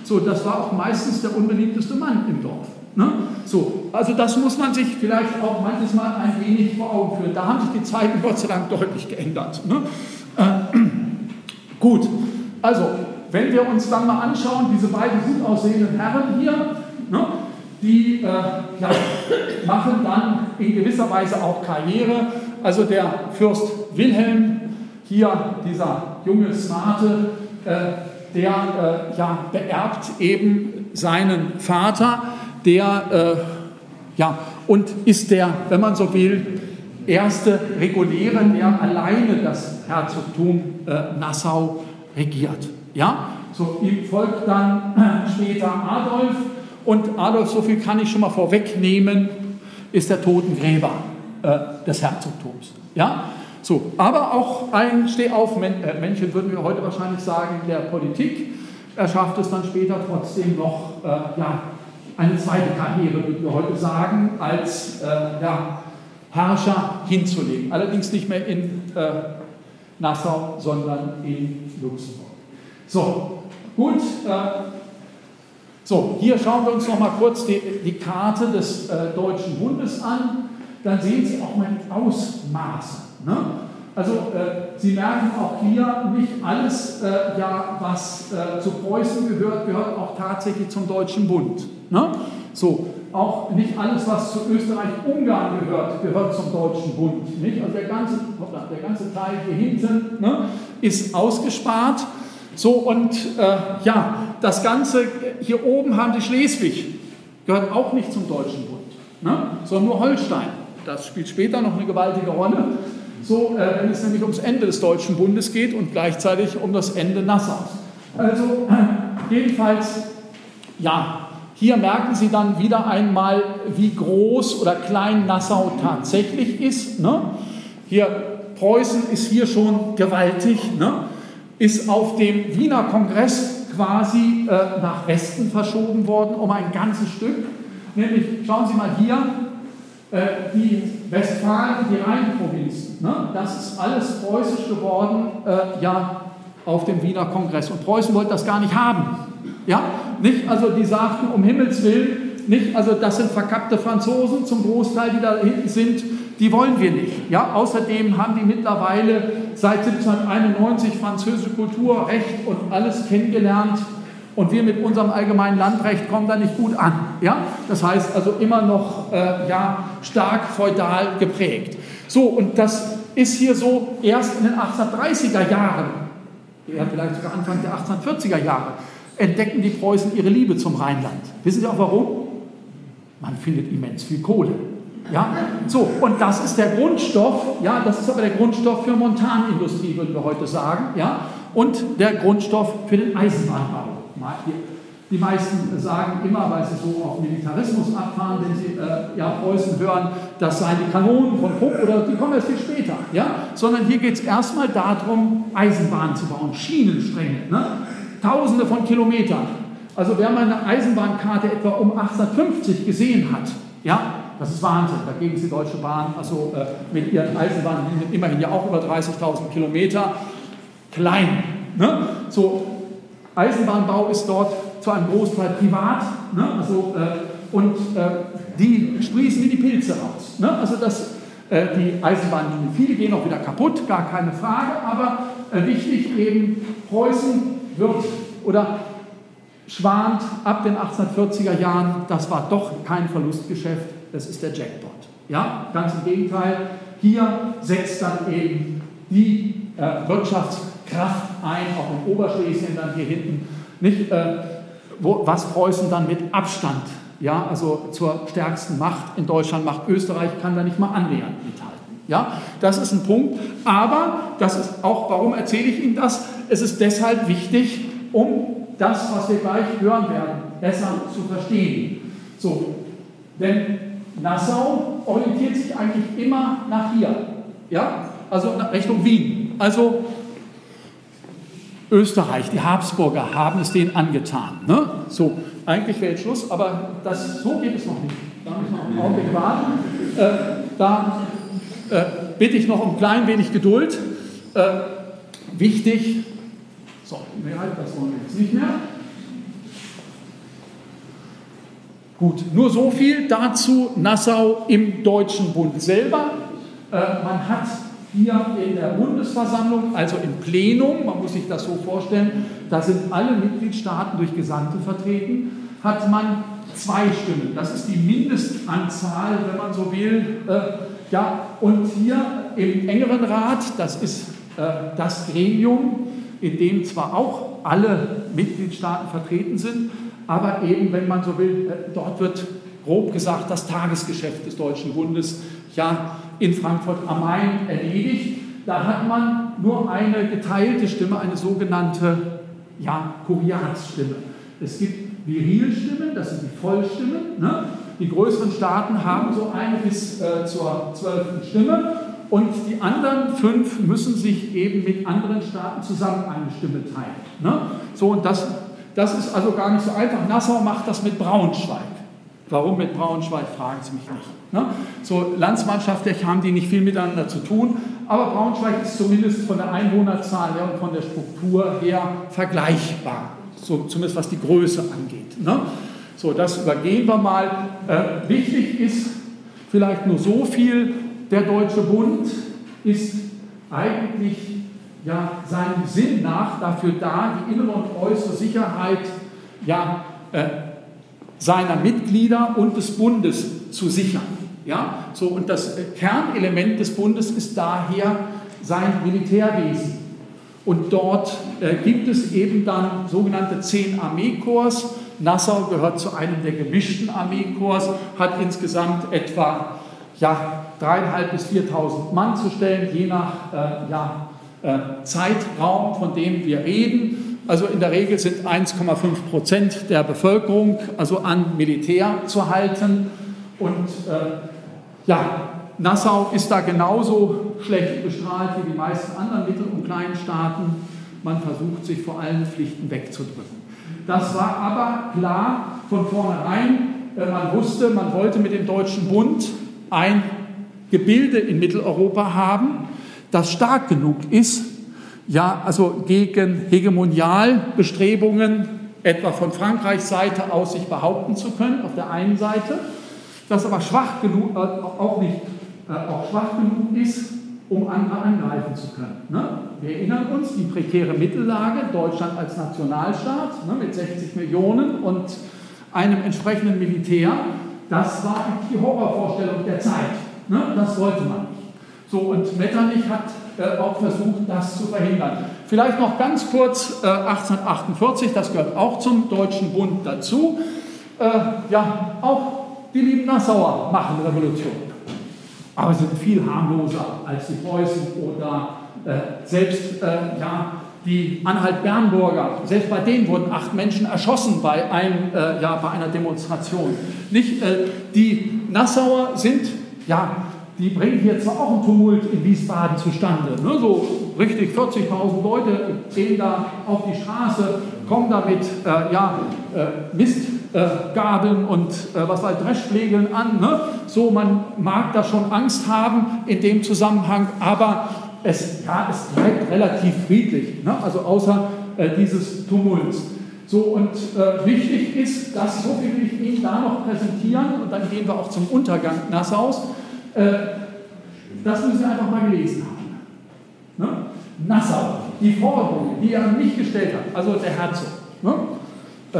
So, das war auch meistens der unbeliebteste Mann im Dorf. Ne? So, also das muss man sich vielleicht auch manches Mal ein wenig vor Augen führen. Da haben sich die Zeiten Gott sei Dank deutlich geändert. Ne? Äh, gut, also wenn wir uns dann mal anschauen, diese beiden gut aussehenden Herren hier, ne, die äh, ja, machen dann in gewisser Weise auch Karriere. Also der Fürst Wilhelm, hier dieser junge Smarte, äh, der äh, ja, beerbt eben seinen Vater, der äh, ja, und ist der, wenn man so will, erste Reguläre, der alleine das Herzogtum äh, Nassau regiert. Ja? so ihm folgt dann später Adolf und Adolf, so viel kann ich schon mal vorwegnehmen, ist der Totengräber äh, des Herzogtums. Ja? So, aber auch ein Stehaufmännchen, äh, würden wir heute wahrscheinlich sagen, der Politik. Er schafft es dann später trotzdem noch, äh, ja, eine zweite Karriere, würden wir heute sagen, als äh, ja, Herrscher hinzulegen. Allerdings nicht mehr in äh, Nassau, sondern in Luxemburg. So, gut. Äh, so, hier schauen wir uns noch mal kurz die, die Karte des äh, Deutschen Bundes an. Dann sehen Sie auch mal die Ausmaße. Ne? Also äh, Sie merken auch hier, nicht alles, äh, ja, was äh, zu Preußen gehört, gehört auch tatsächlich zum Deutschen Bund. Ne? So, auch nicht alles, was zu Österreich-Ungarn gehört, gehört zum Deutschen Bund. Nicht? Also der ganze, der ganze Teil hier hinten ne, ist ausgespart. So, und äh, ja, das Ganze hier oben haben Sie Schleswig, gehört auch nicht zum Deutschen Bund, ne, sondern nur Holstein. Das spielt später noch eine gewaltige Rolle. So, äh, wenn es nämlich ums Ende des Deutschen Bundes geht und gleichzeitig um das Ende Nassaus. Also, äh, jedenfalls, ja, hier merken Sie dann wieder einmal, wie groß oder klein Nassau tatsächlich ist. Ne? Hier, Preußen ist hier schon gewaltig, ne? Ist auf dem Wiener Kongress quasi äh, nach Westen verschoben worden um ein ganzes Stück. Nämlich, schauen Sie mal hier, äh, die Westfalen, die Rheinprovinzen. Ne? Das ist alles preußisch geworden, äh, ja, auf dem Wiener Kongress. Und Preußen wollte das gar nicht haben. Ja, nicht? Also die sagten, um Himmels Willen, nicht? Also das sind verkappte Franzosen zum Großteil, die da hinten sind, die wollen wir nicht. Ja, außerdem haben die mittlerweile seit 1791 französische Kultur, Recht und alles kennengelernt. Und wir mit unserem allgemeinen Landrecht kommen da nicht gut an. Ja? Das heißt also immer noch äh, ja, stark feudal geprägt. So, und das ist hier so erst in den 1830er Jahren, ja, vielleicht sogar Anfang der 1840er Jahre, entdecken die Preußen ihre Liebe zum Rheinland. Wissen Sie auch warum? Man findet immens viel Kohle. Ja, so, und das ist der Grundstoff, ja, das ist aber der Grundstoff für Montanindustrie, würden wir heute sagen, ja, und der Grundstoff für den Eisenbahnbau. Die meisten sagen immer, weil sie so auf Militarismus abfahren, wenn sie äh, ja, Preußen hören, das seien die Kanonen von Krupp oder die kommen erst viel später. Ja? Sondern hier geht es erstmal darum, Eisenbahnen zu bauen, Schienenstränge. Ne? Tausende von Kilometern. Also wer mal eine Eisenbahnkarte etwa um 1850 gesehen hat, ja, das ist Wahnsinn. Dagegen ist die Deutsche Bahn also äh, mit ihren Eisenbahnlinien immerhin ja auch über 30.000 Kilometer klein. Ne? So, Eisenbahnbau ist dort zu einem Großteil privat. Ne? Also, äh, und äh, die sprießen wie die Pilze raus. Ne? Also das, äh, die Eisenbahnlinien, viele gehen auch wieder kaputt, gar keine Frage, aber äh, wichtig eben, Preußen wird oder schwant ab den 1840er Jahren, das war doch kein Verlustgeschäft, das ist der Jackpot. Ja, ganz im Gegenteil, hier setzt dann eben die äh, Wirtschaftskraft ein, auch in Oberschlesien dann hier hinten, nicht, äh, wo, was Preußen dann mit Abstand, ja, also zur stärksten Macht in Deutschland macht. Österreich kann da nicht mal annähernd mithalten. Ja, das ist ein Punkt. Aber das ist auch, warum erzähle ich Ihnen das? Es ist deshalb wichtig, um das, was wir gleich hören werden, besser zu verstehen. So, denn Nassau orientiert sich eigentlich immer nach hier, ja, also Richtung Wien. Also Österreich, die Habsburger haben es denen angetan. Ne? So, eigentlich wäre jetzt Schluss, aber das, so geht es noch nicht. Da müssen wir einen Augenblick warten. Äh, da äh, bitte ich noch um ein klein wenig Geduld. Äh, wichtig, so, das wollen wir jetzt nicht mehr. Gut, nur so viel dazu Nassau im Deutschen Bund selber. Äh, man hat hier in der Bundesversammlung, also im Plenum, man muss sich das so vorstellen, da sind alle Mitgliedstaaten durch Gesandte vertreten, hat man zwei Stimmen. Das ist die Mindestanzahl, wenn man so will. Äh, ja, und hier im engeren Rat, das ist äh, das Gremium, in dem zwar auch alle Mitgliedstaaten vertreten sind, aber eben, wenn man so will, äh, dort wird grob gesagt das Tagesgeschäft des Deutschen Bundes ja in Frankfurt am Main erledigt. Da hat man nur eine geteilte Stimme, eine sogenannte ja, Kuriatsstimme. Es gibt Virilstimmen, das sind die Vollstimmen. Ne? Die größeren Staaten haben so eine bis äh, zur zwölften Stimme und die anderen fünf müssen sich eben mit anderen Staaten zusammen eine Stimme teilen. Ne? So, und das, das ist also gar nicht so einfach. Nassau macht das mit Braunschweig. Warum mit Braunschweig, fragen Sie mich nicht. Ne? So landsmannschaftlich haben die nicht viel miteinander zu tun, aber Braunschweig ist zumindest von der Einwohnerzahl her und von der Struktur her vergleichbar, so, zumindest was die Größe angeht. Ne? So, das übergehen wir mal. Äh, wichtig ist vielleicht nur so viel, der Deutsche Bund ist eigentlich ja, seinem Sinn nach dafür da, die innere und äußere Sicherheit ja, äh, seiner Mitglieder und des Bundes zu sichern. Ja? So, und das Kernelement des Bundes ist daher sein Militärwesen. Und dort äh, gibt es eben dann sogenannte zehn Armeekorps. Nassau gehört zu einem der gemischten Armeekorps, hat insgesamt etwa ja, 3.500 bis 4.000 Mann zu stellen, je nach äh, ja, äh, Zeitraum, von dem wir reden. Also in der Regel sind 1,5 Prozent der Bevölkerung also an Militär zu halten. Und äh, ja, Nassau ist da genauso schlecht bestrahlt wie die meisten anderen Mittel- und Kleinstaaten. Man versucht sich vor allen Pflichten wegzudrücken. Das war aber klar von vornherein. Äh, man wusste, man wollte mit dem Deutschen Bund ein Gebilde in Mitteleuropa haben, das stark genug ist, ja, also gegen Hegemonialbestrebungen etwa von Frankreichs Seite aus sich behaupten zu können, auf der einen Seite, das aber schwach genug, äh, auch nicht äh, auch schwach genug ist, um andere angreifen zu können. Ne? Wir erinnern uns, die prekäre Mittellage, Deutschland als Nationalstaat ne, mit 60 Millionen und einem entsprechenden Militär, das war die Horrorvorstellung der Zeit. Ne? Das wollte man. So, und Metternich hat äh, auch versucht, das zu verhindern. Vielleicht noch ganz kurz äh, 1848, das gehört auch zum Deutschen Bund dazu. Äh, ja, auch die lieben Nassauer machen Revolution. Aber sind viel harmloser als die Preußen oder äh, selbst äh, ja, die Anhalt-Bernburger, selbst bei denen wurden acht Menschen erschossen bei, einem, äh, ja, bei einer Demonstration. Nicht, die Nassauer sind, ja, die bringen hier zwar auch einen Tumult in Wiesbaden zustande, ne, so richtig 40.000 Leute gehen da auf die Straße, kommen da mit äh, ja, äh, Mistgabeln und äh, was weiß Dreschflegeln an. Ne? So, man mag da schon Angst haben in dem Zusammenhang, aber es, ja, es bleibt relativ friedlich, ne? also außer äh, dieses Tumults. So, und äh, wichtig ist, dass, so will ich Ihnen da noch präsentieren, und dann gehen wir auch zum Untergang Nassaus, äh, das müssen Sie einfach mal gelesen haben. Ne? Nassau, die Forderungen, die er nicht gestellt hat, also der Herzog, ne? äh,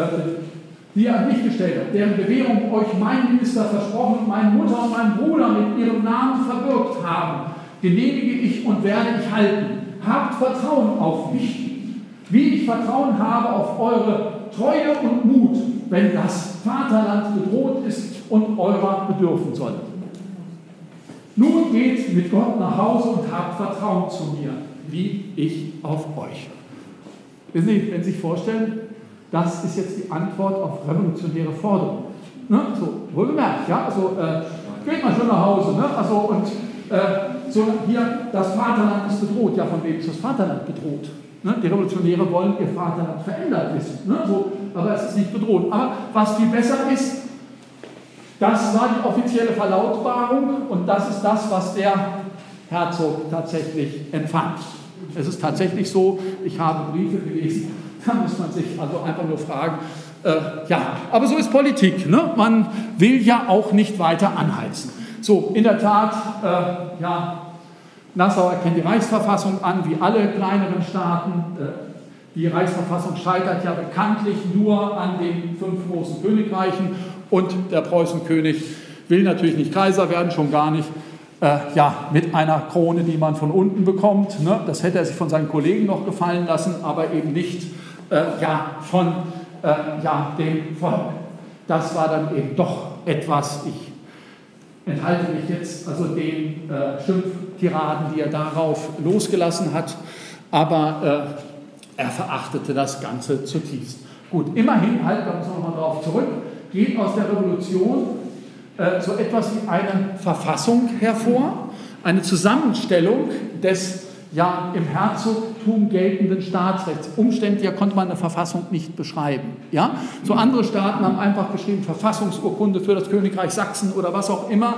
die er nicht gestellt hat, deren Bewährung euch mein Minister versprochen und meine Mutter und mein Bruder mit ihrem Namen verbürgt haben, genehmige ich und werde ich halten. Habt Vertrauen auf mich, wie ich Vertrauen habe auf eure Treue und Mut, wenn das Vaterland bedroht ist und eurer bedürfen soll. Nun geht mit Gott nach Hause und habt Vertrauen zu mir, wie ich auf euch. Wenn Sie, wenn Sie sich vorstellen, das ist jetzt die Antwort auf revolutionäre Forderungen. Ne? So, wohlgemerkt, ja, also äh, geht mal schon nach Hause, ne? also und äh, so hier, das Vaterland ist bedroht. Ja, von wem ist das Vaterland bedroht? Ne? Die Revolutionäre wollen ihr Vaterland verändert wissen, ne? so, aber es ist nicht bedroht. Aber was viel besser ist, das war die offizielle Verlautbarung und das ist das, was der Herzog tatsächlich empfand. Es ist tatsächlich so, ich habe Briefe gelesen, da muss man sich also einfach nur fragen, äh, ja, aber so ist Politik. Ne? Man will ja auch nicht weiter anheizen. So, in der Tat, äh, ja, Nassau erkennt die Reichsverfassung an, wie alle kleineren Staaten. Äh, die Reichsverfassung scheitert ja bekanntlich nur an den fünf großen Königreichen und der Preußenkönig will natürlich nicht Kaiser werden, schon gar nicht äh, ja, mit einer Krone, die man von unten bekommt. Ne? Das hätte er sich von seinen Kollegen noch gefallen lassen, aber eben nicht äh, ja, von äh, ja, dem Volk. Das war dann eben doch etwas, ich enthalte mich jetzt also den äh, Schimpftiraden, die er darauf losgelassen hat, aber Er verachtete das Ganze zutiefst. Gut, immerhin, halt, da müssen wir nochmal drauf zurück, geht aus der Revolution äh, so etwas wie eine Verfassung hervor, eine Zusammenstellung des ja im Herzogtum geltenden Staatsrechts. Umständlicher konnte man eine Verfassung nicht beschreiben. Ja? So andere Staaten haben einfach geschrieben Verfassungsurkunde für das Königreich Sachsen oder was auch immer.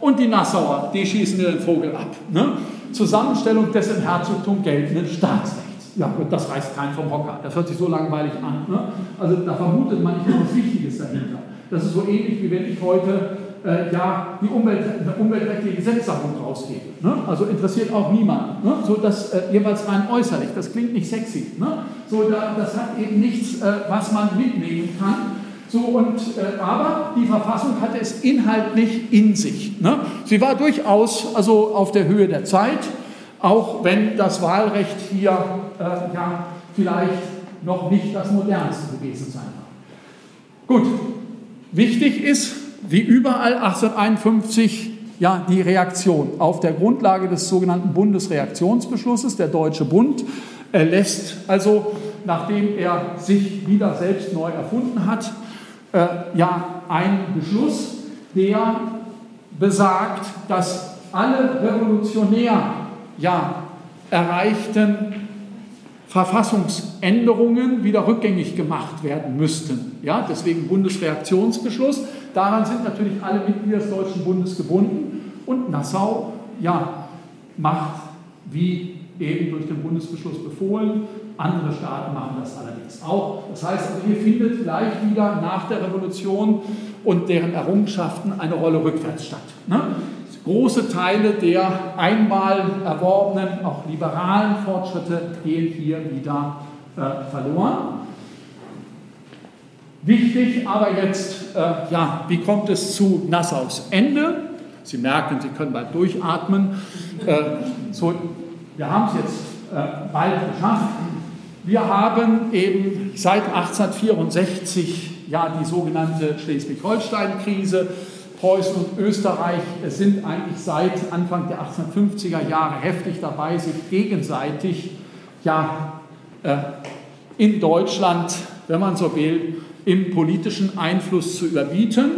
Und die Nassauer, die schießen den Vogel ab. Ne? Zusammenstellung des im Herzogtum geltenden Staatsrechts. Ja, das reißt keinen vom Hocker. Das hört sich so langweilig an. Ne? Also da vermutet man nicht etwas Wichtiges dahinter. Das ist so ähnlich, wie wenn ich heute äh, ja, die Umwelt, umweltrechtliche Gesetzsammlung rausgebe. Ne? Also interessiert auch niemand. Ne? So das äh, jeweils rein äußerlich. Das klingt nicht sexy. Ne? So, da, das hat eben nichts, äh, was man mitnehmen kann. So, und, äh, aber die Verfassung hatte es inhaltlich in sich. Ne? Sie war durchaus also auf der Höhe der Zeit auch wenn das Wahlrecht hier äh, ja, vielleicht noch nicht das modernste gewesen sein mag. Gut, wichtig ist, wie überall 1851, ja, die Reaktion auf der Grundlage des sogenannten Bundesreaktionsbeschlusses. Der Deutsche Bund erlässt also, nachdem er sich wieder selbst neu erfunden hat, äh, ja, einen Beschluss, der besagt, dass alle revolutionär ja, erreichten Verfassungsänderungen wieder rückgängig gemacht werden müssten. Ja, deswegen Bundesreaktionsbeschluss. Daran sind natürlich alle Mitglieder des Deutschen Bundes gebunden und Nassau ja, macht, wie eben durch den Bundesbeschluss befohlen, andere Staaten machen das allerdings auch. Das heißt, hier findet gleich wieder nach der Revolution und deren Errungenschaften eine Rolle rückwärts statt. Ne? Große Teile der einmal erworbenen, auch liberalen Fortschritte gehen hier wieder äh, verloren. Wichtig aber jetzt, äh, ja, wie kommt es zu Nassaus Ende? Sie merken, Sie können bald durchatmen. Äh, so, wir haben es jetzt äh, bald geschafft. Wir haben eben seit 1864 ja die sogenannte Schleswig-Holstein-Krise Preußen und Österreich sind eigentlich seit Anfang der 1850er Jahre heftig dabei, sich gegenseitig ja, äh, in Deutschland, wenn man so will, im politischen Einfluss zu überbieten.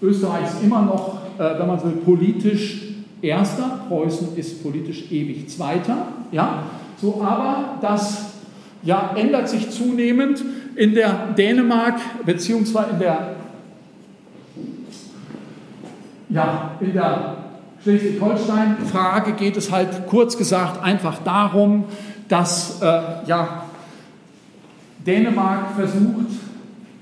Österreich ist immer noch, äh, wenn man so will, politisch Erster, Preußen ist politisch ewig Zweiter. Ja? So, aber das ja, ändert sich zunehmend in der Dänemark beziehungsweise in der ja, in der Schleswig-Holstein-Frage geht es halt kurz gesagt einfach darum, dass äh, ja, Dänemark versucht,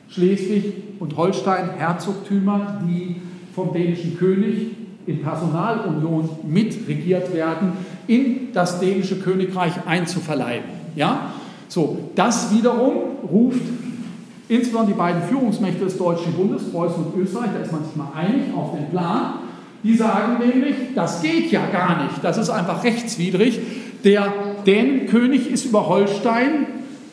Schleswig und Holstein Herzogtümer, die vom dänischen König in Personalunion mitregiert werden, in das dänische Königreich einzuverleiben. Ja? So, das wiederum ruft insbesondere die beiden Führungsmächte des Deutschen Bundes, Preußen und Österreich, da ist man sich mal einig auf den Plan, die sagen nämlich, das geht ja gar nicht, das ist einfach rechtswidrig. Der Dänenkönig ist über Holstein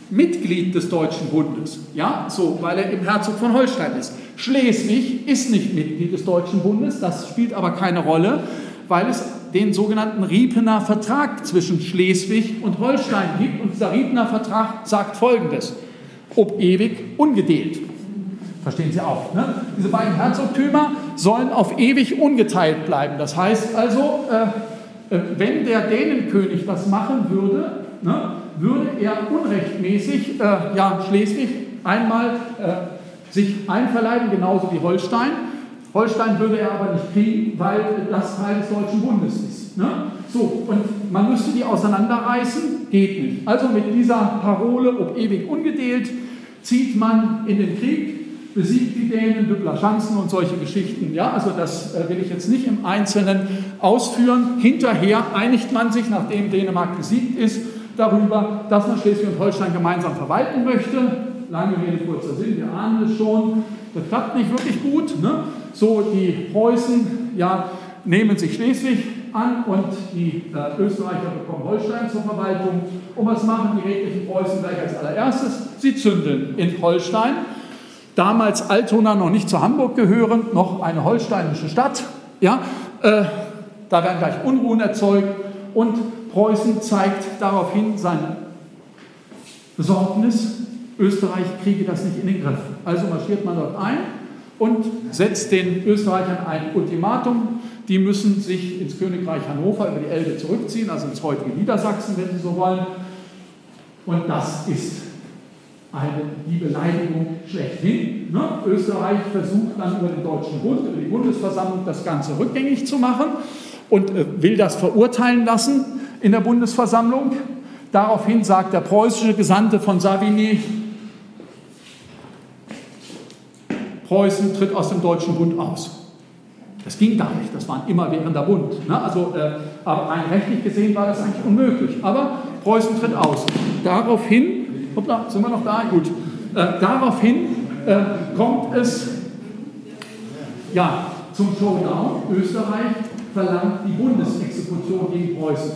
Mitglied des Deutschen Bundes, ja, so, weil er im Herzog von Holstein ist. Schleswig ist nicht Mitglied des Deutschen Bundes, das spielt aber keine Rolle, weil es den sogenannten Riepener Vertrag zwischen Schleswig und Holstein gibt. Und dieser Riepener Vertrag sagt Folgendes ob ewig ungedehlt. Verstehen Sie auch. Ne? Diese beiden Herzogtümer sollen auf ewig ungeteilt bleiben. Das heißt also, äh, äh, wenn der Dänenkönig was machen würde, ne, würde er unrechtmäßig äh, ja, Schleswig einmal äh, sich einverleiben, genauso wie Holstein. Holstein würde er aber nicht kriegen, weil das Teil des Deutschen Bundes ist. Ne? So, und man müsste die auseinanderreißen, geht nicht. Also mit dieser Parole, ob ewig ungedehlt, zieht man in den Krieg, besiegt die Dänen, Düppler Schanzen und solche Geschichten. Ja, also das äh, will ich jetzt nicht im Einzelnen ausführen. Hinterher einigt man sich, nachdem Dänemark besiegt ist, darüber, dass man Schleswig und Holstein gemeinsam verwalten möchte. Lange Rede, kurzer Sinn, wir ahnen es schon. Das klappt nicht wirklich gut. Ne? So, die Preußen ja, nehmen sich Schleswig an und die äh, Österreicher bekommen Holstein zur Verwaltung. Und was machen die redlichen Preußen gleich als allererstes? Sie zünden in Holstein, damals Altona noch nicht zu Hamburg gehörend, noch eine holsteinische Stadt. Ja, äh, da werden gleich Unruhen erzeugt und Preußen zeigt daraufhin seine Besorgnis, Österreich kriege das nicht in den Griff. Also marschiert man dort ein und setzt den Österreichern ein Ultimatum. Die müssen sich ins Königreich Hannover über die Elbe zurückziehen, also ins heutige Niedersachsen, wenn sie so wollen. Und das ist eine, die Beleidigung schlechthin. Ne? Österreich versucht dann über den Deutschen Bund, über die Bundesversammlung das Ganze rückgängig zu machen und äh, will das verurteilen lassen in der Bundesversammlung. Daraufhin sagt der preußische Gesandte von Savigny, Preußen tritt aus dem Deutschen Bund aus. Das ging gar nicht, das war ein immerwährender Bund. Ne? Also, äh, aber rein rechtlich gesehen war das eigentlich unmöglich. Aber Preußen tritt aus. Daraufhin, hoppla, sind wir noch da? Gut. Äh, daraufhin äh, kommt es ja, zum Showdown. Österreich verlangt die Bundesexekution gegen Preußen.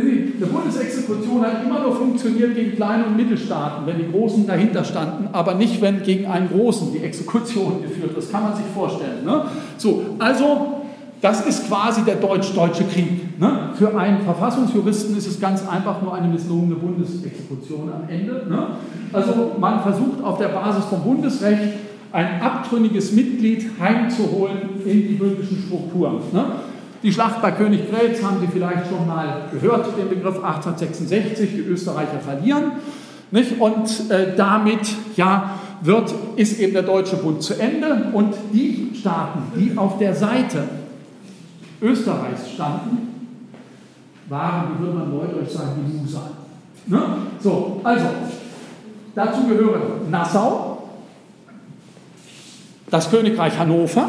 Eine Bundesexekution hat immer nur funktioniert gegen kleine und Mittelstaaten, wenn die Großen dahinter standen, aber nicht, wenn gegen einen Großen die Exekution geführt wird. Das kann man sich vorstellen. Ne? So, also, das ist quasi der deutsch-deutsche Krieg. Ne? Für einen Verfassungsjuristen ist es ganz einfach nur eine misslungene Bundesexekution am Ende. Ne? Also, man versucht auf der Basis vom Bundesrecht ein abtrünniges Mitglied heimzuholen in die bündischen Strukturen. Die Schlacht bei Königgrätz haben Sie vielleicht schon mal gehört, den Begriff 1866, die Österreicher verlieren. Nicht? Und äh, damit ja, wird, ist eben der Deutsche Bund zu Ende und die Staaten, die auf der Seite Österreichs standen, waren, wie würde man neudeutsch sagen, die Musa. Ne? So, also, dazu gehören Nassau, das Königreich Hannover,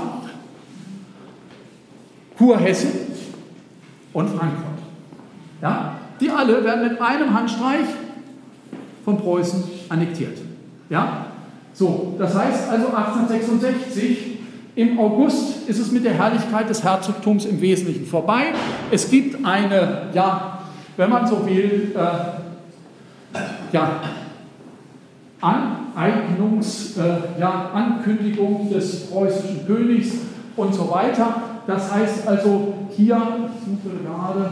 Kurhessen und Frankfurt. Ja? Die alle werden mit einem Handstreich von Preußen annektiert. Ja? So, das heißt also 1866, im August ist es mit der Herrlichkeit des Herzogtums im Wesentlichen vorbei. Es gibt eine, ja, wenn man so will, äh, ja, Aneignungs, äh, ja, Ankündigung des preußischen Königs und so weiter. Das heißt also, hier, ich suche gerade,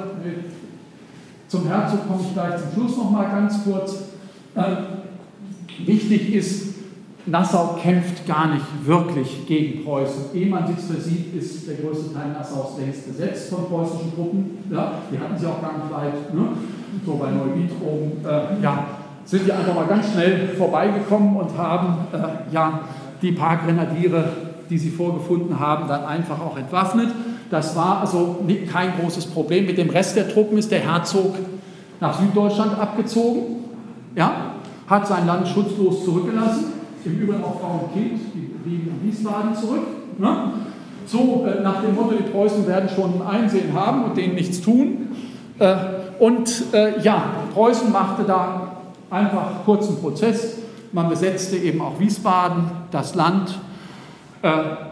zum Herzog komme ich gleich zum Schluss noch mal ganz kurz. Äh, wichtig ist, Nassau kämpft gar nicht wirklich gegen Preußen. Ehe man sich versieht, ist der größte Teil Nassaus längst besetzt von preußischen Truppen. Ja, die hatten sie auch gar nicht weit. Ne? So bei oben. Äh, ja, sind die einfach mal ganz schnell vorbeigekommen und haben äh, ja, die paar Grenadiere die sie vorgefunden haben, dann einfach auch entwaffnet. Das war also kein großes Problem. Mit dem Rest der Truppen ist der Herzog nach Süddeutschland abgezogen, ja, hat sein Land schutzlos zurückgelassen, im Übrigen auch Frau und Kind, die blieben in Wiesbaden zurück. Ne? So äh, nach dem Motto, die Preußen werden schon ein Einsehen haben und denen nichts tun. Äh, und äh, ja, Preußen machte da einfach kurzen Prozess. Man besetzte eben auch Wiesbaden, das Land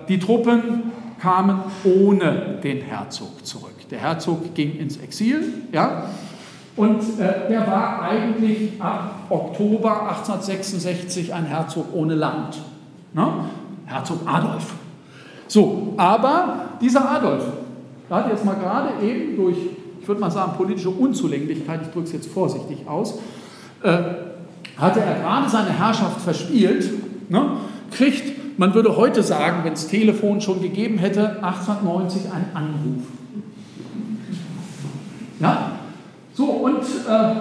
die Truppen kamen ohne den Herzog zurück. Der Herzog ging ins Exil, ja, und äh, der war eigentlich ab Oktober 1866 ein Herzog ohne Land. Ne? Herzog Adolf. So, aber dieser Adolf, da hat jetzt mal gerade eben durch, ich würde mal sagen, politische Unzulänglichkeit, ich drücke es jetzt vorsichtig aus, äh, hatte er gerade seine Herrschaft verspielt, ne? kriegt man würde heute sagen, wenn es Telefon schon gegeben hätte, 1890 ein Anruf. Ja? So, und äh,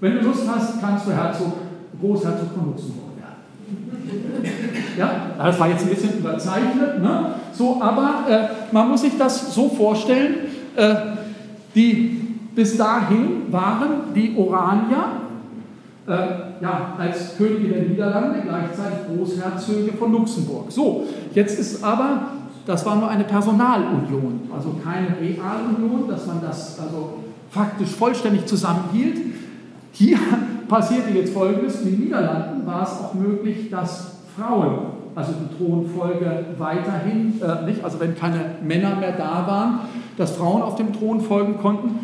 wenn du Lust hast, kannst du Herzog, Großherzog von Luxemburg werden. Ja, das war jetzt ein bisschen überzeichnet, ne? so, aber äh, man muss sich das so vorstellen, äh, die bis dahin waren die Oranier, äh, ja, als Könige der Niederlande, gleichzeitig Großherzöge von Luxemburg. So, jetzt ist aber, das war nur eine Personalunion, also keine Realunion, dass man das also faktisch vollständig zusammenhielt. Hier passierte jetzt Folgendes, in den Niederlanden war es auch möglich, dass Frauen, also die Thronfolge weiterhin, äh, nicht, also wenn keine Männer mehr da waren, dass Frauen auf dem Thron folgen konnten.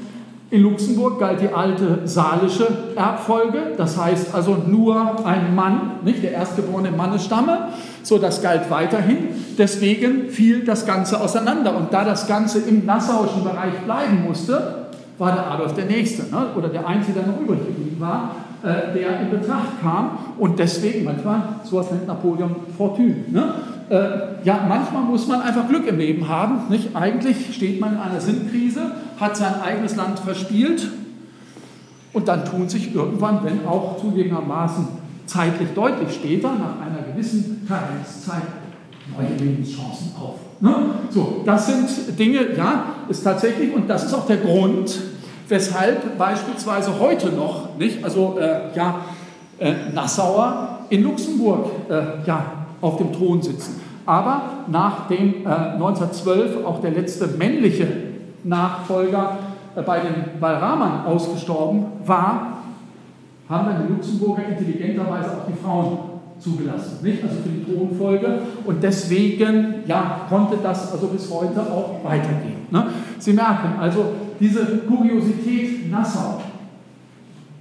In Luxemburg galt die alte salische Erbfolge, das heißt also nur ein Mann, nicht der erstgeborene Mannesstamme. So, das galt weiterhin. Deswegen fiel das Ganze auseinander. Und da das Ganze im nassauischen Bereich bleiben musste, war der Adolf der Nächste ne? oder der Einzige, der noch übrig geblieben war, äh, der in Betracht kam. Und deswegen manchmal, sowas nennt Napoleon Fortune. Ne? Äh, ja, manchmal muss man einfach Glück im Leben haben. Nicht? Eigentlich steht man in einer Sinnkrise, hat sein eigenes Land verspielt und dann tun sich irgendwann, wenn auch zugegebenermaßen zeitlich deutlich später, nach einer gewissen Karenzzeit, neue Lebenschancen auf. Ne? So, das sind Dinge, ja, ist tatsächlich, und das ist auch der Grund, weshalb beispielsweise heute noch, nicht, also äh, ja, äh, Nassauer in Luxemburg äh, ja, auf dem Thron sitzen. Aber nachdem 1912 äh, auch der letzte männliche Nachfolger äh, bei den Balramern ausgestorben war, haben dann die Luxemburger intelligenterweise auch die Frauen zugelassen, nicht? also für die Thronfolge. Und deswegen ja, konnte das also bis heute auch weitergehen. Ne? Sie merken also diese Kuriosität Nassau.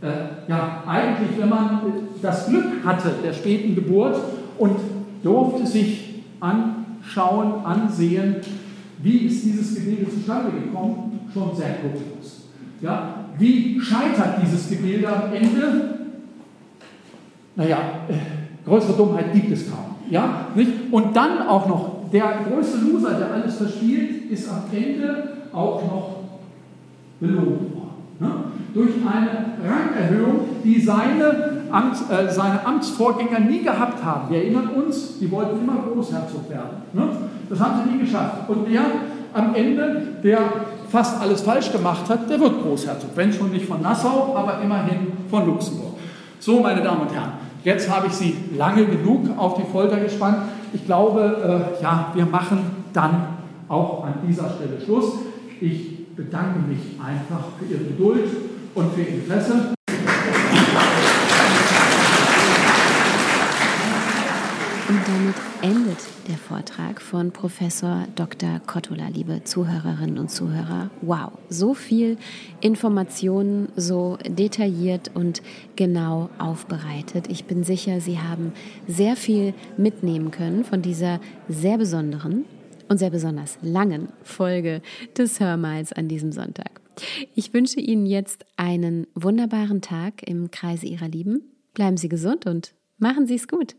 Äh, ja, eigentlich, wenn man das Glück hatte der späten Geburt und durfte sich anschauen, ansehen, wie ist dieses Gebilde zustande gekommen, schon sehr kurios. Ja, wie scheitert dieses Gebilde am Ende? Naja, äh, größere Dummheit gibt es kaum. Ja, nicht? Und dann auch noch, der größte Loser, der alles verspielt, ist am Ende auch noch belohnt worden. Ne? Durch eine Rangerhöhung, die seine, Amts, äh, seine Amtsvorgänger nie gehabt haben. Wir erinnern uns, die wollten immer Großherzog werden. Ne? Das haben sie nie geschafft. Und der am Ende, der fast alles falsch gemacht hat, der wird Großherzog. Wenn schon nicht von Nassau, aber immerhin von Luxemburg. So, meine Damen und Herren, jetzt habe ich Sie lange genug auf die Folter gespannt. Ich glaube, äh, ja, wir machen dann auch an dieser Stelle Schluss. Ich bedanke mich einfach für Ihre Geduld und für Ihr Interesse. Und damit endet der Vortrag von Professor Dr. Kottola, liebe Zuhörerinnen und Zuhörer. Wow, so viel Informationen, so detailliert und genau aufbereitet. Ich bin sicher, Sie haben sehr viel mitnehmen können von dieser sehr besonderen und sehr besonders langen Folge des Hörmals an diesem Sonntag. Ich wünsche Ihnen jetzt einen wunderbaren Tag im Kreise Ihrer Lieben. Bleiben Sie gesund und machen Sie es gut.